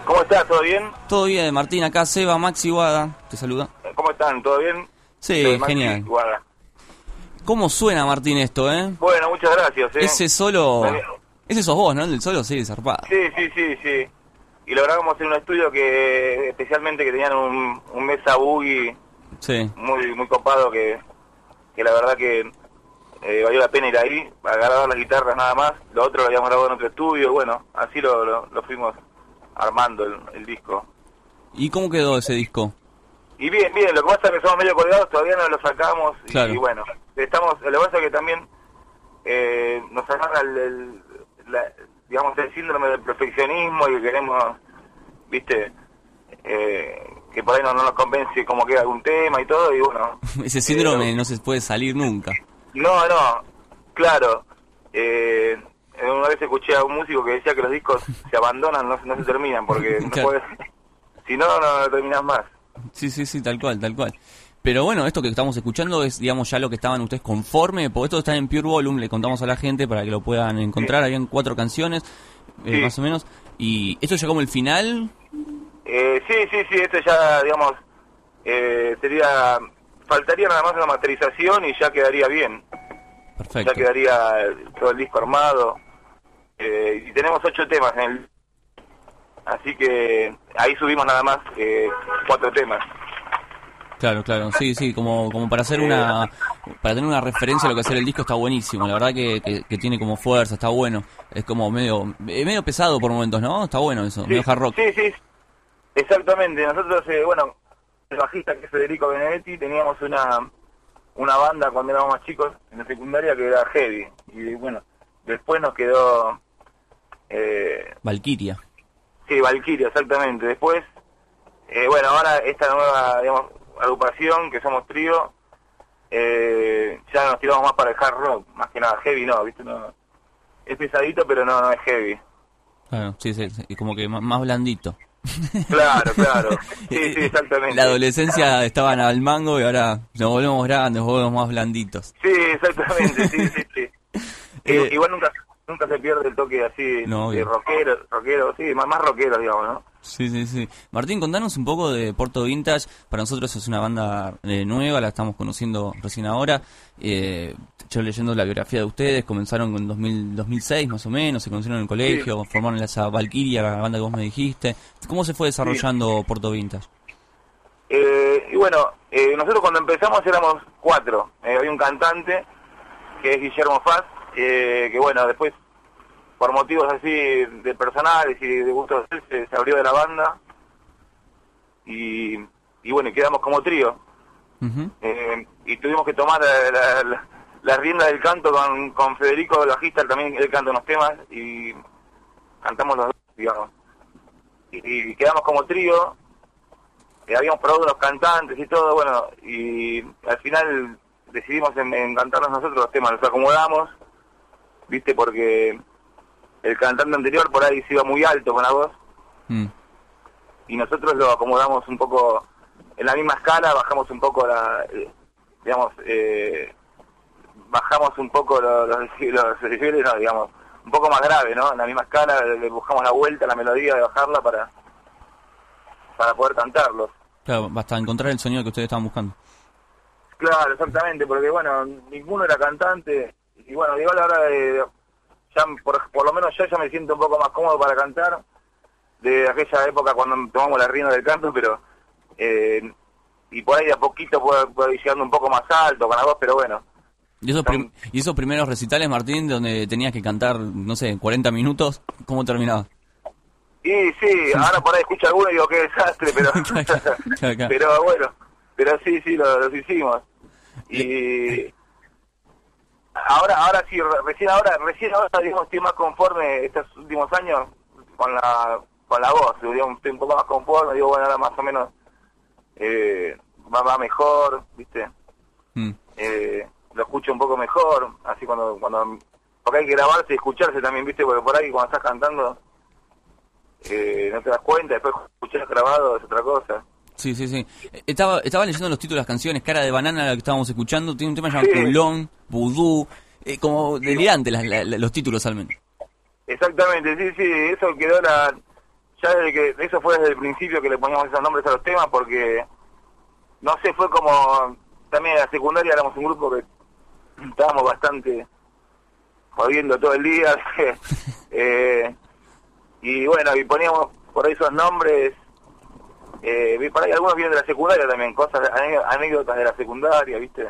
¿Cómo estás? ¿Todo bien? Todo bien, Martín. Acá Seba, Maxi Guada, te saluda. ¿Cómo están? ¿Todo bien? Sí, Soy Maxi genial. ¿Cómo suena, Martín, esto, eh? Bueno, muchas gracias. ¿eh? Ese solo... Ese sos vos, ¿no? El del solo, sí, zarpado. Sí, sí, sí, sí. Y lo grabamos en un estudio que especialmente que tenían un, un mesa boogie Sí. muy muy copado que, que la verdad que eh, valió la pena ir ahí a grabar las guitarras nada más. Lo otro lo habíamos grabado en otro estudio. Bueno, así lo, lo, lo fuimos armando el, el disco. ¿Y cómo quedó ese disco? Y bien, bien, lo que pasa es que somos medio colgados, todavía no lo sacamos. y- Claro. Y, bueno, estamos, lo que pasa es que también eh, nos agarra el, el- la- digamos, el síndrome del perfeccionismo y que queremos, viste, eh, que por ahí no, no nos convence cómo queda algún tema y todo, y bueno. Ese síndrome no se puede salir nunca. No, no, claro. Eh, una vez escuché a un músico que decía que los discos se abandonan, no, se- no se terminan, porque no Claro. puedes- si no, no, no terminas más. Sí, sí, sí, tal cual, tal cual. Pero bueno, esto que estamos escuchando es, digamos, ya lo que estaban ustedes conforme, porque esto está en Pure Volume, le contamos a la gente para que lo puedan encontrar, habían cuatro canciones, eh, Sí. más o menos, y esto ya como el final, Eh, sí, sí, sí, esto ya, digamos, eh, sería, faltaría nada más una masterización y ya quedaría bien. perfecto. Ya quedaría eh, todo el disco armado. Eh, y tenemos ocho temas en el... Así que ahí subimos nada más eh, cuatro temas. Claro, claro, sí, sí, como, como para hacer una, para tener una referencia a lo que hacer el disco está buenísimo, la verdad que, que, que tiene como fuerza, está bueno, es como medio, eh, medio pesado por momentos, ¿no? Está bueno eso, medio hard rock. Sí, sí, exactamente. Nosotros, eh, bueno, el bajista que es Federico Benedetti, teníamos una, una banda cuando éramos más chicos en la secundaria que era heavy. Y bueno, después nos quedó, eh, Valkyria. sí, Valkyria, exactamente. Después, eh, bueno, ahora esta nueva, digamos, agrupación que somos trío, eh, ya nos tiramos más para el hard rock, más que nada heavy, no, ¿viste? No, es pesadito, pero no, no es heavy. Claro, sí, sí, como que más, más blandito. Claro, claro. Sí, sí, exactamente. La adolescencia estaban al mango y ahora nos volvemos grandes, nos volvemos más blanditos. Sí, exactamente, sí, sí, sí. Eh, Igual nunca nunca se pierde el toque así No, de rockero, rockero, sí, más, más rockero, digamos, ¿no? Sí, sí, sí. Martín, contanos un poco de Porto Vintage. Para nosotros es una banda eh, nueva, la estamos conociendo recién ahora. Eh, yo leyendo la biografía de ustedes, comenzaron en 2000, 2006 más o menos, se conocieron en el colegio, formaron esa Valkyria, la banda que vos me dijiste. ¿Cómo se fue desarrollando Porto Vintage? Eh, y bueno, eh, nosotros cuando empezamos éramos cuatro. Eh, había un cantante, que es Guillermo Faz, eh, que bueno, después, por motivos así de personales y de gustos, se, se abrió de la banda. Y, y bueno, quedamos como trío. Eh, y tuvimos que tomar la, la- la rienda del canto con, con Federico, el bajista, también él canta unos temas y cantamos los dos, digamos. Y, y quedamos como trío, eh, habíamos probado unos cantantes y todo, bueno, y al final decidimos en, en cantarnos nosotros los temas, nos acomodamos, viste, porque el cantante anterior por ahí se iba muy alto con la voz Mm. y nosotros lo acomodamos un poco en la misma escala, bajamos un poco la, eh, digamos, eh, bajamos un poco los, los, los no, digamos, un poco más grave, ¿no? En la misma escala le, buscamos la vuelta la melodía de bajarla para para poder cantarlos. Claro, basta encontrar el sonido que ustedes estaban buscando. Claro, exactamente, porque bueno, ninguno era cantante y bueno, igual ahora de, ya por, por lo menos yo ya me siento un poco más cómodo para cantar de aquella época cuando tomamos la rienda del canto, pero eh, y por ahí de a poquito puedo, puedo ir llegando un poco más alto con la voz, pero bueno, ¿Y esos, y esos primeros recitales, Martín, donde tenías que cantar, no sé, 40 minutos, ¿cómo terminaba? y sí, ahora por ahí escucho alguno y digo qué desastre, pero pero bueno, pero sí, sí, lo- los hicimos. Y ahora, ahora sí, re- recién ahora, recién ahora digamos, estoy más conforme estos últimos años con la con la voz, digamos, estoy un poco más conforme, digo, bueno, ahora más o menos eh, va, va mejor, ¿viste? Mm. Eh, lo escucho un poco mejor, así cuando, cuando, porque hay que grabarse y escucharse también, ¿viste? Porque por ahí cuando estás cantando, eh, no te das cuenta, después escuchás grabado es otra cosa. Sí, sí, sí. Estaba, estaba leyendo los títulos de las canciones, Cara de Banana, la que estábamos escuchando, tiene un tema llamado Sí. Culón, Vudú, eh, como delirante las- la- la- los títulos al menos. Exactamente, sí, sí, eso quedó la... Ya desde que, eso fue desde el principio que le poníamos esos nombres a los temas porque, no sé, fue como, también en la secundaria éramos un grupo que estábamos bastante jodiendo todo el día, eh, y bueno, y poníamos por ahí esos nombres, eh, vi por ahí algunos vienen de la secundaria también, cosas, anécdotas de la secundaria, ¿viste?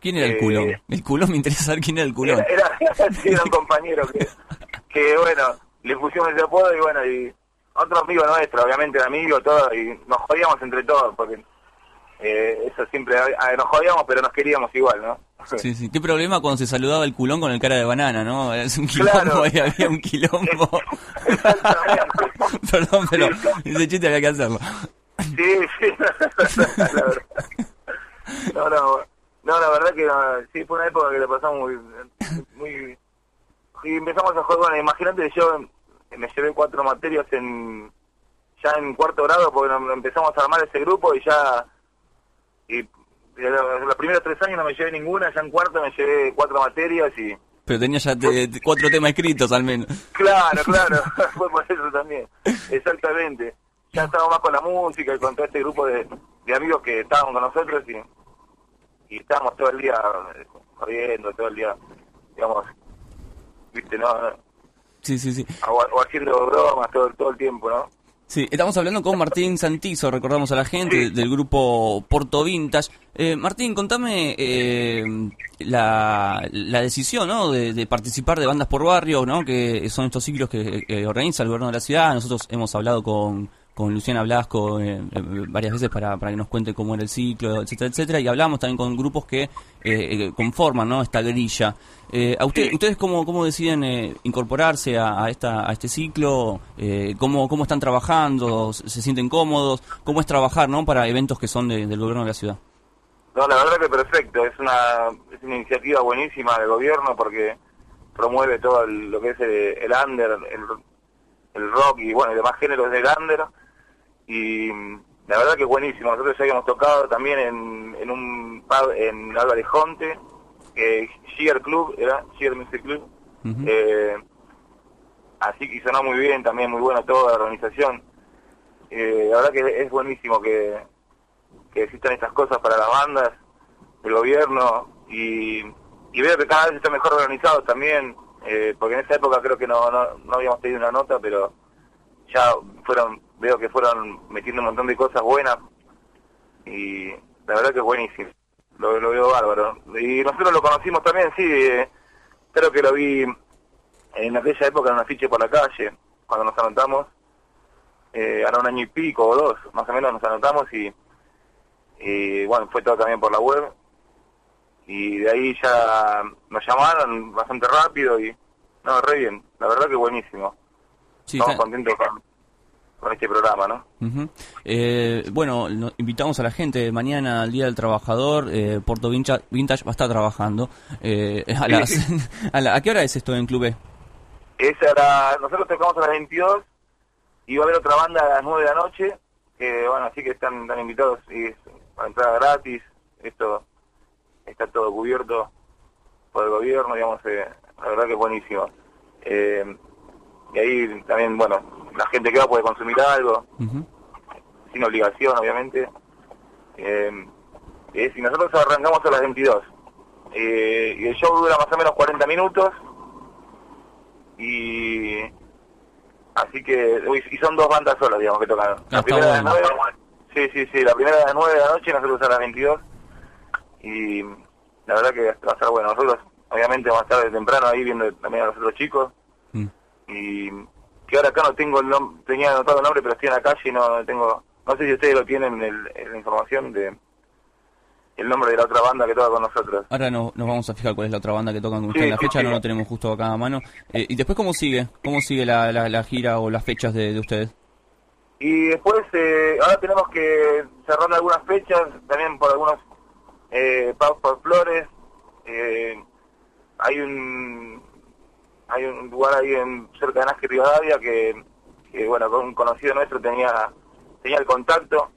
¿Quién era el Eh, culón? El culón, me interesa saber quién era el culón. Era, era, sí, era un compañero que, que, bueno, le pusimos ese apodo y bueno, y otro amigo nuestro, obviamente amigo, todo, y nos jodíamos entre todos, porque eh, eso siempre, ah, nos jodíamos, pero nos queríamos igual, ¿no? Sí, sí. Qué problema cuando se saludaba el culón con el cara de banana, ¿no? Es un quilombo Claro. y había un quilombo. Perdón, pero ese chiste había que hacerlo. Sí, sí, la verdad. No, no, no, la verdad que no, sí, fue una época que le pasamos muy, muy... Y empezamos a jugar, bueno, imagínate, yo me llevé cuatro materias en ya en cuarto grado porque empezamos a armar ese grupo y ya... Y los, primeros tres años no me llevé ninguna, ya en cuarto me llevé cuatro materias y... Pero tenía ya te- cuatro temas escritos al menos. Claro, claro, fue por eso también, exactamente. Ya estábamos más con la música y con todo este grupo de, de amigos que estaban con nosotros y, y estábamos todo el día eh, corriendo, todo el día, digamos, viste, ¿no? Sí, sí, sí. O, o haciendo bromas todo, todo el tiempo, ¿no? Sí, estamos hablando con Martín Santizo, recordamos a la gente, del grupo Porto Vintage. Eh, Martín, contame eh, la, la decisión ¿no? de, de participar de bandas por barrio, ¿no? que son estos ciclos que, que organiza el gobierno de la ciudad. Nosotros hemos hablado con, con Luciana Blasco eh, varias veces para, para que nos cuente cómo era el ciclo, etcétera, etcétera. Y hablamos también con grupos que eh, eh, conforman ¿no? esta grilla. Eh, ¿a usted, ¿Ustedes cómo, cómo deciden eh, incorporarse a, a esta, a este ciclo? Eh, ¿cómo, ¿Cómo están trabajando? ¿Se se sienten cómodos? ¿Cómo es trabajar ¿no? para eventos que son de- del gobierno de la ciudad? No, la verdad que perfecto, es una, es una iniciativa buenísima del gobierno porque promueve todo el- lo que es el, el under, el, el rock y bueno, y demás géneros del under y la verdad que buenísimo. Nosotros ya habíamos tocado también en, en un pub en Álvarez Jonte, eh, Sheer Club, era Sheer Music Club, eh, así que sonó muy bien, también muy bueno toda la organización. Eh, la verdad que es buenísimo que, que existan estas cosas para las bandas, el gobierno y, y veo que cada vez está mejor organizado también, eh, porque en esa época creo que no, no, no habíamos tenido una nota, pero ya fueron, veo que fueron metiendo un montón de cosas buenas y la verdad que es buenísimo, lo, lo veo bárbaro. Y nosotros lo conocimos también, sí, eh, creo que lo vi en aquella época en un afiche por la calle, cuando nos anotamos, eh, hará un año y pico o dos, más o menos nos anotamos y, y bueno, fue todo también por la web y de ahí ya nos llamaron bastante rápido y no, re bien, la verdad que buenísimo. Sí, Estamos está- contentos con, con este programa, ¿no? Ujú. Eh, bueno, no- invitamos a la gente mañana al Día del Trabajador. Eh, Porto Vintage, Vintage va a estar trabajando. Eh, a, las, a, la- ¿A qué hora es esto en Club E? Esa era, nosotros tocamos a las 22 y va a haber otra banda a las 9 de la noche, que bueno, así que están, están invitados y es para entrada gratis, esto está todo cubierto por el gobierno, digamos, eh, la verdad que es buenísimo. Eh, y ahí también, bueno, la gente que va puede consumir algo, sin obligación, obviamente. Eh, es- y nosotros arrancamos a las 22. Eh, y el show dura más o menos 40 minutos. Y así que, uy, y son dos bandas solas, digamos, que tocan. La está primera a las bueno. 9, sí, sí, sí, la primera a las 9 de la noche y nosotros a las 22. Y la verdad que va a estar bueno. Nosotros, obviamente, vamos a estar de temprano ahí viendo también a los otros chicos. Mm. Y que ahora acá no tengo el nombre, tenía anotado el nombre, pero estoy en la calle y no tengo, no sé si ustedes lo tienen en, el- la información de el nombre de la otra banda que toca con nosotros. Ahora no- nos vamos a fijar cuál es la otra banda que tocan con usted Sí, en la sí, fecha, sí. no lo tenemos justo acá a mano. Eh, ¿Y después cómo sigue? ¿Cómo sigue la, la, la gira o las fechas de, de ustedes? Y después, eh, ahora tenemos que cerrar algunas fechas, también por algunos eh, pagos por flores. Eh, hay un hay un lugar ahí en, cerca de Nájera Rivadavia que, que, bueno, con un conocido nuestro tenía tenía el contacto.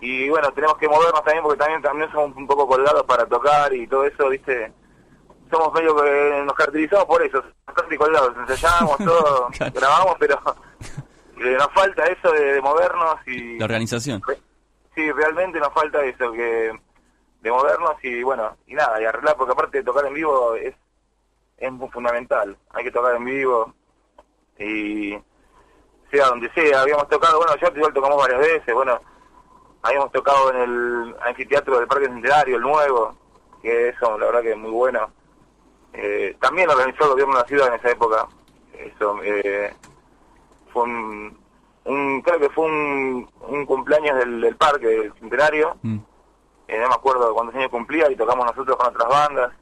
Y bueno, tenemos que movernos también porque también, también somos un poco colgados para tocar y todo eso, ¿viste? Somos medio que nos caracterizamos por eso, bastante colgados, ensayamos todo, grabamos, pero eh, nos falta eso de, de movernos y... La organización. Sí, realmente nos falta eso, que de movernos y bueno, y nada, y arreglar, porque aparte de tocar en vivo es, es muy fundamental, hay que tocar en vivo y sea donde sea, habíamos tocado, bueno, ya igual tocamos varias veces, bueno, habíamos tocado en el anfiteatro del Parque Centenario, el nuevo, que eso la verdad que es muy bueno. Eh, también organizó el gobierno de la ciudad en esa época, eso, eh, fue un, un- creo que fue un, un cumpleaños del, del parque, del centenario, Mm. eh, no me acuerdo cuántos años cumplía y tocamos nosotros con otras bandas,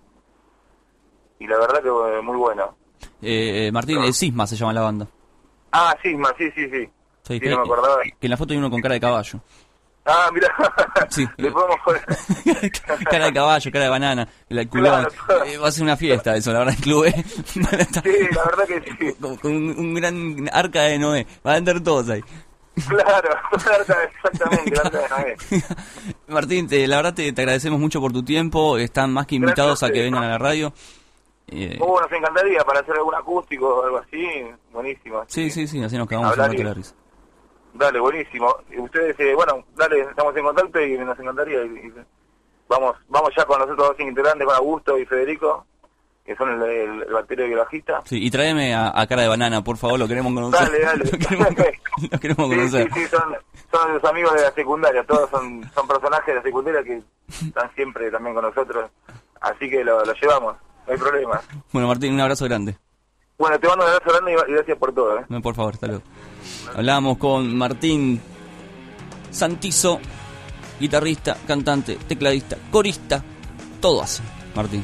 y la verdad que eh, muy bueno. Eh, eh, Martín, eh, Sisma se llama la banda. Ah, Sisma, sí, sí, sí. Sí, Sí, que, no me acordaba. que en la foto hay uno con cara de caballo. Ah, mira, Sí. le podemos joder. cara de caballo, cara de banana, culón. Claro. Eh, va a ser una fiesta eso, la verdad, el club. eh. Sí, la verdad que sí. con, un, un gran arca de Noé. Van a estar todos ahí. Claro, exactamente, la arca de Noé. Martín, te- la verdad te, te agradecemos mucho por tu tiempo. Están más que invitados a que vengan a la radio. Eh, Oh, nos encantaría para hacer algún acústico o algo así, buenísimo. sí, sí, sí, así nos un rato la risa. Dale, buenísimo. Y ustedes, eh, bueno, dale, estamos en contacto y nos encantaría. Y, y vamos vamos ya con los otros dos integrantes, con Augusto y Federico, que son el, el, el baterio y el bajista. Sí, y tráeme a, a cara de banana, por favor, lo queremos conocer. Dale, dale. lo queremos, lo queremos Sí, conocer. sí, sí, son, son los amigos de la secundaria, todos son, son personajes de la secundaria que están siempre también con nosotros, así que lo, lo llevamos, no hay problema. Bueno, Martín, un abrazo grande. Bueno, te mando un abrazo grande y, gracias por todo. ¿eh? No, por favor, hasta luego. Hablábamos con Martín Santizo, guitarrista, cantante, tecladista, corista, todo hace, Martín.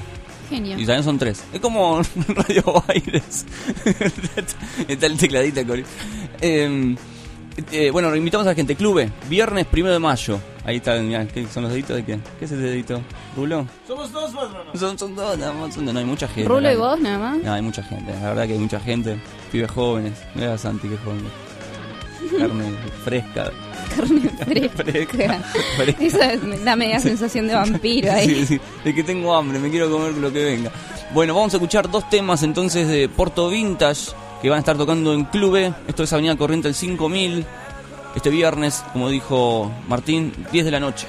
Genio. Y también son tres. Es como Radio Aires. Está el tecladista, el corista. Eh, eh, bueno, invitamos a la gente. Clube, viernes primero de mayo. Ahí está, mirá, ¿qué son los deditos de qué? ¿Qué es ese dedito? ¿Rulo? Somos dos, patrono. Son, son dos, nada más, son- no hay mucha gente. Rulo y vos, nada más. No, hay mucha gente, la verdad que hay mucha gente. Pibes jóvenes. Mira a Santi, que joven. Carne fresca. Carne fresca. Esa es la media sensación de vampiro ahí. Sí, sí, de que tengo hambre, me quiero comer lo que venga. Bueno, vamos a escuchar dos temas entonces de Porto Vintage que van a estar tocando en Clube. Esto es Avenida Corriente el 5000. Este viernes, como dijo Martín, 10 de la noche.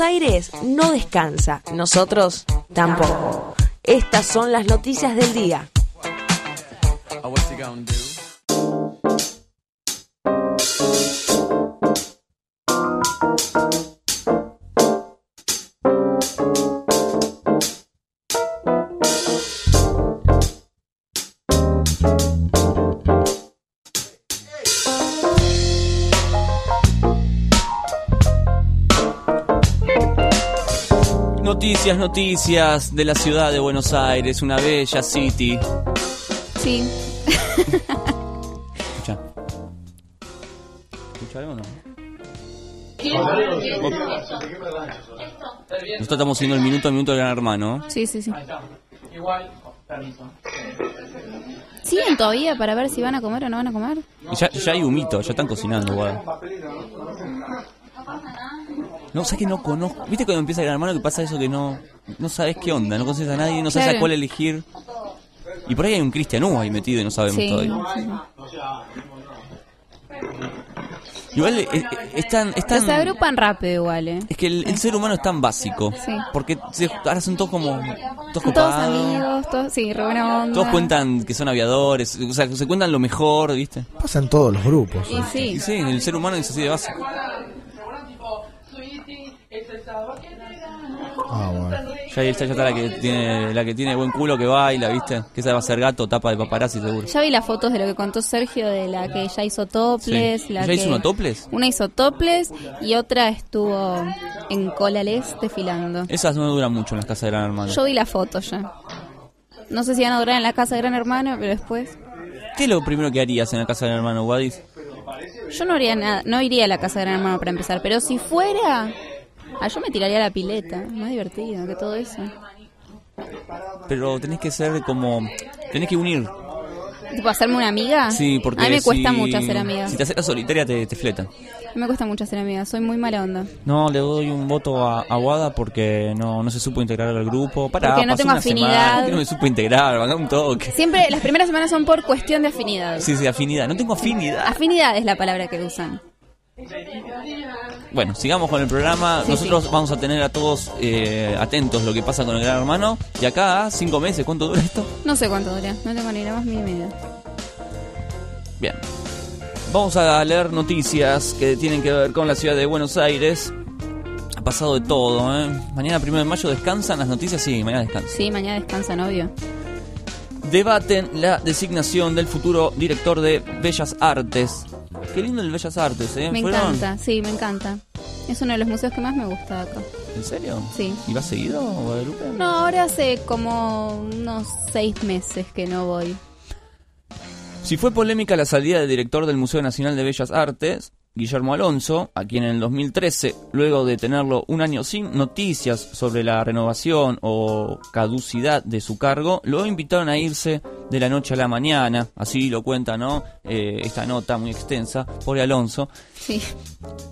Aires no descansa, nosotros tampoco. Estas son las noticias del día. Noticias, noticias de la ciudad de Buenos Aires, una bella city. Sí. Escucha. ¿Escucha algo o no? Nosotros estamos siguiendo el minuto a minuto del gran hermano. Sí, sí, sí. Igual, permiso. ¿Siguen todavía para ver si van a comer o no van a comer? Y ya, ya hay humito, ya están cocinando, igual. No, sé que no conozco. ¿Viste cuando empieza el gran hermano que pasa eso que no no sabes qué onda? No conoces a nadie, no sabes Claro. a cuál elegir. Y por ahí hay un Cristian ahí metido y no sabemos Sí. todavía. Igual eh, eh, es tan, es tan- Pero se agrupan rápido igual, ¿eh? es que el, el ser humano es tan básico. Sí. Porque se- ahora son todos como. Todos Son todos amigos, todos, sí, re buena onda. Todos cuentan que son aviadores, o sea, que se cuentan lo mejor, ¿viste? Pasa en todos los grupos. Y sí. Y sí, el ser humano es así de básico. Ah, bueno. Ya ahí está, ya está la que tiene la que tiene buen culo que baila, ¿viste? Que esa va a ser gato, tapa de paparazzi seguro. Ya vi las fotos de lo que contó Sergio de la que ya hizo toples. Sí. La ¿Ya que... hizo una toples? Una hizo toples y otra estuvo en Colales desfilando. Esas no duran mucho en las casas de Gran Hermano. Yo vi la foto ya. No sé si van a durar en la casa de Gran Hermano, pero después. ¿Qué es lo primero que harías en la casa de Gran Hermano, Wadis? Yo no haría nada, no iría a la casa de Gran Hermano para empezar, pero si fuera, ah, yo me tiraría a la pileta, más divertido que todo eso. Pero tenés que ser como... Tenés que unir. Tipo, hacerme una amiga. Sí, porque A mí me cuesta mucho hacer amigas. Si te la solitaria te, te fletan. A mí me cuesta mucho hacer amigas, soy muy mala onda. No, le doy un voto a, a Wada porque no, no se supo integrar al grupo. Pará, Porque no tengo semana, afinidad. ¿por qué no me supo integrar? Un toque. Siempre, las primeras semanas son por cuestión de afinidad. Sí, sí, afinidad. No tengo afinidad. Afinidad es la palabra que usan. Bueno, sigamos con el programa. Sí, Nosotros vamos a tener a todos eh, atentos lo que pasa con el gran hermano. Y acá, cinco meses, ¿cuánto dura esto? No sé cuánto dura, no tengo ni la más mínima idea. Bien. Vamos a leer noticias que tienen que ver con la ciudad de Buenos Aires. Ha pasado de todo, ¿eh? Mañana, primero de mayo, descansan las noticias. Sí, mañana descansan. Sí, mañana descansa novio. Debaten la designación del futuro director de Bellas Artes. Qué lindo el Bellas Artes, ¿eh? Me ¿Fueron? encanta, sí, me encanta. Es uno de los museos que más me gusta de acá. ¿En serio? Sí. ¿Y vas seguido, Guadalupe? No, ahora hace como unos seis meses que no voy. Si fue polémica la salida del director del Museo Nacional de Bellas Artes, Guillermo Alonso, a quien en el 2013, luego de tenerlo un año sin noticias sobre la renovación o caducidad de su cargo, lo invitaron a irse de la noche a la mañana, así lo cuenta, ¿no? Eh, esta nota muy extensa, por Alonso. Sí.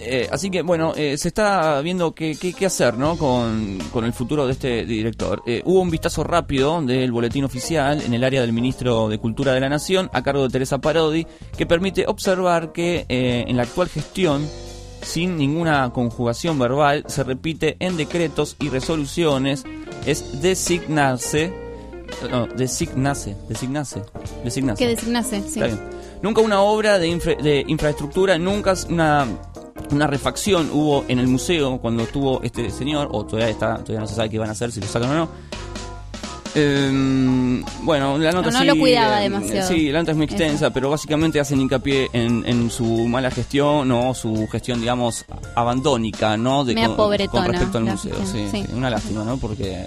Eh, así que bueno, eh, se está viendo qué, qué, hacer ¿no? con, con el futuro de este director. Eh, hubo un vistazo rápido del boletín oficial en el área del ministro de Cultura de la Nación, a cargo de Teresa Parodi, que permite observar que eh, en la actual gestión, sin ninguna conjugación verbal, se repite en decretos y resoluciones, es designarse. No, designarse, designarse, designarse. Que designase, sí. Está bien. Nunca una obra de, infra- de infraestructura, nunca una, una refacción hubo en el museo cuando estuvo este señor, o todavía está, todavía no se sabe qué van a hacer, si lo sacan o no. Eh, bueno, la nota No, no sí, lo cuidaba eh, demasiado. Sí, la nota es muy Eso. extensa, pero básicamente hacen hincapié en, en su mala gestión o su gestión, digamos, abandónica, ¿no? De, con, con respecto al museo. Sí, sí. sí, una lástima, ¿no? Porque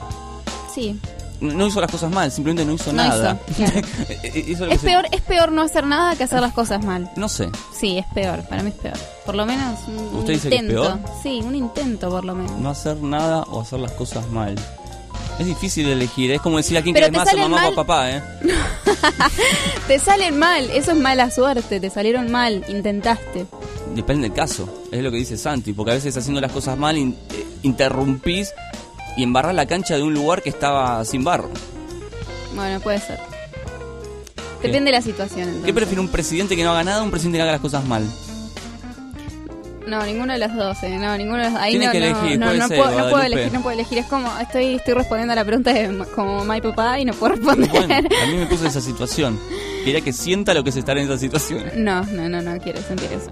Sí. No hizo las cosas mal, simplemente no hizo No nada. hizo, claro. Hizo lo que Es se- peor, es peor no hacer nada que hacer las cosas mal. No sé. Sí, es peor, para mí es peor. Por lo menos un ¿Usted dice que es intento. peor? Sí, un intento por lo menos. No hacer nada o hacer las cosas mal. Es difícil elegir, es como decir a quién te más, a mamá o mal. a papá, ¿eh? Te salen mal, eso es mala suerte, te salieron mal, intentaste. Depende del caso, es lo que dice Santi, porque a veces haciendo las cosas mal in- eh, interrumpís y embarrás la cancha de un lugar que estaba sin barro. Bueno, puede ser. ¿Qué? Depende de la situación. entonces. ¿Qué prefiere un presidente que no haga nada o un presidente que haga las cosas mal? No, ninguno de los dos, eh. No, ninguno de los Ahí no, que elegir, no, ¿cuál no es, puedo, no puedo elegir, no puedo elegir. Es como, estoy, estoy respondiendo a la pregunta de como my papá y no puedo responder. Bueno, a mí me puso en esa situación. Quería que sienta lo que es estar en esa situación. No, no, no, no quiero sentir eso.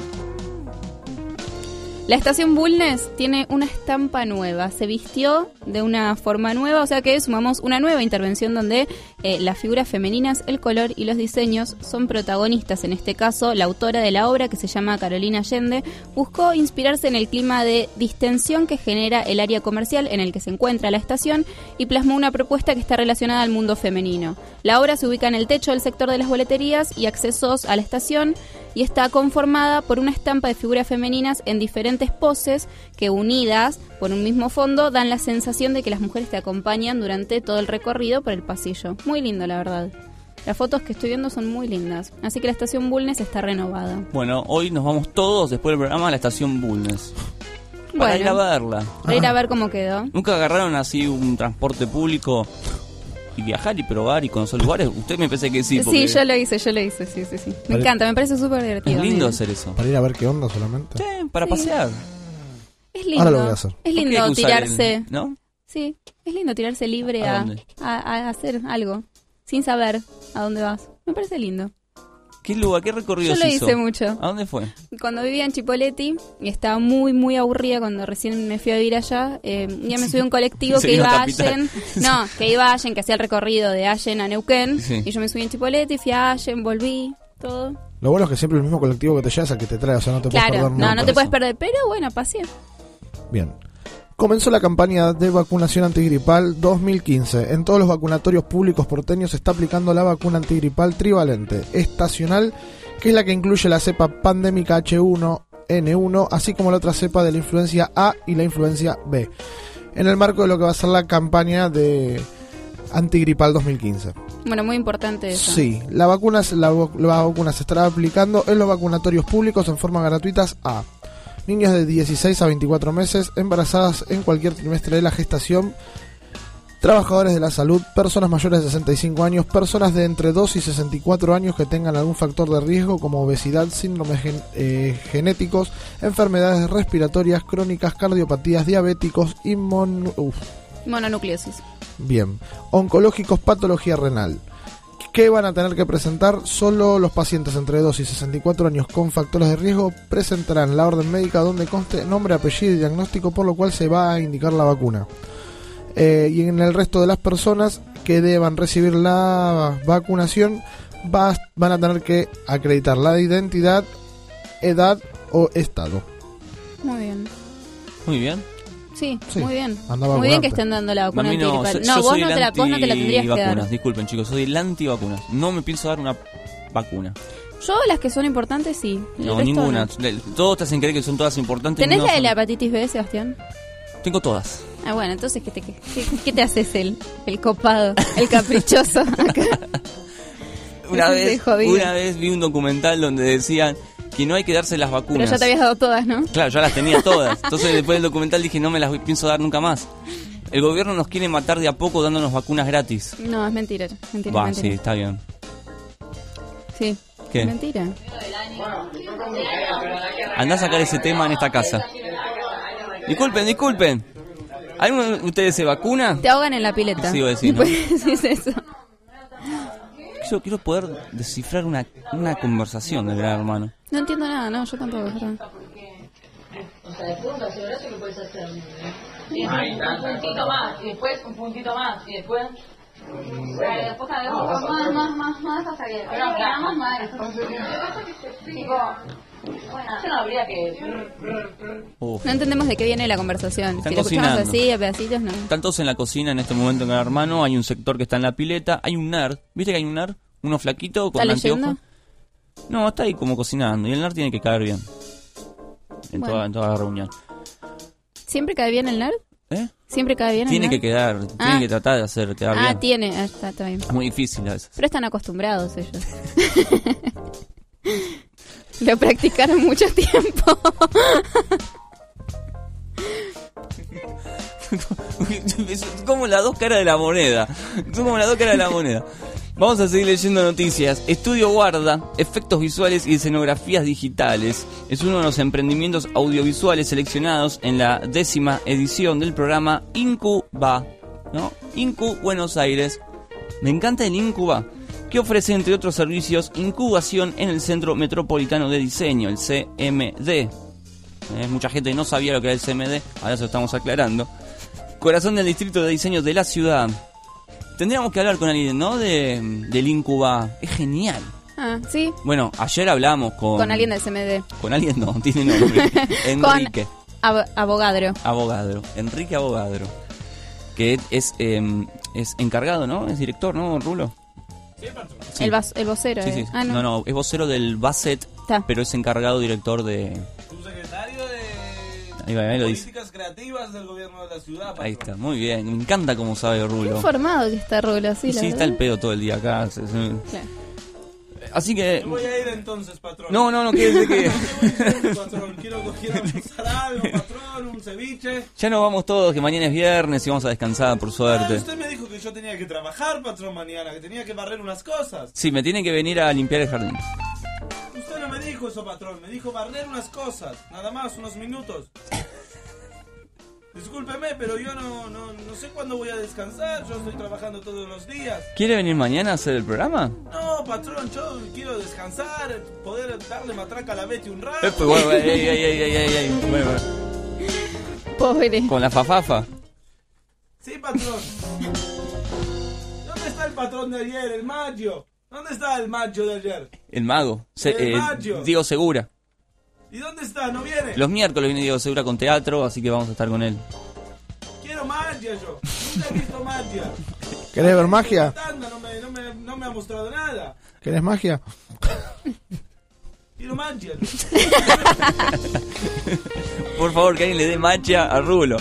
La estación Bulnes tiene una estampa nueva, se vistió de una forma nueva, o sea que sumamos una nueva intervención donde eh, las figuras femeninas, el color y los diseños son protagonistas. En este caso, la autora de la obra, que se llama Carolina Allende, buscó inspirarse en el clima de distensión que genera el área comercial en el que se encuentra la estación y plasmó una propuesta que está relacionada al mundo femenino. La obra se ubica en el techo del sector de las boleterías y accesos a la estación y está conformada por una estampa de figuras femeninas en diferentes poses que unidas por un mismo fondo dan la sensación de que las mujeres te acompañan durante todo el recorrido por el pasillo. Muy lindo, la verdad. Las fotos que estoy viendo son muy lindas. Así que la estación Bulnes está renovada. Bueno, hoy nos vamos todos después del programa a la estación Bulnes. Para Bueno. ir a verla. Para ir a ver cómo quedó. ¿Nunca agarraron así un transporte público y viajar y probar y conocer lugares? Usted me parece que sí. Sí, yo lo hice, yo lo hice, sí, sí, sí. Me encanta, me parece súper divertido. Es lindo mira. hacer eso. Para ir a ver qué onda solamente. Sí, para Sí. pasear. Es lindo. Ahora lo voy a hacer. Es ¿Por qué lindo usar el- tirarse. ¿No? Sí, es lindo tirarse libre ¿A a, a- a hacer algo sin saber a dónde vas. Me parece lindo. ¿Qué lugar, qué recorrido Yo lo hizo? hice mucho. ¿A dónde fue? Cuando vivía en Chipoleti y estaba muy, muy aburrida cuando recién me fui a vivir allá, eh, ya me subí a un colectivo que iba a. Allen. No, que iba a Allen, que hacía el recorrido de Allen a Neuquén. Sí. Y yo me subí en Chipoleti, fui a Allen, volví, todo. Lo bueno es que siempre el mismo colectivo que te lleva es el que te trae, o sea, no te puedes Claro, perder no, no te puedes perder, pero bueno, pasé. Bien. Comenzó la campaña de vacunación antigripal 2015. En todos los vacunatorios públicos porteños se está aplicando la vacuna antigripal trivalente estacional, que es la que incluye la cepa pandémica H1N1, así como la otra cepa de la influencia A y la influencia B. En el marco de lo que va a ser la campaña de antigripal 2015. Bueno, muy importante eso. Sí, la vacuna, se- la, la vacuna se estará aplicando en los vacunatorios públicos en forma gratuitas a niños de 16 a 24 meses, embarazadas en cualquier trimestre de la gestación, trabajadores de la salud, personas mayores de 65 años, personas de entre 2 y 64 años que tengan algún factor de riesgo como obesidad, síndromes gen- eh, genéticos, enfermedades respiratorias crónicas, cardiopatías, diabéticos, uf, Mononucleosis. Bien. Oncológicos, patología renal. ¿Qué van a tener que presentar? Solo los pacientes entre 2 y 64 años con factores de riesgo presentarán la orden médica donde conste nombre, apellido y diagnóstico, por lo cual se va a indicar la vacuna. Eh, y en el resto de las personas que deban recibir la vacunación va- van a tener que acreditar la identidad, edad o estado. Muy bien. Muy bien. Sí, Sí, muy bien. Muy bien que estén dando la vacuna no, antigripal. yo- No, yo vos, soy no el te la, vos no te la tendrías que dar. Disculpen, chicos, soy el antivacunas. No me pienso dar una vacuna. Yo las que son importantes sí. No, ninguna. no. Todos te hacen creer que son todas importantes. ¿Tenés no la de son- la hepatitis B, Sebastián? Tengo todas. Ah, bueno, entonces, ¿qué te, qué, te haces el, el copado, el caprichoso acá? Una vez, una vez vi un documental donde decían que no hay que darse las Pero vacunas. ya te habías dado todas, ¿no? Claro, ya las tenía todas. Entonces después del documental dije no me las pienso dar nunca más. El gobierno nos quiere matar de a poco dándonos vacunas gratis. No, es mentira. es Mentira, Va, es sí, mentira. está bien. Sí. ¿Qué? Es mentira. Andá a sacar ese tema en esta casa. Disculpen, disculpen. ¿Alguno de ustedes se vacuna? Te ahogan en la pileta. Sí, iba a decir, ¿no? Después decís eso. Yo quiero poder descifrar una, una conversación del gran hermano. No entiendo nada, no, yo tampoco. verdad. O sea, brazo que puedes hacer. Un puntito más, y después un puntito más, y después. Pero después cada vez más, más, más, más hasta que pero nada más mal. Tipo, bueno, yo no habría que... Uf. No entendemos de qué viene la conversación. Están si lo escuchamos así, a pedacitos, no. Están todos en la cocina en este momento en Gran Hermano. Hay un sector que está en la pileta. Hay un nerd. ¿Viste que hay un nerd? Uno flaquito con ¿Está anteojos. leyendo? No, está ahí como cocinando. Y el nerd tiene que caer bien. En, Bueno. toda, en toda la reunión. ¿Siempre cae bien el nerd? ¿Eh? ¿Siempre cae bien el Tiene que quedar, Ah. tiene que tratar de hacer quedar Ah, bien. tiene, ah, está, está bien. Es muy difícil a veces. Pero están acostumbrados ellos. Lo practicaron mucho tiempo. Es como las dos caras de la moneda. Son como las dos caras de la moneda. Vamos a seguir leyendo noticias. Estudio Guarda, efectos visuales y escenografías digitales. Es uno de los emprendimientos audiovisuales seleccionados en la décima edición del programa Incuba. ¿No? Incu Buenos Aires. Me encanta el Incuba, que ofrece entre otros servicios incubación en el Centro Metropolitano de Diseño, el CMD. Eh, mucha gente no sabía lo que era el CMD, ahora se lo estamos aclarando. Corazón del Distrito de Diseño de la ciudad. Tendríamos que hablar con alguien, ¿no? De, del Incuba. Es genial. Ah, sí, Bueno, ayer hablamos con... con alguien del CMD. Con alguien no, tiene nombre. Enrique. Ab- abogadro. Abogadro. Enrique Abogadro. Que es, eh, es encargado, ¿no? Es director, ¿no, Rulo? Sí. El, vas- el vocero. Sí, eh. sí. Ah, no. no. no, es vocero del Basset, Está. pero es encargado director de... Subsecretario de Ahí va, ahí lo dice. Políticas Creativas del Gobierno de la Ciudad. Ahí está, muy bien. Me encanta cómo sabe Qué Rulo. informado que está Rulo, sí, Sí, la está verdad. el pedo todo el día acá. Claro. Así que... Voy a ir entonces, patrón. No, no, no, quédese que... patrón, quiero, quiero almorzar algo, patrón, un ceviche. Ya nos vamos todos, que mañana es viernes y vamos a descansar, por Ah, suerte. usted me dijo que yo tenía que trabajar, patrón, mañana, que tenía que barrer unas cosas. Sí, me tienen que venir a limpiar el jardín. Usted no me dijo eso, patrón, me dijo barrer unas cosas, nada más, unos minutos. Discúlpeme, pero yo no, no, no sé cuándo voy a descansar, yo estoy trabajando todos los días. ¿Quiere venir mañana a hacer el programa? No, patrón, yo quiero descansar, poder darle matraca a la Betty un rato. Eh, pues, bueno, ey, ey, ey, ey, ey, ey, bueno, bueno. Pobre. Con la fafafa. Sí, patrón. ¿Dónde está el patrón de ayer, el macho? ¿Dónde está el macho de ayer? El mago. Se- El eh. Diego Segura. ¿Y dónde está? ¿No viene? Los miércoles viene Diego Segura con teatro, así que vamos a estar con él. Quiero magia yo. Nunca he visto magia. ¿Querés ver magia? No me, no, me, no me ha mostrado nada. ¿Querés magia? Quiero magia. Por favor, que alguien le dé mancha a Rulo.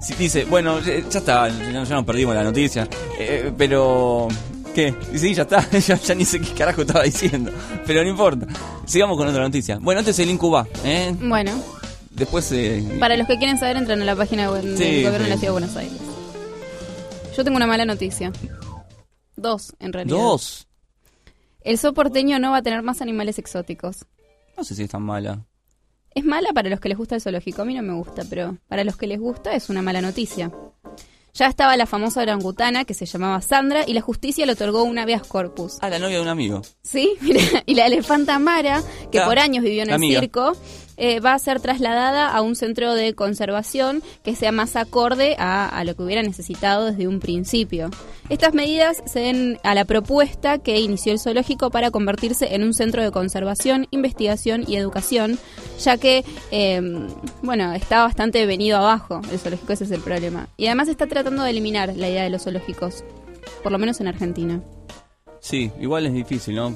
Sí, dice, bueno, ya está, ya, ya nos perdimos la noticia. Eh, pero. ¿Qué? Sí, ya está, ya, ya ni sé qué carajo estaba diciendo. Pero no importa. Sigamos con otra noticia. Bueno, este es el Incuba, ¿eh? Bueno, Después. Eh, para los que quieren saber, entran a la página web del Sí, gobierno de la sí. Ciudad de Buenos Aires. Yo tengo una mala noticia. Dos, en realidad. Dos. El zoo porteño no va a tener más animales exóticos. No sé si es tan mala. Es mala para los que les gusta el zoológico, a mí no me gusta, pero para los que les gusta es una mala noticia. Ya estaba la famosa orangutana que se llamaba Sandra y la justicia le otorgó un habeas corpus. Ah, la novia de un amigo. Sí, mira, y la elefanta Mara, que Claro, por años vivió en el amiga. circo, eh, va a ser trasladada a un centro de conservación que sea más acorde a, lo que hubiera necesitado desde un principio. Estas medidas se den a la propuesta que inició el zoológico para convertirse en un centro de conservación, investigación y educación, ya que, eh, bueno, está bastante venido abajo el zoológico, ese es el problema. Y además está tratando de eliminar la idea de los zoológicos, por lo menos en Argentina. Sí, igual es difícil, ¿no?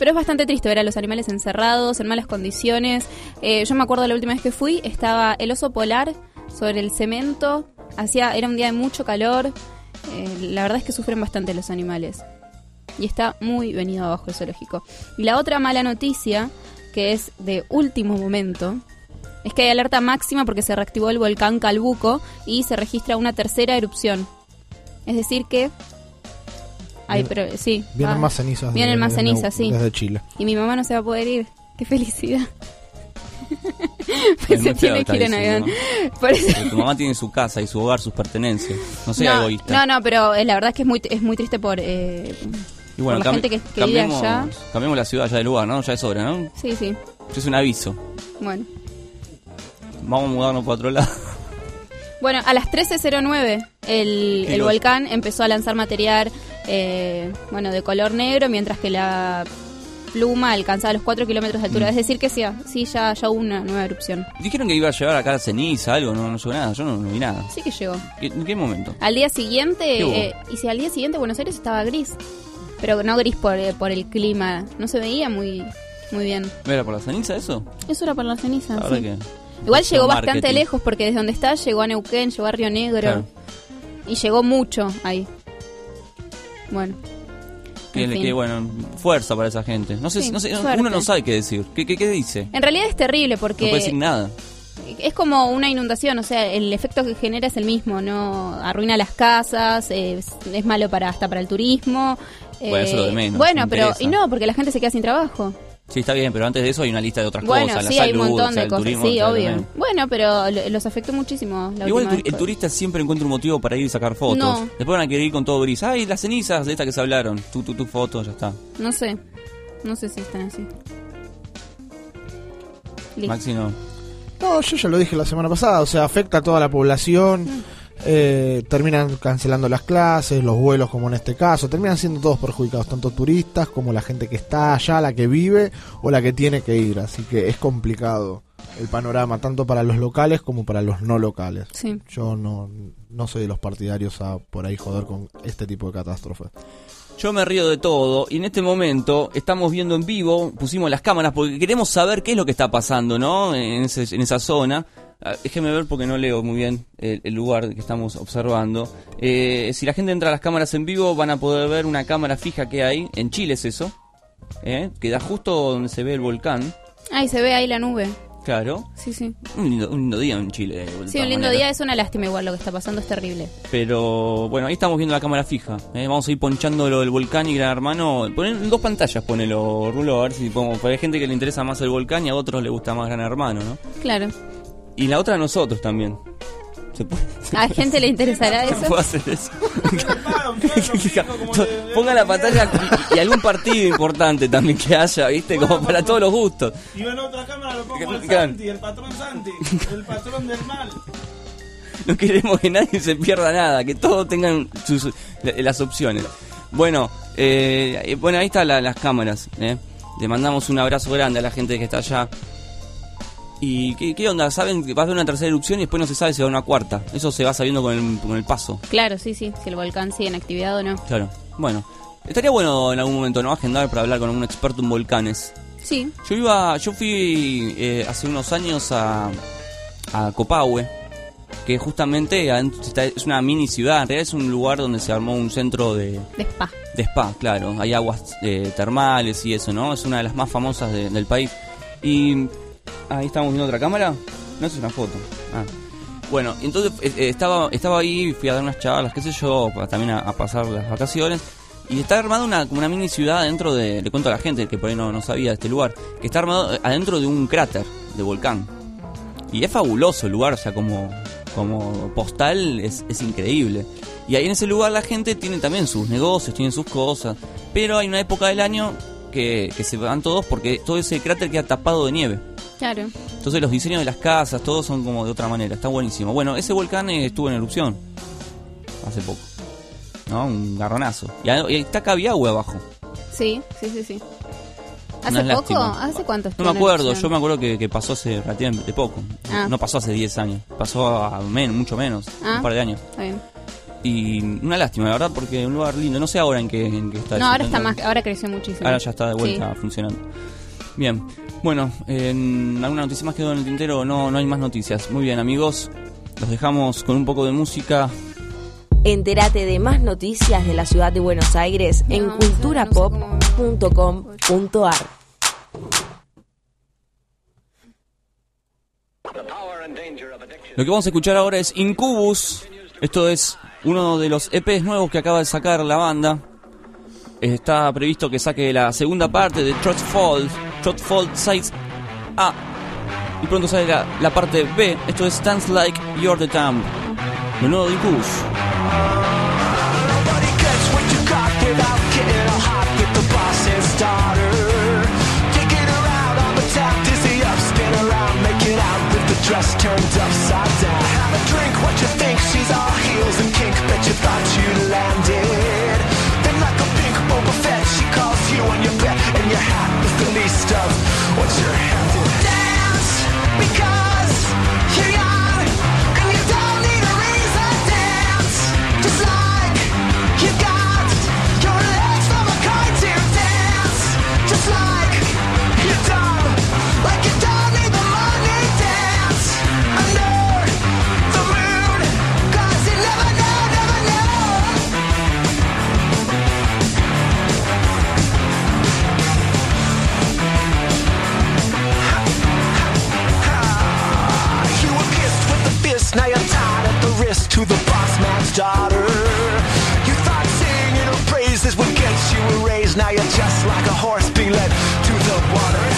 Pero es bastante triste ver a los animales encerrados, en malas condiciones. Eh, yo me acuerdo la última vez que fui, estaba el oso polar sobre el cemento, hacía, era un día de mucho calor. Eh, la verdad es que sufren bastante los animales. Y está muy venido abajo el zoológico. Y la otra mala noticia, que es de último momento, es que hay alerta máxima porque se reactivó el volcán Calbuco y se registra una tercera erupción. Es decir que... Ay, pero sí. Vienen ah, más cenizas. Vienen de- más cenizas, sí. Desde Chile. Y mi mamá no se va a poder ir. Qué felicidad. Es pues se tiene que ir en avión. eso- tu mamá tiene su casa y su hogar, sus pertenencias. No sea no, egoísta. no, no, pero eh, la verdad es que es muy, es muy triste por, eh, y bueno, por la gente que, que vive allá. cambiemos la ciudad ya de lugar, ¿no? Ya es hora, ¿no? Sí, sí. Es un aviso. Bueno. Vamos a mudarnos para otro lado. Bueno, a las 13.09 el, ¿Qué el volcán empezó a lanzar material eh, bueno, de color negro, mientras que la pluma alcanzaba los 4 kilómetros de altura. Mm. Es decir, que sí, sí ya, ya hubo una nueva erupción. Dijeron que iba a llevar acá ceniza, algo, no, no llegó nada, yo no, no vi nada. Sí que llegó. ¿Qué- ¿En qué momento? Al día siguiente, eh, y si al día siguiente Buenos Aires estaba gris, pero no gris por, eh, por el clima, no se veía muy, muy bien. ¿Era por la ceniza eso? Eso era por la ceniza. Sí. que... Igual llegó bastante marketing. lejos porque desde donde está llegó a Neuquén, llegó a Río Negro Claro. y llegó mucho ahí. Bueno. Que, En fin. que, bueno, fuerza para esa gente. No sé, Sí, no sé uno no sabe qué decir. ¿Qué, qué, qué dice? En realidad es terrible No puede decir porque nada. es como una inundación, o sea, el efecto que genera es el mismo, no arruina las casas, eh, es, es malo para hasta para el turismo. Bueno, eso es lo de menos, Bueno, no pero y no, porque la gente se queda sin trabajo. Sí, está bien, pero antes de eso hay una lista de otras Bueno, cosas. sí, la hay un salud, montón o sea, de el cosas, turismo, sí, obvio. Bueno, pero lo- los afectó muchísimo la Igual el, vez. turista siempre encuentra un motivo para ir y sacar fotos. No. Después van a querer ir con todo gris. Ay, las cenizas de estas que se hablaron. Tu, tu, tu foto, ya está. No sé, no sé si están así. Listo. Maxi no. No, yo ya lo dije la semana pasada, o sea, afecta a toda la población, eh, terminan cancelando las clases, los vuelos como en este caso, terminan siendo todos perjudicados, tanto turistas como la gente que está allá, la que vive o la que tiene que ir, así que es complicado el panorama, tanto para los locales como para los no locales. Sí. Yo no, no soy de los partidarios a por ahí joder con este tipo de catástrofes. Yo me río de todo y en este momento estamos viendo en vivo, pusimos las cámaras porque queremos saber qué es lo que está pasando, ¿no? En, ese- en esa zona. Ah, Déjeme ver porque no leo muy bien el, el lugar que estamos observando. Eh, si la gente entra a las cámaras en vivo van a poder ver una cámara fija que hay. En Chile es eso. ¿eh? Que da justo donde se ve el volcán. Ay, se ve ahí la nube. Claro. Sí, sí. Un lindo, un lindo día en Chile. Sí, un lindo día, es una lástima igual lo que está pasando, es terrible. Pero bueno, ahí estamos viendo la cámara fija. ¿eh? Vamos a ir ponchando lo del volcán y Gran Hermano. Ponen dos pantallas, ponelo, Rulo, a ver si podemos. Porque hay gente que le interesa más el volcán y a otros le gusta más Gran Hermano, ¿no? Claro. Y la otra a nosotros también. ¿Se puede, ¿A gente le interesará se eso? puede hacer eso? Ponga la pantalla y, y algún partido importante también que haya, ¿viste? Como para todos los gustos. Y en otra cámara lo pongo al. Santi, el patrón Santi, el patrón del mal. No queremos que nadie se pierda nada, que todos tengan sus, la- las opciones. Bueno, eh, eh, bueno ahí están la- las cámaras. ¿eh? Le mandamos un abrazo grande a la gente que está allá. ¿Y qué, qué onda? ¿Saben que va a haber una tercera erupción y después no se sabe si va a haber una cuarta? Eso se va sabiendo con el, con el paso. Claro, sí, sí, si el volcán sigue en actividad o no. Claro. Bueno, estaría bueno en algún momento, ¿no? Agendar para hablar con un experto en volcanes. Sí, Yo iba, yo fui eh, hace unos años a, a Copahue, que justamente es una mini ciudad, en realidad es un lugar donde se armó un centro de, de spa. de spa, claro, hay aguas eh, termales y eso, ¿no? Es una de las más famosas de- del país. Y ahí estamos viendo otra cámara, no es una foto. Ah. Bueno, entonces eh, eh, estaba estaba ahí, fui a dar unas charlas, qué sé yo, también a, pasar las vacaciones. Y está armada una, una mini ciudad adentro de, le cuento a la gente que por ahí no, no sabía de este lugar, que está armado eh, adentro de un cráter de volcán. Y es fabuloso el lugar, o sea, como, como postal es, es increíble. Y ahí en ese lugar la gente tiene también sus negocios, tiene sus cosas. Pero hay una época del año que se van todos porque todo ese cráter queda tapado de nieve. Claro. Entonces los diseños de las casas, todos son como de otra manera. Está buenísimo. Bueno, ese volcán eh, estuvo en erupción hace poco. ¿No? Un garronazo. Y, a- y está Cabiagüe abajo. Sí, sí, sí, sí. Una ¿Hace poco? lástima. ¿Hace cuánto No me en acuerdo, erupción? yo me acuerdo que, que pasó hace relativamente poco. Ah. No pasó hace 10 años, pasó a menos, mucho menos, Ah. un par de años. Está bien. Y una lástima, la verdad, porque es un lugar lindo. No sé ahora en qué, en qué está. No, ahora está más, ahora creció muchísimo. Ahora ya está de vuelta funcionando. Bien, bueno, en alguna noticia más quedó en el tintero, no, no hay más noticias. Muy bien, amigos, los dejamos con un poco de música. Entérate de más noticias de la ciudad de Buenos Aires en culturapop.com.ar. Lo que vamos a escuchar ahora es Incubus. Esto es uno de los EPs nuevos que acaba de sacar la banda. Está previsto que saque la segunda parte de Shot Fault Size A. Y pronto salga la parte B. Esto es Stands Like You're the Dumb. De nuevo de dress turned upside down. Have a drink, what you think? She's all heels and kink. Bet you thought you'd landed. Then like a pink Boba Fett, she calls you on your bed and your hat. stuff. What's your to the boss man's daughter. You thought singing her praises would get you a raise. Now you're just like a horse being led to the water.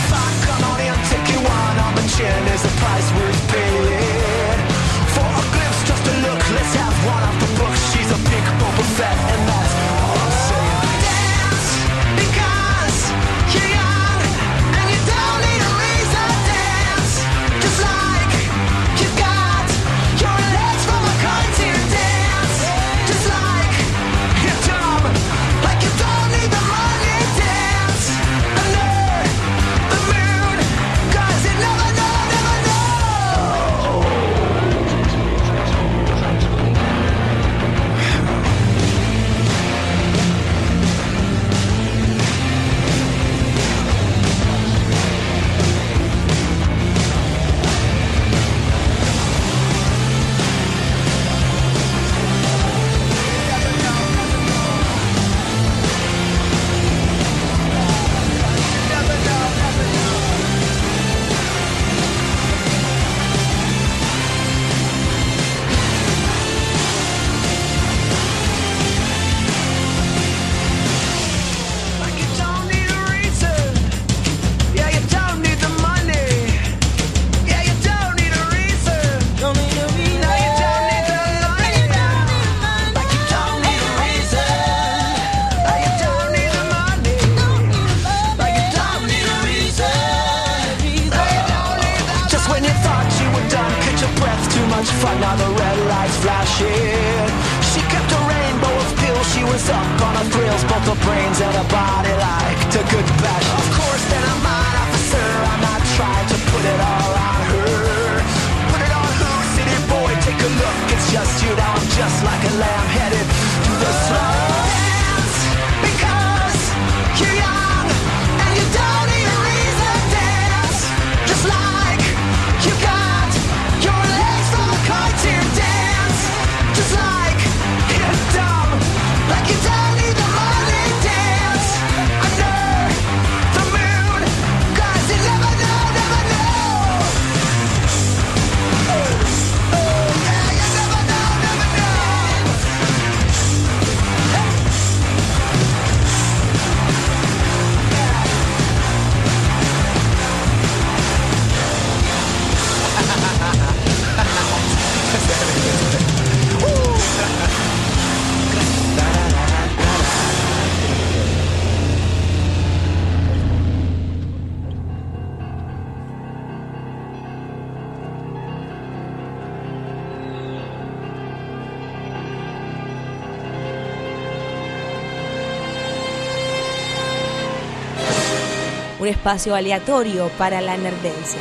Espacio aleatorio para la nerdencia.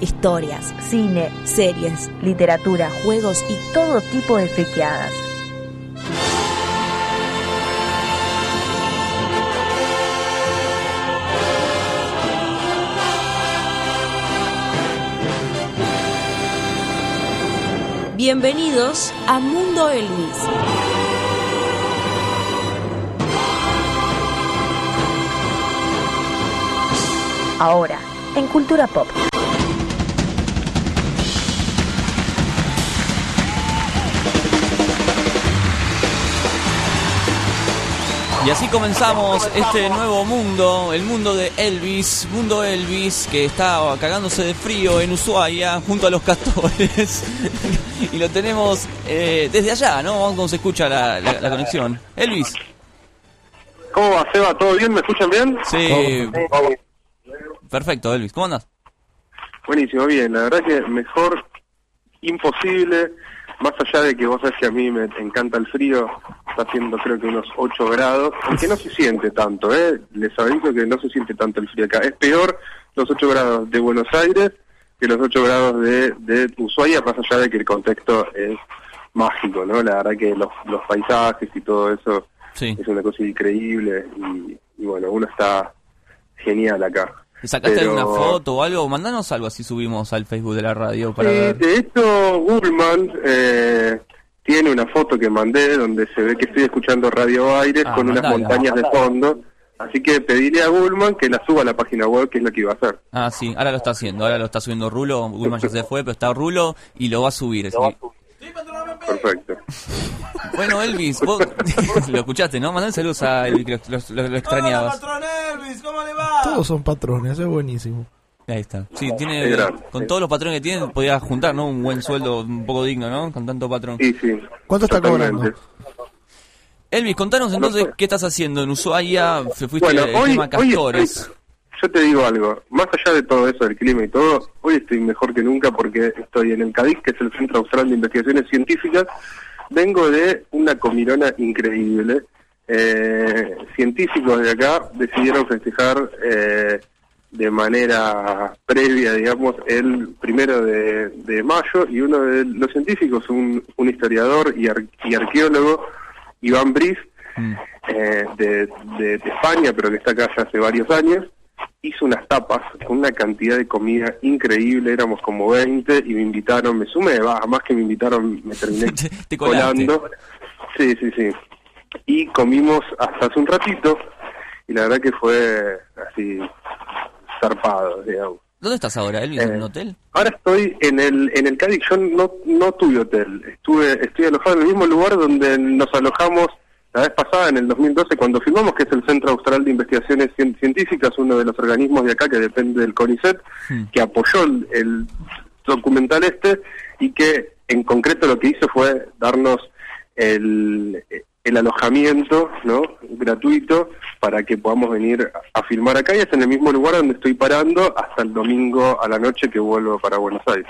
Historias, cine, series, literatura, juegos y todo tipo de friqueadas. Bienvenidos a Mundo Elvis. Ahora, en Cultura Pop. Y así comenzamos este nuevo mundo, el mundo de Elvis, mundo Elvis, que está cagándose de frío en Ushuaia junto a los castores. y lo tenemos eh, desde allá, ¿no? Vamos cómo se escucha la, la- la conexión. Elvis. ¿Cómo va, Seba? ¿Todo bien? ¿Me escuchan bien? Sí. Perfecto, Elvis. ¿Cómo andas? Buenísimo, bien. La verdad que mejor imposible, más allá de que vos sabés que a mí me encanta el frío, está haciendo creo que unos 8 grados, aunque no se siente tanto, ¿eh? Les aviso que no se siente tanto el frío acá. Es peor los 8 grados de Buenos Aires que los 8 grados de, de Ushuaia, más allá de que el contexto es mágico, ¿no? La verdad que los, los paisajes y todo eso es una cosa increíble y, y bueno, uno está genial acá. ¿Sacaste Pero- alguna foto o algo? Mandanos algo así subimos al Facebook de la radio para Sí, ver. de hecho, Gulman eh, tiene una foto que mandé donde se ve que estoy escuchando Radio Aires Ah, con unas mandala. montañas de fondo. Así que pedirle a Gullman que la suba a la página web, que es lo que iba a hacer. Ah, sí, ahora lo está haciendo, ahora lo está subiendo Rulo, Gulman ya se fue, pero está Rulo y lo va a subir. así que- Perfecto. Bueno, Elvis, vos lo escuchaste, ¿no? Mandá saludos a Elvis, que lo, lo- lo extrañabas. Patrón Elvis, ¿cómo le va? Todos son patrones, es buenísimo. Ahí está. Sí, tiene, con todos los patrones que tiene, podía juntar, ¿no? Un buen sueldo, un poco digno, ¿no? Con tanto patrón. Sí, sí. ¿Cuánto está cobrando? Elvis, contanos entonces qué estás haciendo en Ushuaia, se fuiste Bueno, hoy, tema hoy Castores. estoy- yo te digo algo, más allá de todo eso del clima y todo, hoy estoy mejor que nunca porque estoy en el CADIC, que es el Centro Austral de Investigaciones Científicas, vengo de una comilona increíble. Eh, científicos de acá decidieron festejar eh, de manera previa, digamos, el primero de, de mayo y uno de los científicos, un, un historiador y, ar- y arqueólogo, Iván Briz, eh, de, de- de España, pero que está acá ya hace varios años, hizo unas tapas con una cantidad de comida increíble, éramos como 20 y me invitaron, me sumé, va, más que me invitaron, me terminé Te colando. Sí, sí, sí. Y comimos hasta hace un ratito y la verdad que fue así zarpado, digamos. ¿Dónde estás ahora, Elvis? ¿En un hotel? Ahora estoy en el en el Cádiz, yo no, no tuve hotel, estuve estoy alojado en el mismo lugar donde nos alojamos la vez pasada, en el 2012, cuando filmamos, que es el Centro Austral de Investigaciones Cien- Científicas, uno de los organismos de acá que depende del CONICET, que apoyó el, el documental este y que en concreto lo que hizo fue darnos el, el alojamiento no gratuito para que podamos venir a, a filmar acá y es en el mismo lugar donde estoy parando hasta el domingo a la noche que vuelvo para Buenos Aires.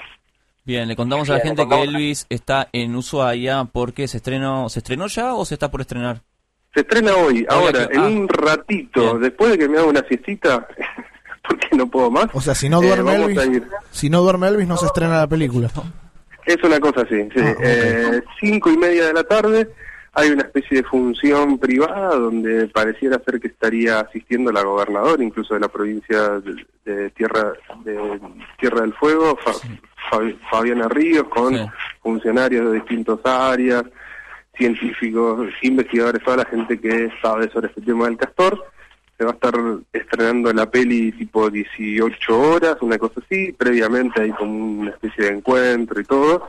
Bien, le contamos a la gente que Elvis está en Ushuaia porque se estrenó, ¿se estrenó ya o se está por estrenar? Se estrena hoy, ahora, que- en ah. un ratito, después de que me haga una siestita, porque no puedo más. O sea, si no eh, duerme Elvis, si no duerme Elvis no se estrena la película. Es una cosa así, sí. Ah. Eh, cinco y media de la tarde hay una especie de función privada donde pareciera ser que estaría asistiendo la gobernadora, incluso de la provincia de, de Tierra de Tierra del Fuego, Fabi- Fabiana Ríos, con funcionarios de distintas áreas, científicos, investigadores, toda la gente que sabe sobre este tema del castor. Se va a estar estrenando la peli tipo 18 horas, una cosa así. Previamente hay como una especie de encuentro y todo.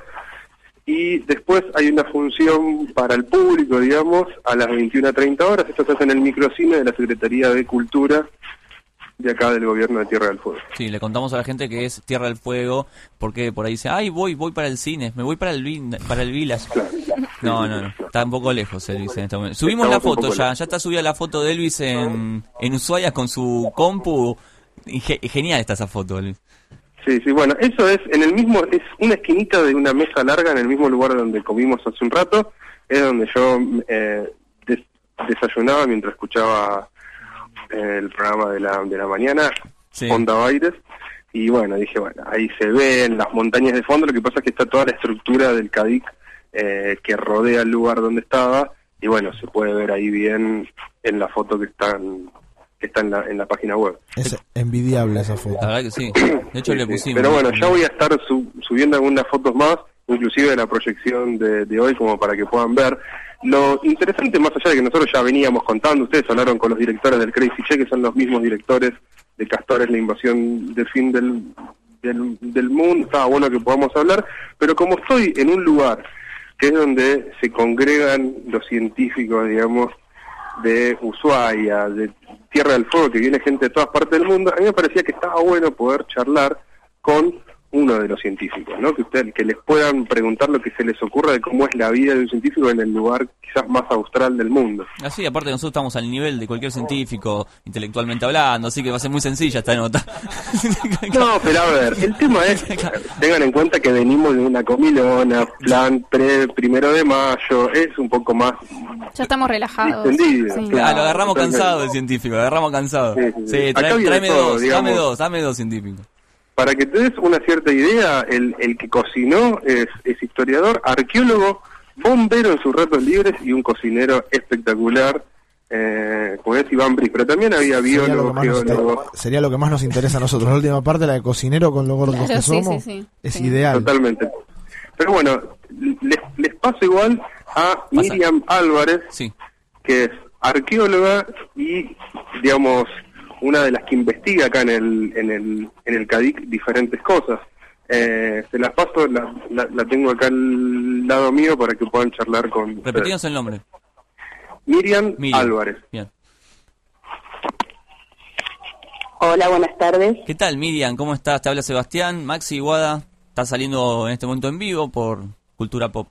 Y después hay una función para el público, digamos, a las 21.30 horas. Esto se hace en el microcine de la Secretaría de Cultura de acá del gobierno de Tierra del Fuego. Sí, le contamos a la gente que es Tierra del Fuego porque por ahí dice, ay, voy, voy para el cine, me voy para el, para el Village. No, no, no, está un poco lejos Elvis en este momento. Subimos Estamos la foto ya, lejos. ya está subida la foto de Elvis en, en Ushuaia con su compu. Ge- genial está esa foto, Elvis. Sí, sí, bueno, eso es en el mismo, es una esquinita de una mesa larga en el mismo lugar donde comimos hace un rato, es donde yo eh, des- desayunaba mientras escuchaba eh, el programa de la, de la mañana, Onda Baires, y bueno, dije, bueno, ahí se ven las montañas de fondo, lo que pasa es que está toda la estructura del CADIC eh, que rodea el lugar donde estaba, y bueno, se puede ver ahí bien en la foto que está en, que está en la, en la página web. Es envidiable esa foto. La verdad que sí. De hecho, Sí, le sí. pusimos. Pero bueno, ya voy a estar su- subiendo algunas fotos más, inclusive de la proyección de, de hoy, como para que puedan ver. Lo interesante, más allá de que nosotros ya veníamos contando, ustedes hablaron con los directores del Crazy Che, que son los mismos directores de Castores, la invasión del fin del, del, del mundo, estaba bueno que podamos hablar, pero como estoy en un lugar que es donde se congregan los científicos, digamos, de Ushuaia, de Tierra del Fuego, que viene gente de todas partes del mundo, a mí me parecía que estaba bueno poder charlar con uno de los científicos, ¿no? Que usted, que les puedan preguntar lo que se les ocurra de cómo es la vida de un científico en el lugar quizás más austral del mundo. Así, aparte nosotros estamos al nivel de cualquier científico intelectualmente hablando, así que va a ser muy sencilla esta nota. No, pero a ver, el tema es, tengan en cuenta que venimos de una comilona, plan pre primero de mayo, es un poco más Ya estamos relajados. Entendido, Sí. claro. Ah, lo agarramos cansado el científico, lo agarramos cansado. Sí, Sí, sí, sí. trae- tráeme todo, dos, digamos. dame dos, dame dos científicos. Para que te des una cierta idea, el, el que cocinó es, es historiador, arqueólogo, bombero en sus ratos libres y un cocinero espectacular, eh, como es Iván Briz. Pero también había Sería lo, biólogo, sería lo que más nos interesa a nosotros. La última parte, la de cocinero con lo gordos Claro, que sí, somos, sí, sí. es ideal. Totalmente. Pero bueno, les, les paso igual a Miriam Álvarez, que es arqueóloga y, digamos, una de las que investiga acá en el, en el, en el CADIC diferentes cosas. Eh, se las paso, la, la, la tengo acá al lado mío para que puedan charlar con. Repetimos el nombre. Miriam, Miriam. Álvarez. Bien. Hola, buenas tardes. ¿Qué tal, Miriam? ¿Cómo estás? Te habla Sebastián. Maxi Iguada está saliendo en este momento en vivo por Cultura Pop.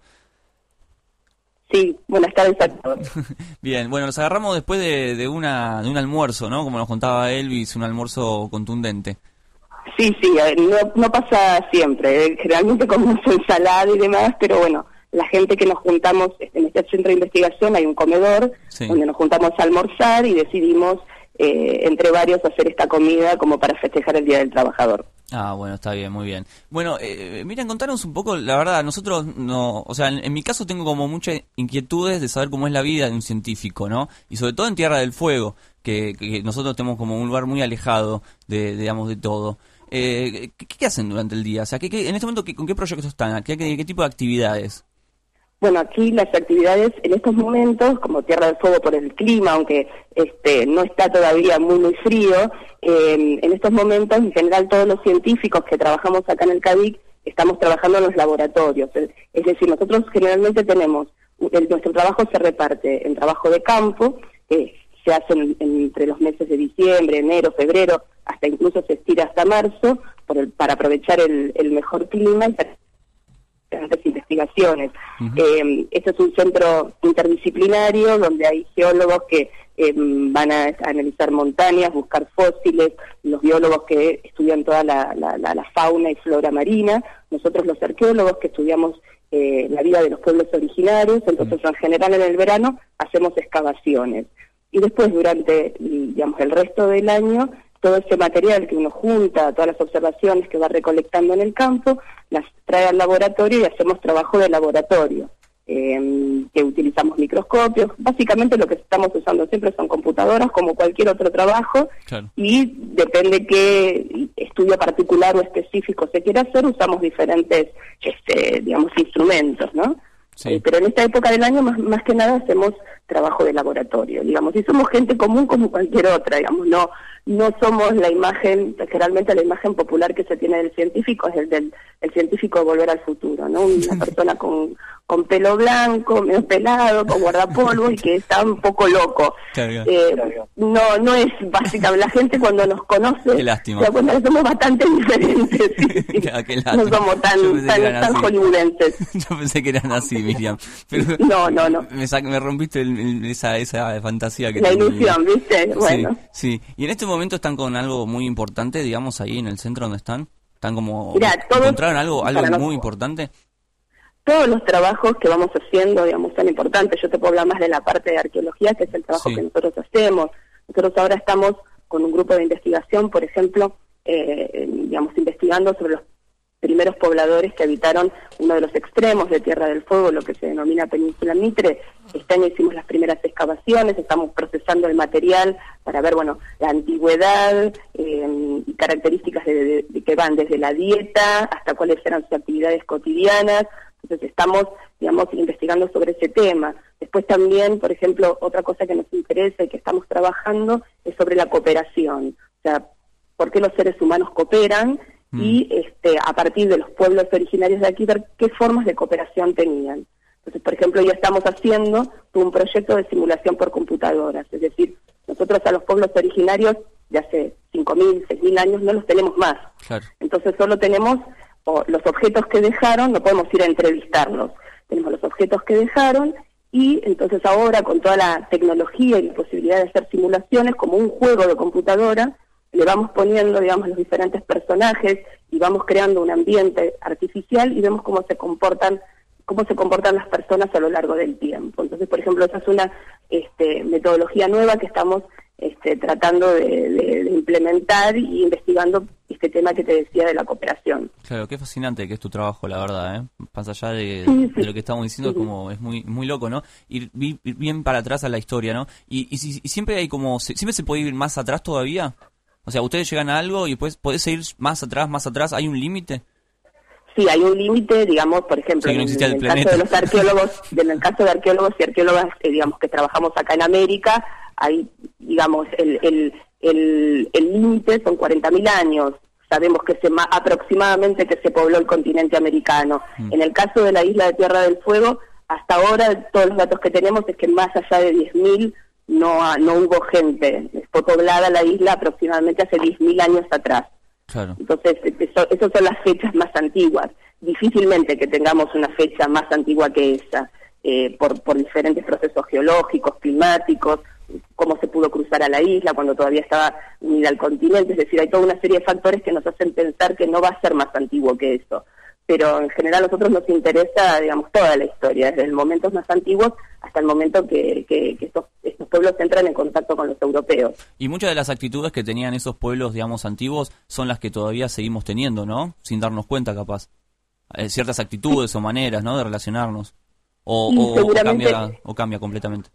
Sí, buenas tardes a todos. Bien, bueno, nos agarramos después de, de una, de un almuerzo, ¿no? Como nos contaba Elvis, un almuerzo contundente. Sí, sí, a ver, no, no pasa siempre, eh, generalmente comemos ensalada y demás, pero bueno, la gente que nos juntamos en este centro de investigación hay un comedor Sí. donde nos juntamos a almorzar y decidimos eh, entre varios hacer esta comida como para festejar el Día del Trabajador. Ah, bueno, está bien, muy bien. Bueno, eh, Miriam, contanos un poco, la verdad, nosotros no, o sea, en, en mi caso tengo como muchas inquietudes de saber cómo es la vida de un científico, ¿no? Y sobre todo en Tierra del Fuego, que, que nosotros tenemos como un lugar muy alejado de, digamos, de todo. Eh, ¿qué, qué hacen durante el día? O sea, ¿qué, qué- en este momento, ¿qué- ¿con qué proyectos están? ¿Qué, qué, qué tipo de actividades? Bueno, aquí las actividades en estos momentos, como Tierra del Fuego por el clima, aunque este, no está todavía muy, muy frío, eh, en estos momentos, en general, todos los científicos que trabajamos acá en el CADIC estamos trabajando en los laboratorios. Es decir, nosotros generalmente tenemos, nuestro trabajo se reparte en trabajo de campo, que se hace en- entre los meses de diciembre, enero, febrero, hasta incluso se estira hasta marzo, por el- para aprovechar el, mejor clima y diferentes investigaciones. Eh, este es un centro interdisciplinario donde hay geólogos que eh, van a analizar montañas, buscar fósiles, los biólogos que estudian toda la, la- la- la fauna y flora marina, nosotros los arqueólogos que estudiamos eh, la vida de los pueblos originarios, entonces en general en el verano hacemos excavaciones. Y después durante, digamos, el resto del año, todo ese material que uno junta, todas las observaciones que va recolectando en el campo, las trae al laboratorio y hacemos trabajo de laboratorio, eh, que utilizamos microscopios. Básicamente lo que estamos usando siempre son computadoras, como cualquier otro trabajo, y depende qué estudio particular o específico se quiera hacer, usamos diferentes, este, digamos, instrumentos, ¿no? Eh, pero en esta época del año más, más que nada hacemos trabajo de laboratorio, digamos, y somos gente común como cualquier otra, digamos, no no somos la imagen, generalmente la imagen popular que se tiene del científico es el del el científico de volver al futuro, ¿no? Una persona con, con pelo blanco, medio pelado, con guardapolvo y que está un poco loco. Eh, no, no es básicamente, la gente cuando nos conoce Qué lástima. se da cuenta que somos bastante diferentes, sí, sí. No somos tan, tan, tan hollywoodenses. Yo pensé que eran así, Miriam. Pero No, no, no. Me, rompiste el- el- esa, esa fantasía que La tenía. ilusión, ¿viste? Bueno. Sí, sí. Y en este momento están con algo muy importante, digamos, ahí en el centro donde están. Están como... Mirá, ¿Encontraron algo, algo muy importante? todos los trabajos que vamos haciendo, digamos, son importantes. Yo te puedo hablar más de la parte de arqueología, que es el trabajo Sí. que nosotros hacemos. Nosotros ahora estamos con un grupo de investigación, por ejemplo, eh, digamos, investigando sobre los primeros pobladores que habitaron uno de los extremos de Tierra del Fuego, lo que se denomina Península Mitre. Este año hicimos las primeras excavaciones, estamos procesando el material para ver, bueno, la antigüedad eh, y características de que van desde la dieta hasta cuáles eran sus actividades cotidianas. Entonces estamos, digamos, investigando sobre ese tema. Después también, por ejemplo, otra cosa que nos interesa y que estamos trabajando es sobre la cooperación. O sea, por qué los seres humanos cooperan y este, a partir de los pueblos originarios de aquí ver qué formas de cooperación tenían. Entonces, por ejemplo, ya estamos haciendo un proyecto de simulación por computadoras, es decir, nosotros a los pueblos originarios de hace 5.000, 6.000 años no los tenemos más. Claro. Entonces solo tenemos o, los objetos que dejaron, no podemos ir a entrevistarlos. Tenemos los objetos que dejaron y entonces ahora con toda la tecnología y la posibilidad de hacer simulaciones como un juego de computadora, le vamos poniendo, digamos, los diferentes personajes y vamos creando un ambiente artificial y vemos cómo se comportan cómo se comportan las personas a lo largo del tiempo. Entonces, por ejemplo, esa es una este, metodología nueva que estamos este, tratando de, de- de implementar y investigando este tema que te decía de la cooperación. Claro, qué fascinante que es tu trabajo, la verdad, ¿eh? Más allá de, Sí, sí. de lo que estamos diciendo, es como, es muy muy loco, ¿no? Ir, ir bien para atrás a la historia, ¿no? Y, y, y siempre hay como, siempre se puede ir más atrás todavía. O sea, ustedes llegan a algo y después podés seguir más atrás, más atrás, ¿hay un límite? sí, hay un límite, digamos, por ejemplo, Sí, que no en, el el caso de los arqueólogos, en el caso de arqueólogos y arqueólogas, eh, digamos, que trabajamos acá en América, hay, digamos, el el el el límite son 40.000 años. Sabemos que se ma- aproximadamente que se pobló el continente americano. Mm. En el caso de la isla de Tierra del Fuego, hasta ahora todos los datos que tenemos es que más allá de 10.000 no no hubo gente. Fue poblada la isla aproximadamente hace 10.000 años atrás. Claro. Entonces, eso, esas son las fechas más antiguas. Difícilmente que tengamos una fecha más antigua que esa, eh, por, por diferentes procesos geológicos, climáticos, cómo se pudo cruzar a la isla cuando todavía estaba unida al continente. Es decir, hay toda una serie de factores que nos hacen pensar que no va a ser más antiguo que eso. Pero en general a nosotros nos interesa, digamos, toda la historia, desde el momento más antiguos hasta el momento que, que- que estos, estos pueblos entran en contacto con los europeos. Y muchas de las actitudes que tenían esos pueblos, digamos, antiguos, son las que todavía seguimos teniendo, ¿no? Sin darnos cuenta, capaz. Eh, ciertas actitudes o maneras, ¿no? De relacionarnos. O, cambia, o cambia completamente.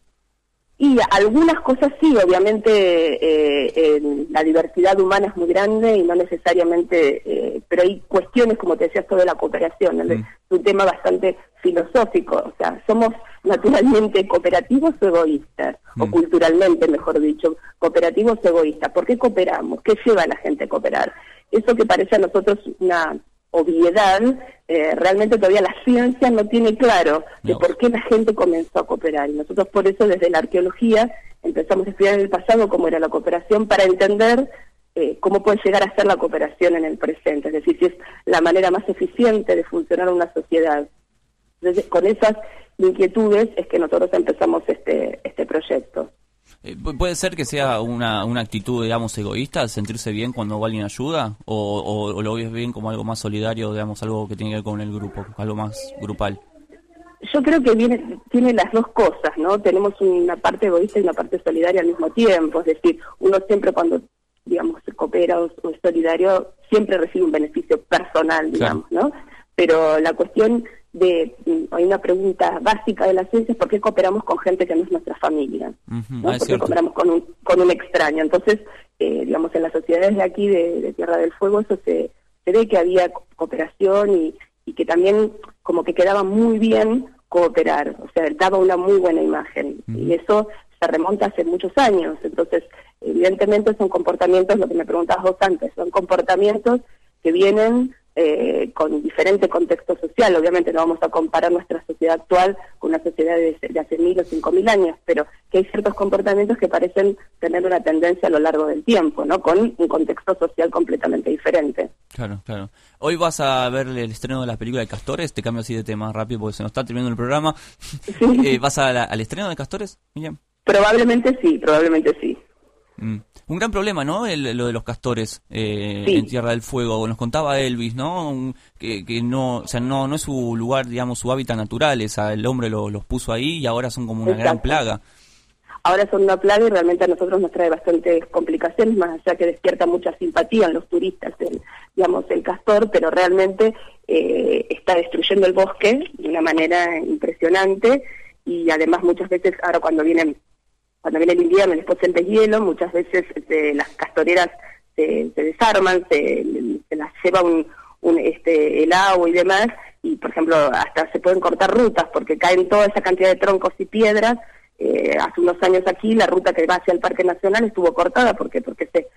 Y algunas cosas sí, obviamente eh, eh, la diversidad humana es muy grande y no necesariamente, eh, pero hay cuestiones, como te decía, de la cooperación, ¿no? es un tema bastante filosófico, o sea, somos naturalmente cooperativos o egoístas, o culturalmente, mejor dicho, cooperativos o egoístas. ¿Por qué cooperamos? ¿Qué lleva a la gente a cooperar? Eso que parece a nosotros una obviedad, eh, realmente todavía la ciencia no tiene claro de por qué la gente comenzó a cooperar. Y nosotros por eso desde la arqueología empezamos a estudiar en el pasado cómo era la cooperación para entender eh, cómo puede llegar a ser la cooperación en el presente, es decir, si es la manera más eficiente de funcionar una sociedad. Entonces, con esas inquietudes es que nosotros empezamos este, este proyecto. Eh, pu- ¿Puede ser que sea una, una actitud, digamos, egoísta, sentirse bien cuando alguien ayuda? O, o- o lo ves bien como algo más solidario, digamos, algo que tiene que ver con el grupo, algo más grupal? Yo creo que viene, tiene las dos cosas, ¿no? Tenemos una parte egoísta y una parte solidaria al mismo tiempo. Es decir, uno siempre cuando, digamos, se coopera o, o es solidario, siempre recibe un beneficio personal, digamos, ¿no? Pero la cuestión de, mm, hay una pregunta básica de la ciencia es por qué cooperamos con gente que no es nuestra familia, ¿no? Ah, Porque cierto. cooperamos con un, con un extraño. Entonces, eh, digamos, en las sociedades de aquí, de, de Tierra del Fuego, eso se, se ve que había co- cooperación y, y que también como que quedaba muy bien cooperar, o sea, daba una muy buena imagen. Y eso se remonta hace muchos años. Entonces, evidentemente son comportamientos, lo que me preguntabas vos antes, son comportamientos que vienen eh, con diferente contexto social. Obviamente no vamos a comparar nuestra sociedad actual con una sociedad de, de hace mil o cinco mil años, pero que hay ciertos comportamientos que parecen tener una tendencia a lo largo del tiempo, ¿no? Con un contexto social completamente diferente. Claro, claro. Hoy vas a ver el estreno de la película de Castores, te cambio así de tema rápido porque se nos está terminando el programa. Eh, ¿Vas a la- al estreno de Castores, Miriam? Probablemente sí, probablemente sí. Mm. Un gran problema, ¿no? El- lo de los castores eh, Sí. en Tierra del Fuego. Nos contaba Elvis, ¿no? Un- que, que no, o sea, no, no es su lugar, digamos, su hábitat natural. Es, el hombre lo- los puso ahí y ahora son como una gran plaga. Ahora son una plaga y realmente a nosotros nos trae bastantes complicaciones, más allá que despierta mucha simpatía en los turistas, el, digamos, el castor, pero realmente eh, está destruyendo el bosque de una manera impresionante y además muchas veces, ahora cuando vienen cuando viene el invierno y después el deshielo, muchas veces este, las castoreras se, se desarman, se, se las lleva un, un, este, el agua y demás, y por ejemplo hasta se pueden cortar rutas porque caen toda esa cantidad de troncos y piedras. Eh, hace unos años aquí la ruta que va hacia el Parque Nacional estuvo cortada porque porque se,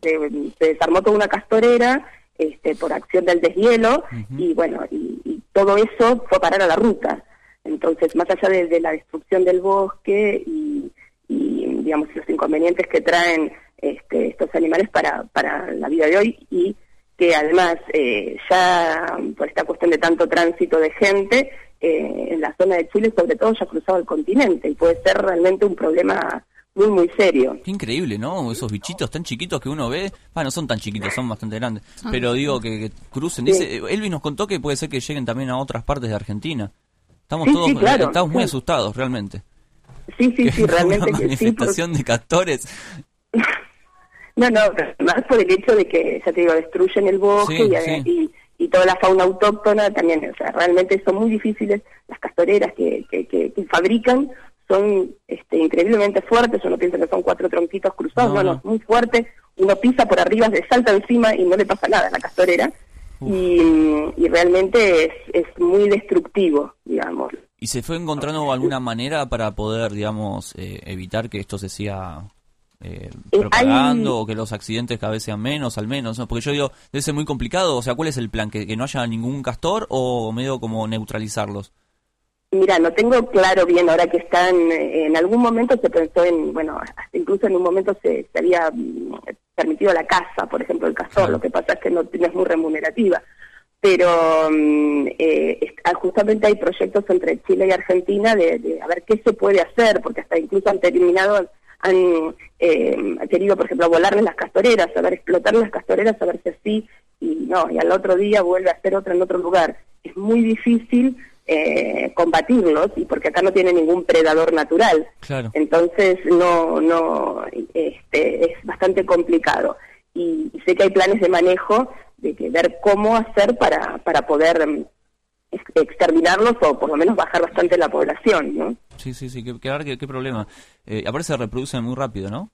se, se desarmó toda una castorera este, por acción del deshielo y bueno, y, y todo eso fue a parar a la ruta. Entonces, más allá de, de la destrucción del bosque y, y, digamos los inconvenientes que traen este, estos animales para, para la vida de hoy y que además eh, ya por esta cuestión de tanto tránsito de gente eh, en la zona de Chile sobre todo ya ha cruzado el continente y puede ser realmente un problema muy muy serio. Qué increíble, ¿no? Esos bichitos tan chiquitos que uno ve. Bueno, no son tan chiquitos, son bastante grandes. Ah. Pero digo que, que crucen. Sí. Dice, Elvis nos contó que puede ser que lleguen también a otras partes de Argentina. Estamos Sí, todos sí, claro, estamos muy sí. asustados, realmente. Sí, sí, sí, Una realmente que sí. por- manifestación de castores. No, no, más por el hecho de que, ya te digo, destruyen el bosque Sí, y, sí. y, y toda la fauna autóctona también, o sea, realmente son muy difíciles. Las castoreras que, que, que, que fabrican son este, increíblemente fuertes, uno piensa que son cuatro tronquitos cruzados, No, no, no, muy fuerte, uno pisa por arriba, se salta encima y no le pasa nada a la castorera. y, y realmente es, es muy destructivo, digamos. ¿Y se fue encontrando alguna manera para poder, digamos, eh, evitar que esto se siga eh, propagando o que los accidentes cada vez sean menos, al menos? ¿no? Porque yo digo, debe ser muy complicado. O sea, ¿cuál es el plan? ¿Que, que no haya ningún castor o medio como neutralizarlos? Mira, no tengo claro bien ahora que están, eh, en algún momento se pensó en, bueno, hasta incluso en un momento se, se había mm, permitido la caza, por ejemplo, el castor, lo que pasa es que no, no es muy remunerativa. Pero mm, eh, ah, justamente hay proyectos entre Chile y Argentina de, de a ver qué se puede hacer, porque hasta incluso han terminado, han eh, querido, por ejemplo, volarles las castoreras, a ver, explotar las castoreras, a ver si así, y no, y al otro día vuelve a hacer otra en otro lugar. Es muy difícil eh, combatirlos y porque acá no tiene ningún predador natural. Claro. Entonces no, no, este, es bastante complicado. Y, y sé que hay planes de manejo de que ver cómo hacer para, para poder ex- exterminarlos o por lo menos bajar bastante la población, ¿no? Sí, sí, sí, qué, qué- qué problema. Eh, aparte se reproducen muy rápido, ¿no?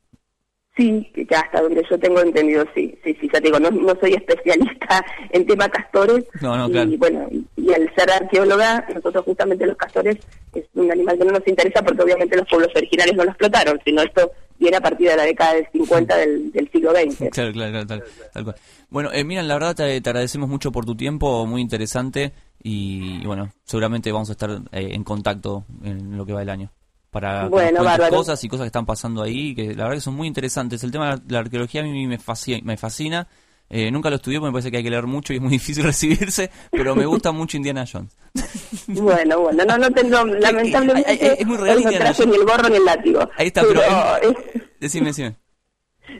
Sí, que ya hasta donde yo tengo entendido, sí, sí, sí, ya te digo, no, no soy especialista en tema castores, No, no, y claro. bueno, y, y al ser arqueóloga, nosotros justamente los castores es un animal que no nos interesa porque obviamente los pueblos originarios no lo explotaron, sino esto viene a partir de la década del 50 del, del siglo XX. Claro, claro, claro, tal, tal cual. Bueno, eh, Miran, la verdad te, te agradecemos mucho por tu tiempo, muy interesante y, y bueno, seguramente vamos a estar eh, en contacto en lo que va el año para Bueno, cosas y cosas que están pasando ahí, que la verdad que son muy interesantes. El tema de la, arqueología a mí me fascina, me fascina. Eh, nunca lo estudié porque me parece que hay que leer mucho y es muy difícil recibirse, pero me gusta mucho Indiana Jones. Bueno, bueno, no, no tengo, lamentablemente, es muy real no Indiana Jones. ni el gorro ni el látigo. Ahí está, pero, es- Decime, decime.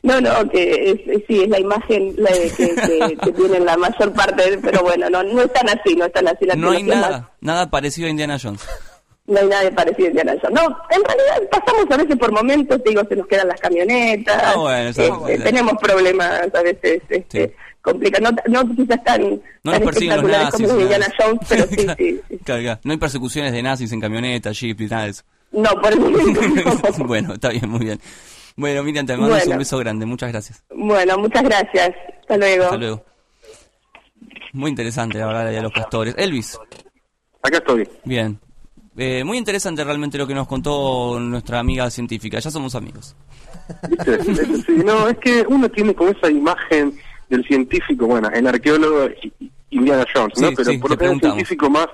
No, no, que es, sí, es la imagen la de- que, que, que tienen la mayor parte, pero bueno, no, no es tan así, no es tan así. La No hay nada, nada parecido a Indiana Jones. No hay nada de parecido a Indiana Jones. No, en realidad pasamos a veces por momentos, te digo, se nos quedan las camionetas, Ah, bueno, este, tenemos problemas a veces, este, complicados, no, no quizás tan, No tan nos persiguen los espectaculares como los. Indiana Jones, pero sí, sí, sí. Claro, claro. No hay persecuciones de nazis en camioneta, jeep y nada de eso. No, por el momento no. bueno, está bien, muy bien. Bueno, Miriam, te mando Bueno. un beso grande. Muchas gracias. Bueno, muchas gracias. Hasta luego. Hasta luego. Muy interesante, la verdad, la de los castores. Elvis. Acá estoy. Bien. Eh, muy interesante realmente lo que nos contó nuestra amiga científica. Ya somos amigos. Sí, no, es que uno tiene como esa imagen del científico, bueno, el arqueólogo Indiana Jones, ¿no? Sí, Pero sí, por lo general científico más,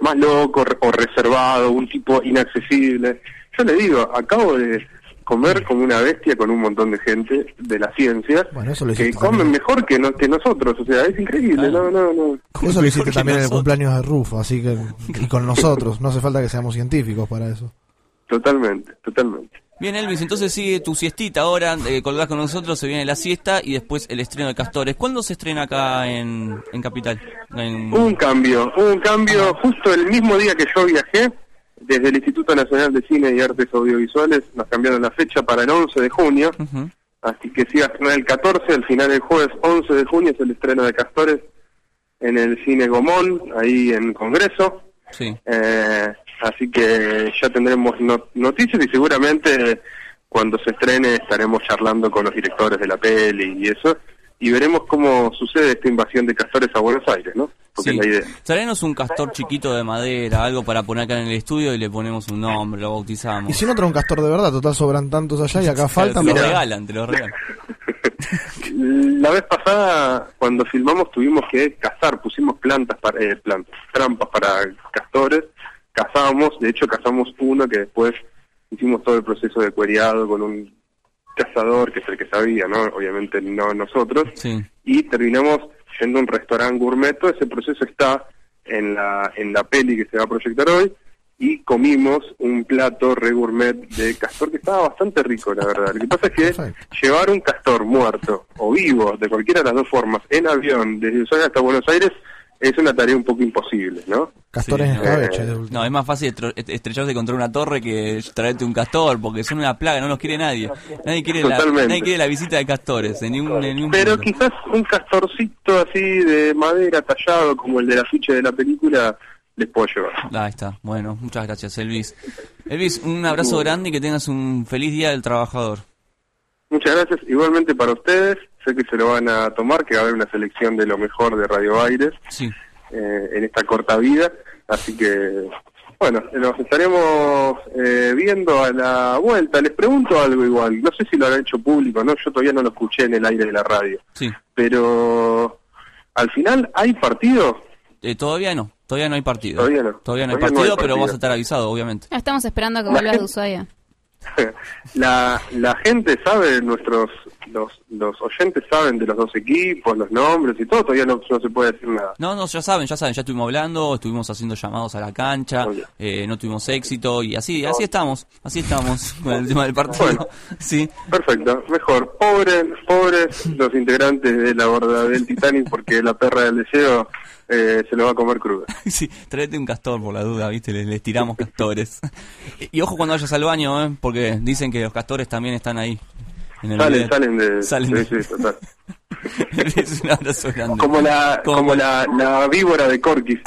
más loco o reservado, un tipo inaccesible. Yo le digo, acabo de comer como una bestia con un montón de gente de la ciencia Bueno, eso lo que comen también. mejor que, no- que nosotros, o sea, es increíble, no, no, no. Eso lo hiciste también en el cumpleaños de Rufo, así que. Y con nosotros, no hace falta que seamos científicos para eso. Totalmente, totalmente. Bien, Elvis, entonces sigue tu siestita ahora, eh, colgás con nosotros, se viene la siesta y después el estreno de Castores. ¿Cuándo se estrena acá en, en Capital? En- Hubo un cambio, hubo un cambio justo el mismo día que yo viajé, desde el Instituto Nacional de Cine y Artes Audiovisuales, nos cambiaron la fecha para el 11 de junio, así que sí, va a estrenar el 14, al final el jueves 11 de junio es el estreno de Castores en el Cine Gomón, ahí en Congreso, Sí. eh, así que ya tendremos no- noticias y seguramente cuando se estrene estaremos charlando con los directores de la peli y eso, y veremos cómo sucede esta invasión de castores a Buenos Aires, ¿no? Porque Sí. es la idea. Traenos un castor chiquito de madera, algo para poner acá en el estudio y le ponemos un nombre, lo bautizamos. Y si no trae un castor de verdad, total sobran tantos allá y acá faltan. Te lo regalan, te lo regalan. La vez pasada, cuando filmamos, tuvimos que cazar, pusimos plantas, para, eh, plantas, trampas para castores, cazamos, de hecho cazamos uno que después hicimos todo el proceso de cueriado con un cazador, que es el que sabía, ¿no? Obviamente no nosotros, Sí. y terminamos yendo a un restaurante gourmet, todo ese proceso está en la, en la peli que se va a proyectar hoy, y comimos un plato re gourmet de castor que estaba bastante rico, la verdad. Lo que pasa es que llevar un castor muerto o vivo, de cualquiera de las dos formas, en avión, desde Ushuaia hasta Buenos Aires, es una tarea un poco imposible, ¿no? Castores en no. escabeche, de última. No, es más fácil estrellarse contra una torre que traerte un castor, porque son una plaga, no los quiere nadie. Nadie quiere, la, Totalmente. nadie quiere la visita de castores, en ningún, en ningún Pero punto. quizás un castorcito así de madera tallado, como el del afiche de la película, les puedo llevar. Ahí está. Bueno, muchas gracias, Elvis. Elvis, un abrazo grande y que tengas un feliz día del trabajador. Muchas gracias, igualmente para ustedes. Sé que se lo van a tomar, que va a haber una selección de lo mejor de Radio Aires Sí. eh, en esta corta vida. Así que, bueno, nos estaremos eh, viendo a la vuelta. Les pregunto algo igual, no sé si lo han hecho público, no, yo todavía no lo escuché en el aire de la radio. Sí. Pero, al final, ¿hay partido? Eh, todavía no, todavía no hay partido. Todavía no. Todavía no hay no partido, pero vas a estar avisado, obviamente. Estamos esperando a que vuelvas de Ushuaia. la, la gente sabe, nuestros los, los oyentes saben de los dos equipos, los nombres y todo, todavía no, no se puede decir nada. No, no, ya saben, ya saben, ya estuvimos hablando, estuvimos haciendo llamados a la cancha, eh, no tuvimos éxito y así, así estamos, así estamos con el tema del partido. Bueno. Sí, Perfecto, mejor. Pobres, pobres los integrantes de la borda del Titanic porque la perra del deseo eh, se lo va a comer cruda. sí, tráete un castor por la duda, viste, les, les tiramos castores. Y, y ojo cuando vayas al baño, ¿eh? porque dicen que los castores también están ahí. En el Salen, video. salen de... Salen sí, de- sí, total. Es un abrazo grande. Como la, como la, la víbora de Corquis.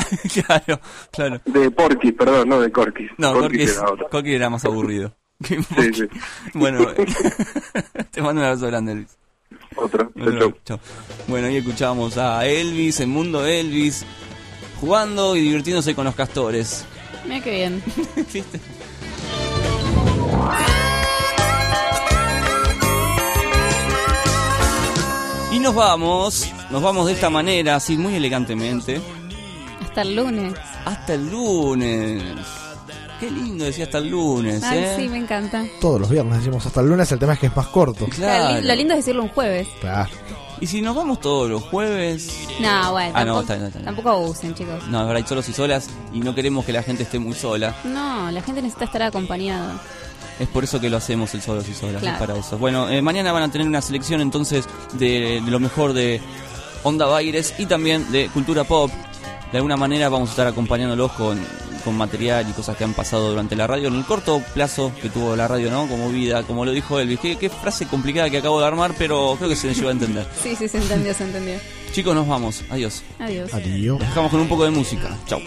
claro, claro. De Porquis, perdón, no de Corquis. No, Corky, Corquis era. Corky era más aburrido. Sí, sí. Bueno, te mando un abrazo grande, Luis. Otro. Bueno, ahí escuchamos a Elvis, el mundo de Elvis, jugando y divirtiéndose con los castores. Mira qué bien. ¿Viste? Y nos vamos, nos vamos de esta manera, así muy elegantemente, Hasta el lunes. hasta el lunes. Qué lindo decía hasta el lunes, Ay, ¿eh? sí, me encanta. Todos los viernes decimos hasta el lunes, el tema es que es más corto. Claro. Lo lindo es decirlo un jueves. Claro. Y si nos vamos todos los jueves, No, bueno, Ah, no, tampoco, está bien, está bien. tampoco abusen, chicos. no, ahora hay solos y solas y no queremos que la gente esté muy sola. No, la gente necesita estar acompañada. Es por eso que lo hacemos el solos y solas, Claro. es para eso. Bueno, eh, mañana van a tener una selección entonces de, de lo mejor de Onda Baires y también de cultura pop. De alguna manera vamos a estar acompañándolos con, con material y cosas que han pasado durante la radio, en el corto plazo que tuvo la radio, ¿no? Como vida, como lo dijo Elvis. Qué, frase complicada que acabo de armar, pero creo que se llegó a entender. sí, sí, se entendió, se entendió. Chicos, nos vamos. Adiós. Adiós. Adiós. Nos dejamos con un poco de música. Chau.